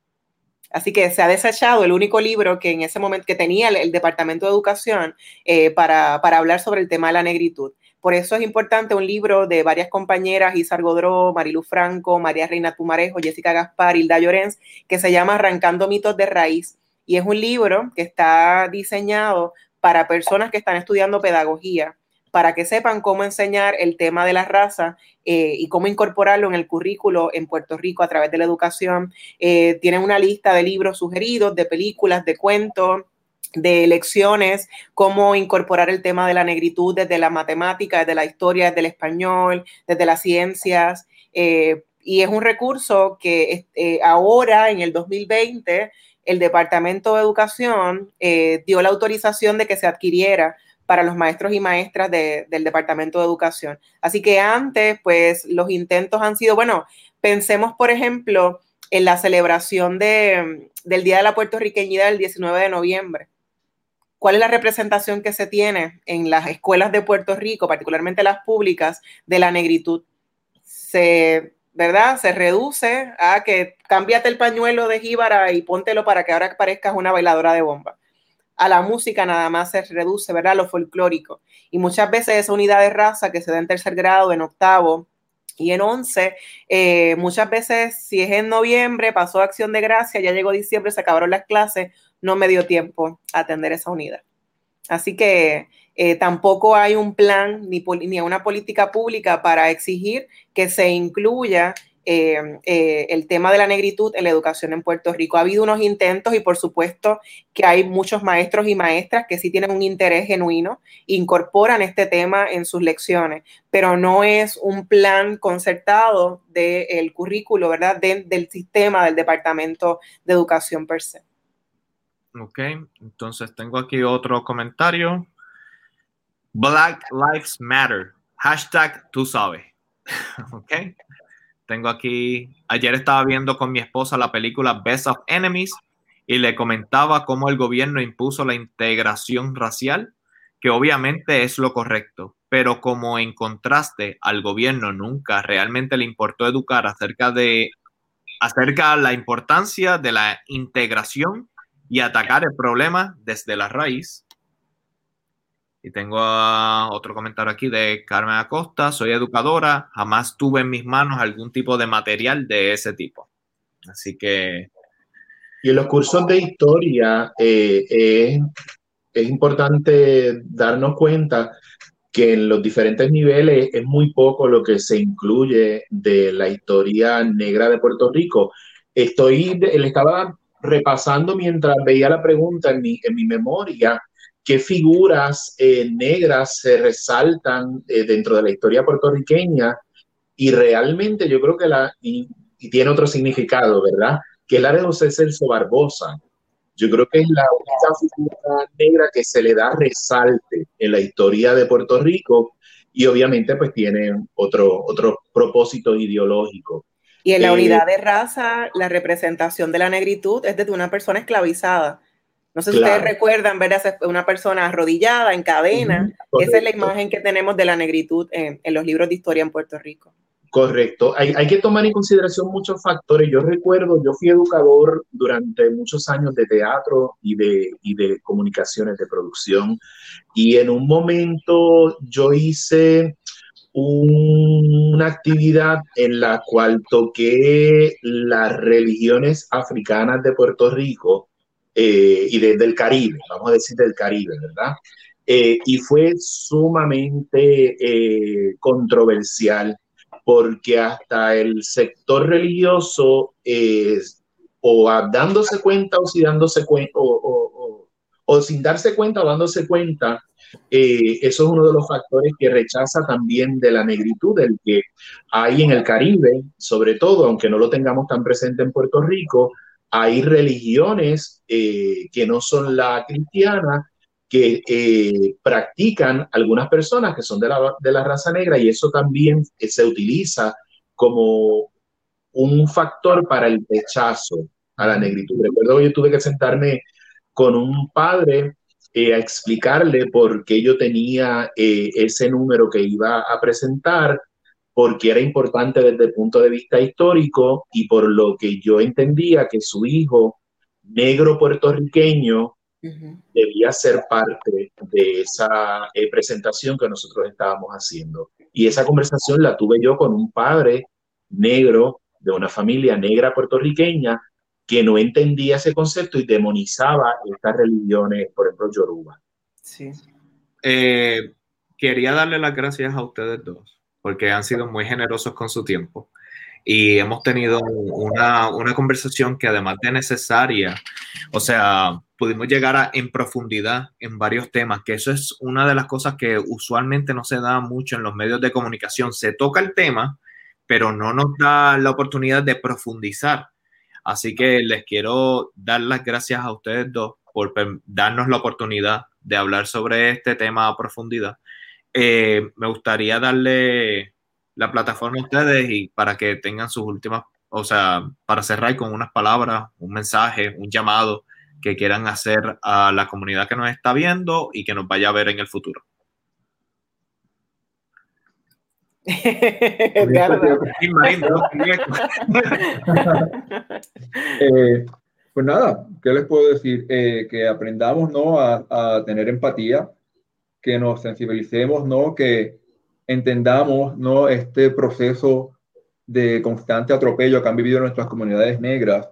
Así que se ha desechado el único libro que en ese momento que tenía el, Departamento de Educación eh, para, hablar sobre el tema de la negritud. Por eso es importante un libro de varias compañeras, Isa Godró, Marilu Franco, María Reina Tumarejo, Jessica Gaspar, Hilda Llorens, que se llama Arrancando mitos de raíz. Y es un libro que está diseñado para personas que están estudiando pedagogía para que sepan cómo enseñar el tema de la raza eh, y cómo incorporarlo en el currículo en Puerto Rico a través de la educación. Eh, tienen una lista de libros sugeridos, de películas, de cuentos de lecciones, cómo incorporar el tema de la negritud desde la matemática, desde la historia, desde el español, desde las ciencias. Eh, y es un recurso que ahora, en el 2020, el Departamento de Educación dio la autorización de que se adquiriera para los maestros y maestras del Departamento de Educación. Así que antes, pues los intentos han sido, bueno, pensemos, por ejemplo, en la celebración de, del Día de la Puertorriqueñidad del 19 de noviembre. ¿Cuál es la representación que se tiene en las escuelas de Puerto Rico, particularmente las públicas, de la negritud? Se, ¿verdad? Se reduce a que cámbiate el pañuelo de jíbara y póntelo para que ahora parezcas una bailadora de bomba a la música nada más se reduce, ¿verdad? Lo folclórico. Y muchas veces esa unidad de raza que se da en tercer grado, en octavo y en once, eh, muchas veces si es en noviembre, pasó acción de gracia, ya llegó diciembre, se acabaron las clases, no me dio tiempo a atender esa unidad. Así que eh, tampoco hay un plan ni, ni una política pública para exigir que se incluya eh, eh, el tema de la negritud en la educación en Puerto Rico. Ha habido unos intentos y por supuesto que hay muchos maestros y maestras que sí tienen un interés genuino, incorporan este tema en sus lecciones, pero no es un plan concertado del currículo, ¿verdad? del sistema del Departamento de Educación per se. Ok, entonces tengo aquí otro comentario. Black Lives Matter. Hashtag tú sabes. (laughs) ok. Tengo aquí, ayer estaba viendo con mi esposa la película Best of Enemies y le comentaba cómo el gobierno impuso la integración racial, que obviamente es lo correcto, pero como en contraste al gobierno nunca realmente le importó educar acerca de acerca la importancia de la integración y atacar el problema desde la raíz. Y tengo otro comentario aquí de Carmen Acosta. Soy educadora, jamás tuve en mis manos algún tipo de material de ese tipo. Así que... Y en los cursos de historia eh, es, es importante darnos cuenta que en los diferentes niveles es muy poco lo que se incluye de la historia negra de Puerto Rico. Estoy, le estaba repasando mientras veía la pregunta en mi, en mi memoria qué figuras eh, negras se resaltan eh, dentro de la historia puertorriqueña y realmente yo creo que la, y, tiene otro significado, ¿verdad? Que es la de José Celso Barbosa. Yo creo que es la única figura negra que se le da resalte en la historia de Puerto Rico y obviamente pues tiene otro, otro propósito ideológico. Y en la eh, unidad de raza, la representación de la negritud es desde una persona esclavizada. No sé si ustedes recuerdan ver a una persona arrodillada en cadena. Esa es la imagen que tenemos de la negritud en, los libros de historia en Puerto Rico. Correcto. Hay, hay, que tomar en consideración muchos factores. Yo recuerdo, yo fui educador durante muchos años de teatro y de, y de comunicaciones de producción. Y en un momento yo hice una actividad en la cual toqué las religiones africanas de Puerto Rico eh, y desde el Caribe, vamos a decir del Caribe, ¿verdad? Eh, y fue sumamente eh, controversial porque hasta el sector religioso, o dándose cuenta o, dándose cuenta, o, o, sin darse cuenta o dándose cuenta, eso es uno de los factores que rechaza también de la negritud, el que hay en el Caribe, sobre todo, aunque no lo tengamos tan presente en Puerto Rico, hay religiones eh, que no son la cristiana que eh, practican algunas personas que son de la, de la raza negra y eso también eh, se utiliza como un factor para el rechazo a la negritud. Recuerdo que yo tuve que sentarme con un padre a explicarle por qué yo tenía ese número que iba a presentar porque era importante desde el punto de vista histórico y por lo que yo entendía que su hijo negro puertorriqueño debía ser parte de esa eh, presentación que nosotros estábamos haciendo. Y esa conversación la tuve yo con un padre negro de una familia negra puertorriqueña que no entendía ese concepto y demonizaba estas religiones, por ejemplo, Yoruba. Sí. Eh, quería darle las gracias a ustedes dos porque han sido muy generosos con su tiempo. Y hemos tenido una, una conversación que además de necesaria, o sea, pudimos llegar a, en profundidad en varios temas, que eso es una de las cosas que usualmente no se da mucho en los medios de comunicación. Se toca el tema, pero no nos da la oportunidad de profundizar. Así que les quiero dar las gracias a ustedes dos por darnos la oportunidad de hablar sobre este tema a profundidad. Eh, me gustaría darle la plataforma a ustedes y para que tengan sus últimas, o sea, para cerrar con unas palabras, un mensaje, un llamado que quieran hacer a la comunidad que nos está viendo y que nos vaya a ver en el futuro. (laughs) (laughs) (laughs) Eh, pues nada, ¿qué les puedo decir? Eh, que aprendamos ¿no? a, a tener empatía, que nos sensibilicemos, ¿no? Que entendamos, ¿no? Este proceso de constante atropello que han vivido nuestras comunidades negras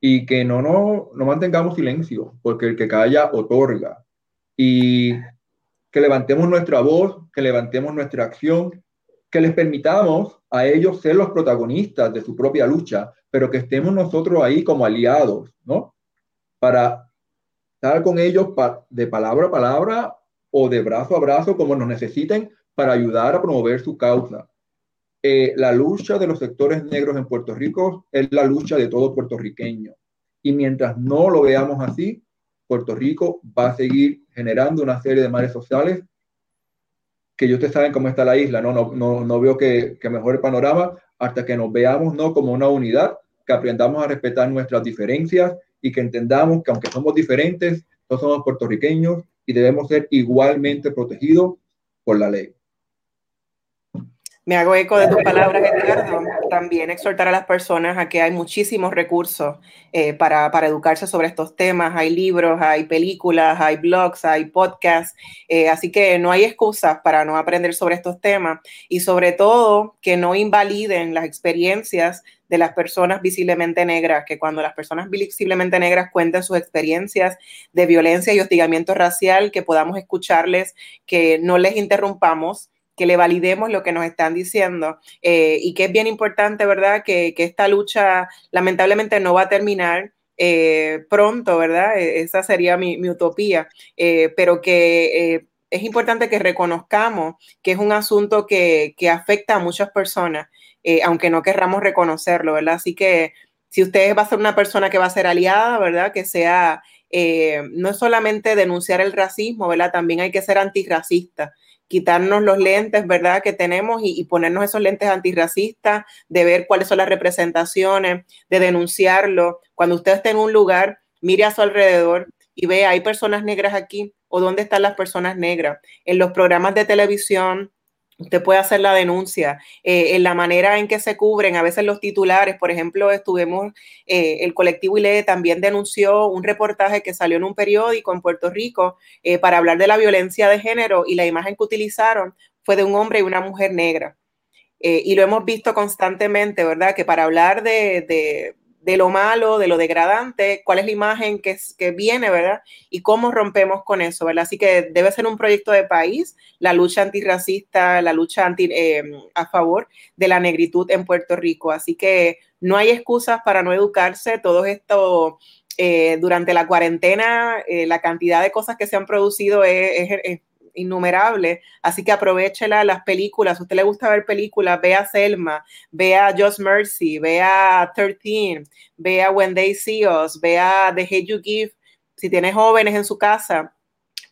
y que no, no, no mantengamos silencio, porque el que calla otorga. Y que levantemos nuestra voz, que levantemos nuestra acción, que les permitamos a ellos ser los protagonistas de su propia lucha, pero que estemos nosotros ahí como aliados, ¿no? Para estar con ellos de palabra a palabra o de brazo a brazo como nos necesiten para ayudar a promover su causa. Eh, la lucha de los sectores negros en Puerto Rico es la lucha de todo puertorriqueño. Y mientras no lo veamos así, Puerto Rico va a seguir generando una serie de males sociales que ustedes saben cómo está la isla, ¿no? No, no, no veo que, que mejore el panorama hasta que nos veamos no como una unidad, que aprendamos a respetar nuestras diferencias y que entendamos que aunque somos diferentes, todos somos puertorriqueños y debemos ser igualmente protegidos por la ley. Me hago eco de tus palabras, Edgardo. También exhortar a las personas a que hay muchísimos recursos eh, para, para, educarse sobre estos temas. Hay libros, hay películas, hay blogs, hay podcasts. Eh, así que no hay excusas para no aprender sobre estos temas y sobre todo que no invaliden las experiencias de las personas visiblemente negras, que cuando las personas visiblemente negras cuenten sus experiencias de violencia y hostigamiento racial, que podamos escucharles, que no les interrumpamos que le validemos lo que nos están diciendo eh, y que es bien importante, ¿verdad? Que, esta lucha lamentablemente no va a terminar. Eh, pronto, ¿verdad? E, esa sería mi, utopía, eh, pero que es importante que reconozcamos que es un asunto que, que afecta a muchas personas, aunque no querramos reconocerlo, ¿verdad? Así que si usted va a ser una persona que va a ser aliada, ¿verdad? Que sea, no es solamente denunciar el racismo, ¿verdad? También hay que ser antirracista quitarnos los lentes, ¿verdad?, que tenemos y, ponernos esos lentes antirracistas, de ver cuáles son las representaciones, de denunciarlo. Cuando usted esté en un lugar, mire a su alrededor y vea, hay personas negras aquí o dónde están las personas negras. En los programas de televisión, Usted puede hacer la denuncia eh, en la manera en que se cubren, a veces los titulares, por ejemplo, estuvimos, eh, el colectivo ILE también denunció un reportaje que salió en un periódico en Puerto Rico eh, para hablar de la violencia de género y la imagen que utilizaron fue de un hombre y una mujer negra. y lo hemos visto constantemente, ¿verdad? Que para hablar de de lo malo, de lo degradante, cuál es la imagen que, que viene, ¿verdad? Y cómo rompemos con eso, ¿verdad? Así que debe ser un proyecto de país, la lucha antirracista, la lucha anti, eh, a favor de la negritud en Puerto Rico. Así que no hay excusas para no educarse. Todo esto, eh, durante la cuarentena, eh, la cantidad de cosas que se han producido es, es innumerables, así que aprovechela las películas, si usted le gusta ver películas, vea Selma, vea Just Mercy, vea 13, vea When They See Us, vea The Hate You Give, si tiene jóvenes en su casa,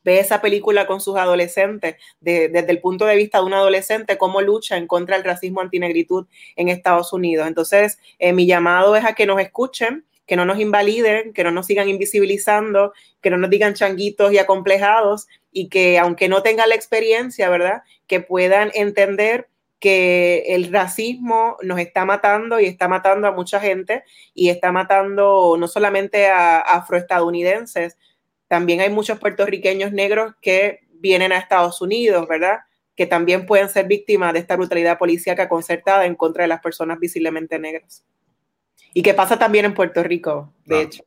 ve esa película con sus adolescentes, desde el punto de vista de un adolescente, cómo lucha en contra del racismo antinegritud en Estados Unidos. Entonces, eh, mi llamado es a que nos escuchen, que no nos invaliden, que no nos sigan invisibilizando, que no nos digan changuitos y acomplejados y que aunque no tengan la experiencia, ¿verdad? Que puedan entender que el racismo nos está matando y está matando a mucha gente y está matando no solamente a, afroestadounidenses, también hay muchos puertorriqueños negros que vienen a Estados Unidos, ¿verdad? Que también pueden ser víctimas de esta brutalidad policíaca concertada en contra de las personas visiblemente negras. Y que pasa también en Puerto Rico, de hecho.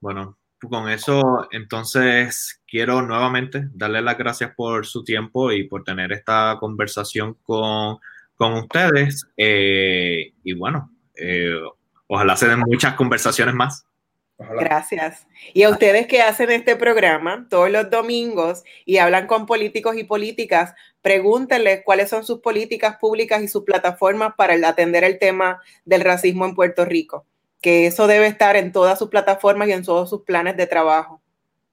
Bueno, con eso, entonces quiero nuevamente darle las gracias por su tiempo y por tener esta conversación con, con ustedes. Eh, y bueno, eh, ojalá se den muchas conversaciones más. Gracias. Y a ustedes que hacen este programa todos los domingos y hablan con políticos y políticas, pregúntenles cuáles son sus políticas públicas y sus plataformas para atender el tema del racismo en Puerto Rico que eso debe estar en todas sus plataformas y en todos sus planes de trabajo.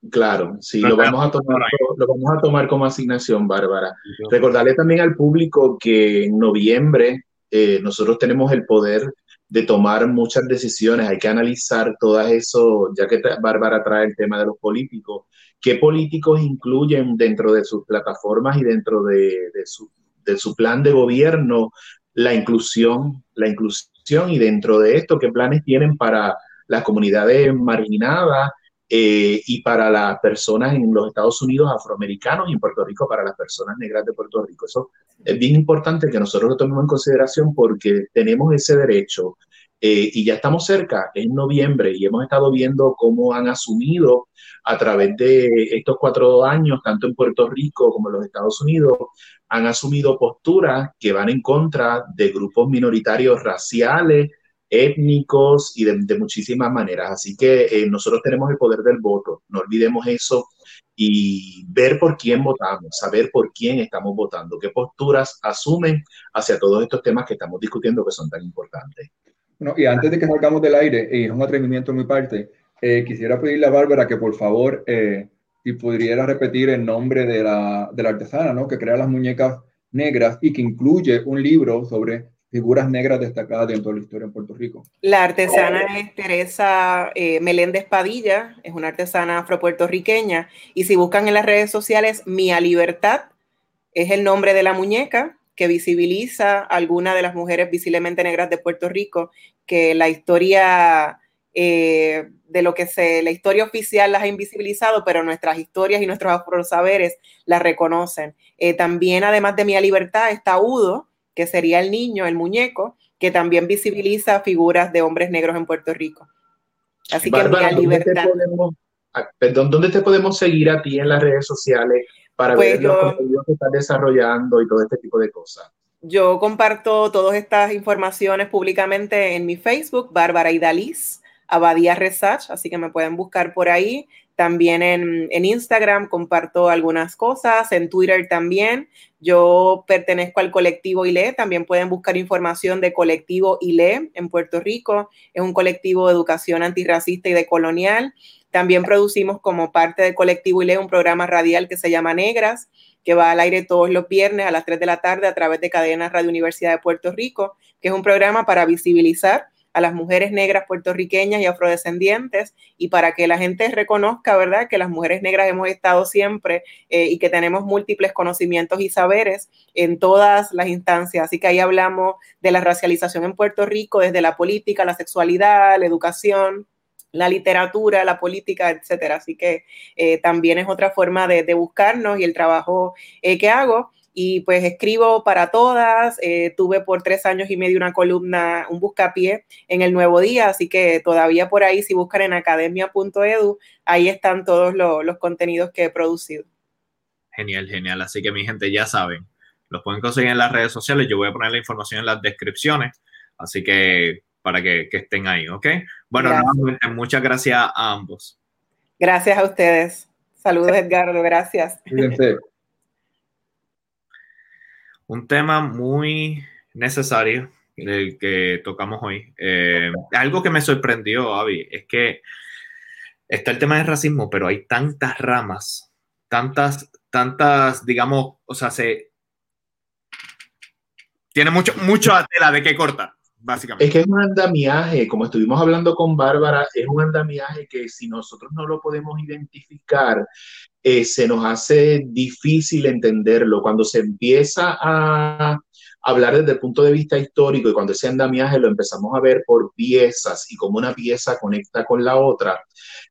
Claro, sí, lo vamos, a tomar, lo vamos a tomar como asignación, Bárbara. Recordarle también al público que en noviembre eh, nosotros tenemos el poder de tomar muchas decisiones, hay que analizar todo eso, ya que Bárbara trae el tema de los políticos, qué políticos incluyen dentro de sus plataformas y dentro de, su, de su plan de gobierno la inclusión, la inclusión y dentro de esto, qué planes tienen para las comunidades marginadas eh, y para las personas en los Estados Unidos afroamericanos y en Puerto Rico para las personas negras de Puerto Rico. Eso es bien importante que nosotros lo tomemos en consideración porque tenemos ese derecho eh, y ya estamos cerca, en noviembre, y hemos estado viendo cómo han asumido a través de estos cuatro años, tanto en Puerto Rico como en los Estados Unidos, han asumido posturas que van en contra de grupos minoritarios raciales, étnicos y de, muchísimas maneras. Así que eh, nosotros tenemos el poder del voto, no olvidemos eso y ver por quién votamos, saber por quién estamos votando, qué posturas asumen hacia todos estos temas que estamos discutiendo que son tan importantes. Y antes de que salgamos del aire, y es un atrevimiento de mi parte, eh, quisiera pedirle a Bárbara que por favor, eh, si pudiera repetir el nombre de la, de la artesana, ¿no? Que crea las muñecas negras y que incluye un libro sobre figuras negras destacadas dentro de la historia en Puerto Rico. La artesana es Teresa eh, Meléndez Padilla, es una artesana afropuertorriqueña, y si buscan en las redes sociales, Mía Libertad es el nombre de la muñeca que visibiliza a alguna de las mujeres visiblemente negras de Puerto Rico, que la historia eh, de lo que se, la historia oficial las ha invisibilizado, pero nuestras historias y nuestros afrosaberes las reconocen. Eh, también, además de Mía Libertad, está Udo, que sería el niño, el muñeco, que también visibiliza figuras de hombres negros en Puerto Rico. Así que mi libertad. Ah, perdón, ¿dónde te podemos seguir a ti en las redes sociales para pues ver los contenidos que estás desarrollando y todo este tipo de cosas? Yo comparto todas estas informaciones públicamente en mi Facebook, Bárbara Idaliz, Abadía Research, así que me pueden buscar por ahí. También en, en, Instagram comparto algunas cosas, en Twitter también. Yo pertenezco al colectivo ILE, también pueden buscar información de colectivo ILE en Puerto Rico. Es un colectivo de educación antirracista y decolonial. También producimos como parte del colectivo ILE un programa radial que se llama Negras, que va al aire todos los viernes a las 3 de la tarde a través de Cadena Radio Universidad de Puerto Rico, que es un programa para visibilizar a las mujeres negras puertorriqueñas y afrodescendientes y para que la gente reconozca, ¿verdad?, que las mujeres negras hemos estado siempre eh, y que tenemos múltiples conocimientos y saberes en todas las instancias. Así que ahí hablamos de la racialización en Puerto Rico desde la política, la sexualidad, la educación, la literatura, la política, etcétera. Así que eh, también es otra forma de, buscarnos y el trabajo eh, que hago y pues escribo para todas. Eh, tuve por tres años y medio una columna, un buscapié en el Nuevo Día, así que todavía por ahí, si buscan en academia.edu, ahí están todos los contenidos que he producido. Genial, genial. Así que mi gente ya saben, los pueden conseguir en las redes sociales. Yo voy a poner la información en las descripciones, así que para que, estén ahí, ¿ok? Bueno, muchas gracias a ambos. Gracias a ustedes. Saludos, Edgardo. Gracias un tema muy necesario el que tocamos hoy. Eh, algo que me sorprendió, Avi, es que está el tema del racismo, pero hay tantas ramas, tantas, tantas, digamos, o sea, se tiene mucho, mucha tela de qué corta, Es que es un andamiaje, como estuvimos hablando con Bárbara, es un andamiaje que si nosotros no lo podemos identificar, eh, se nos hace difícil entenderlo. Cuando se empieza a hablar desde el punto de vista histórico y cuando ese andamiaje lo empezamos a ver por piezas y cómo una pieza conecta con la otra,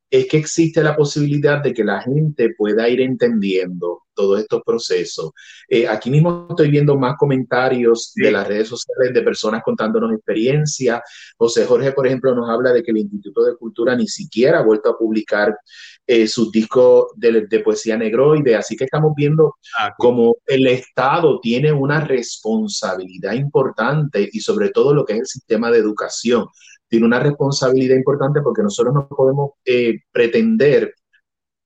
es que existe la posibilidad de que la gente pueda ir entendiendo todos estos procesos. Eh, aquí mismo estoy viendo más comentarios de las redes sociales de personas contándonos experiencia. José Jorge, por ejemplo, nos habla de que el Instituto de Cultura ni siquiera ha vuelto a publicar eh, sus discos de, de, poesía negroide. Así que estamos viendo ah, como el Estado tiene una responsabilidad importante y sobre todo lo que es el sistema de educación tiene una responsabilidad importante porque nosotros no podemos eh, pretender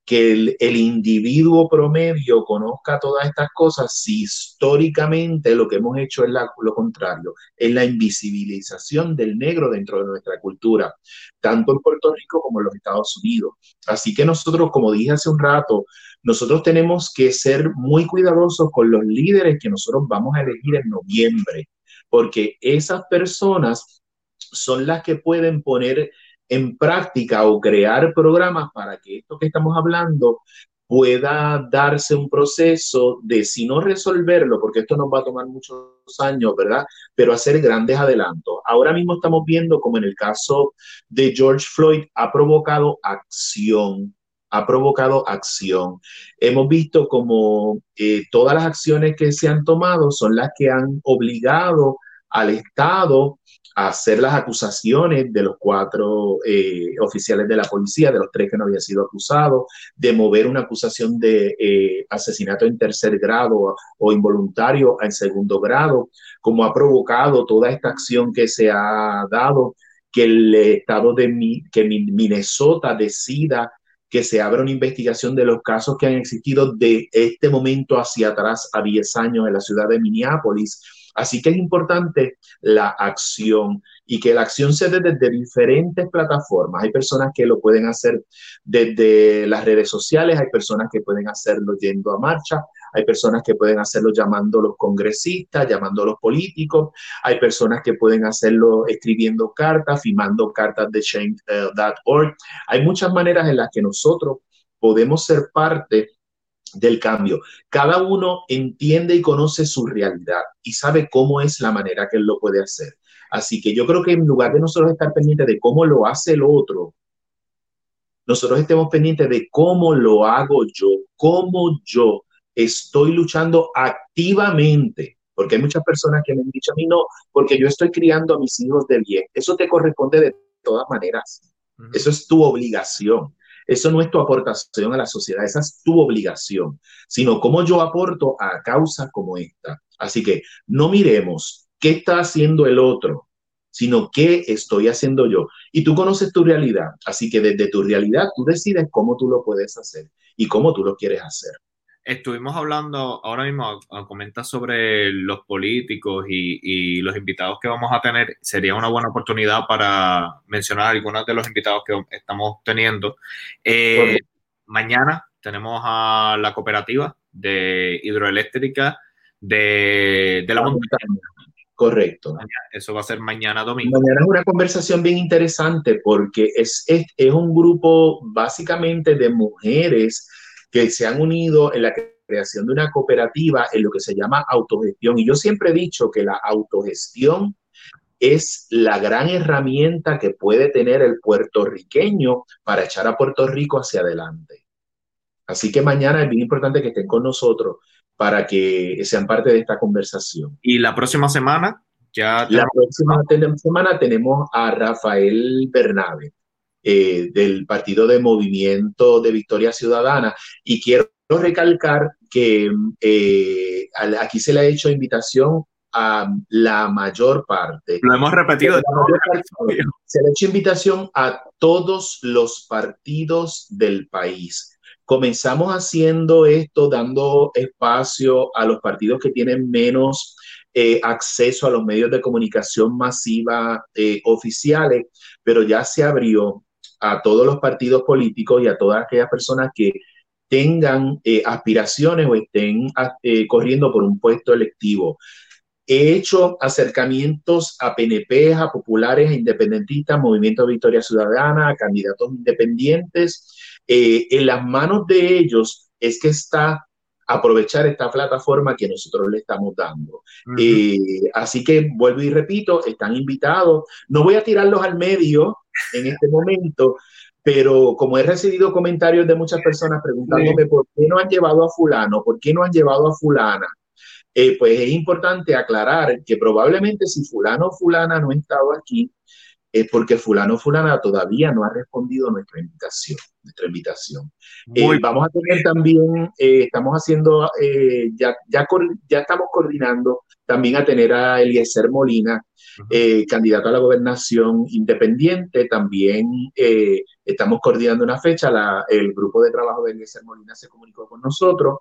que el, individuo promedio conozca todas estas cosas si históricamente lo que hemos hecho es lo contrario, es la invisibilización del negro dentro de nuestra cultura, tanto en Puerto Rico como en los Estados Unidos. Así que nosotros, como dije hace un rato, nosotros tenemos que ser muy cuidadosos con los líderes que nosotros vamos a elegir en noviembre, porque esas personas son las que pueden poner en práctica o crear programas para que esto que estamos hablando pueda darse un proceso de, si no resolverlo, porque esto nos va a tomar muchos años, ¿verdad? Pero hacer grandes adelantos. Ahora mismo estamos viendo como en el caso de George Floyd ha provocado acción, ha provocado acción. Hemos visto como eh, todas las acciones que se han tomado son las que han obligado al Estado hacer las acusaciones de los cuatro eh, oficiales de la policía, de los tres que no habían sido acusados, de mover una acusación de eh, asesinato en tercer grado o involuntario en segundo grado, como ha provocado toda esta acción que se ha dado, que el estado de que Minnesota decida que se abra una investigación de los casos que han existido de este momento hacia atrás a 10 años en la ciudad de Minneapolis Así que es importante la acción y que la acción se dé desde diferentes plataformas. Hay personas que lo pueden hacer desde las redes sociales, hay personas que pueden hacerlo yendo a marcha, hay personas que pueden hacerlo llamando a los congresistas, llamando a los políticos, hay personas que pueden hacerlo escribiendo cartas, firmando cartas de change.org. Hay muchas maneras en las que nosotros podemos ser parte del cambio. Cada uno entiende y conoce su realidad y sabe cómo es la manera que él lo puede hacer. Así que yo creo que en lugar de nosotros estar pendientes de cómo lo hace el otro, nosotros estemos pendientes de cómo lo hago yo, cómo yo estoy luchando activamente, porque hay muchas personas que me han dicho a mí no, porque yo estoy criando a mis hijos de bien. Eso te corresponde de todas maneras. Eso es tu obligación. Eso no es tu aportación a la sociedad, esa es tu obligación, sino cómo yo aporto a causas como esta. Así que no miremos qué está haciendo el otro, sino qué estoy haciendo yo. Y tú conoces tu realidad, así que desde tu realidad tú decides cómo tú lo puedes hacer y cómo tú lo quieres hacer estuvimos hablando, ahora mismo comenta sobre los políticos y, los invitados que vamos a tener. Sería una buena oportunidad para mencionar algunos de los invitados que estamos teniendo. Eh, mañana tenemos a la cooperativa de hidroeléctrica de, la montaña. Correcto. Eso va a ser mañana domingo. Mañana es una conversación bien interesante porque es, es, es un grupo básicamente de mujeres que se han unido en la creación de una cooperativa en lo que se llama autogestión. Y yo siempre he dicho que la autogestión es la gran herramienta que puede tener el puertorriqueño para echar a Puerto Rico hacia adelante. Así que mañana es bien importante que estén con nosotros para que sean parte de esta conversación. Y la próxima semana ya... La próxima semana tenemos a Rafael Bernabe. Eh, del Partido de Movimiento de Victoria Ciudadana. Y quiero recalcar que eh, aquí se le ha hecho invitación a la mayor parte. Lo hemos repetido. se le ha hecho invitación a todos los partidos del país. Comenzamos haciendo esto, dando espacio a los partidos que tienen menos eh, acceso a los medios de comunicación masiva oficiales, pero ya se abrió a todos los partidos políticos y a todas aquellas personas que tengan eh, aspiraciones o estén eh, corriendo por un puesto electivo. He hecho acercamientos a PNP, a populares, a independentistas, Movimiento Victoria Ciudadana, a candidatos independientes. Eh, en las manos de ellos es que está aprovechar esta plataforma que nosotros le estamos dando. así que vuelvo y repito, están invitados. No voy a tirarlos al medio en este momento, pero como he recibido comentarios de muchas personas preguntándome por qué no han llevado a fulano, por qué no han llevado a fulana, eh, pues es importante aclarar que probablemente si fulano o fulana no ha estado aquí, es porque fulano o fulana todavía no ha respondido a nuestra invitación. Nuestra invitación. Eh, vamos a tener también, eh, estamos haciendo, ya, ya, ya estamos coordinando también a tener a Eliezer Molina, eh, candidato a la gobernación independiente. También eh, estamos coordinando una fecha. el grupo de trabajo de Eliezer Molina se comunicó con nosotros.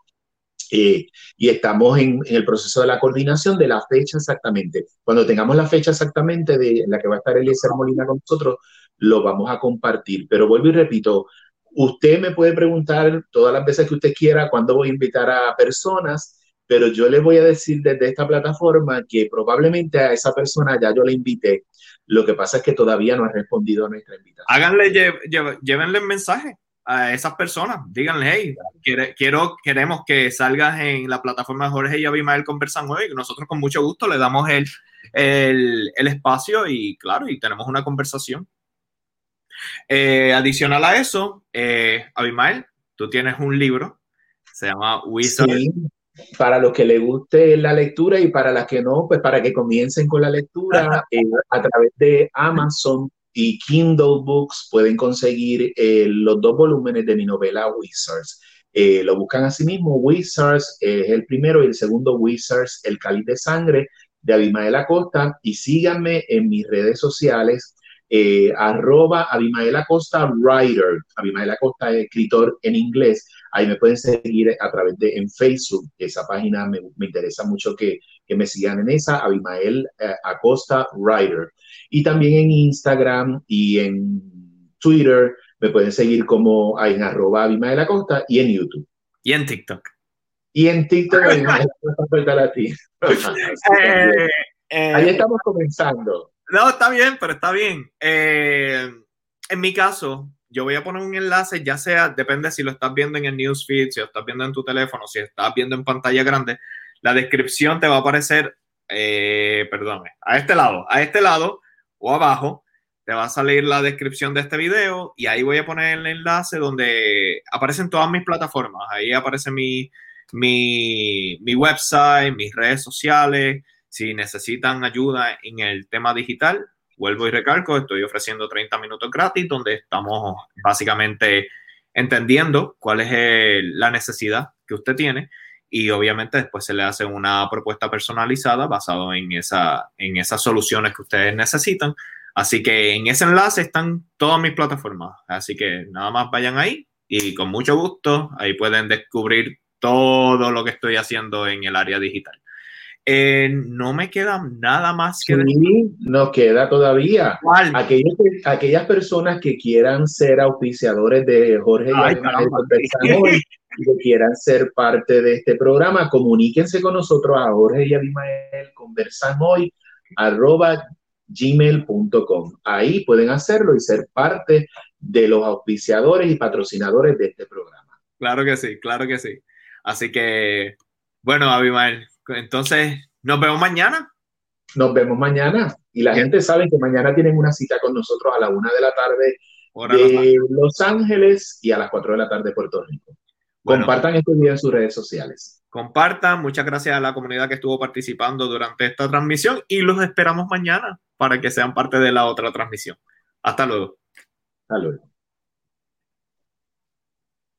Eh, y estamos en, el proceso de la coordinación de la fecha exactamente. Cuando tengamos la fecha exactamente de la que va a estar Eliezer Molina con nosotros, lo vamos a compartir. Pero vuelvo y repito, usted me puede preguntar todas las veces que usted quiera cuándo voy a invitar a personas pero yo le voy a decir desde esta plataforma que probablemente a esa persona ya yo le invité. Lo que pasa es que todavía no ha respondido a nuestra invitación. Háganle, llévenle el mensaje a esas personas. Díganle, hey, quiero, queremos que salgas en la plataforma Jorge y Abimael conversan hoy. Nosotros con mucho gusto le damos el, el, el espacio y claro, y tenemos una conversación. Eh, adicional a eso, eh, Abimael, tú tienes un libro, se llama Wizard para los que les guste la lectura y para las que no, pues para que comiencen con la lectura eh, a través de Amazon y Kindle Books pueden conseguir eh, los dos volúmenes de mi novela Wizards. Eh, lo buscan así mismo, Wizards es el primero y el segundo Wizards, El Cáliz de Sangre de Abimael Acosta y síganme en mis redes sociales arroba Abimael Acosta Writer. Abimael Acosta es escritor en inglés. Ahí me pueden seguir a través de en Facebook. Esa página me, me interesa mucho que, que, me sigan en esa, Abimael eh, Acosta Writer. Y también en Instagram y en Twitter me pueden seguir como en arroba Abimael Acosta y en YouTube. Y en TikTok. Y en TikTok, Abimael Acosta a ti. (laughs) eh, eh, Ahí estamos comenzando. No, está bien, pero está bien. En mi caso, yo voy a poner un enlace, ya sea, depende si lo estás viendo en el newsfeed, si lo estás viendo en tu teléfono, si estás viendo en pantalla grande, la descripción te va a aparecer, eh, a este lado, a este lado o abajo, te va a salir la descripción de este video y ahí voy a poner el enlace donde aparecen todas mis plataformas. Ahí aparece mi, mi, mi website, mis redes sociales, si necesitan ayuda en el tema digital, vuelvo y recalco, estoy ofreciendo 30 minutos gratis donde estamos básicamente entendiendo cuál es la necesidad que usted tiene y obviamente después se le hace una propuesta personalizada basado en, esa, en esas soluciones que ustedes necesitan. Así que en ese enlace están todas mis plataformas. Así que nada más vayan ahí y con mucho gusto ahí pueden descubrir todo lo que estoy haciendo en el área digital. Eh, no me queda nada más que sí, nos queda todavía. Aquellas, aquellas personas que quieran ser auspiciadores de Jorge Ay, y (laughs) y que quieran ser parte de este programa, comuníquense con nosotros a Jorge y Abimael conversan hoy arroba gmail.com. Ahí pueden hacerlo y ser parte de los auspiciadores y patrocinadores de este programa. Claro que sí, claro que sí. Así que, bueno, Abimael, entonces, nos vemos mañana. Nos vemos mañana. Y la gente sabe que mañana tienen una cita con nosotros a la una de la tarde de Los Ángeles y a las cuatro de la tarde de Puerto Rico. compartan este video en sus redes sociales. Compartan. Muchas gracias a la comunidad que estuvo participando durante esta transmisión y los esperamos mañana para que sean parte de la otra transmisión. Hasta luego. Hasta luego.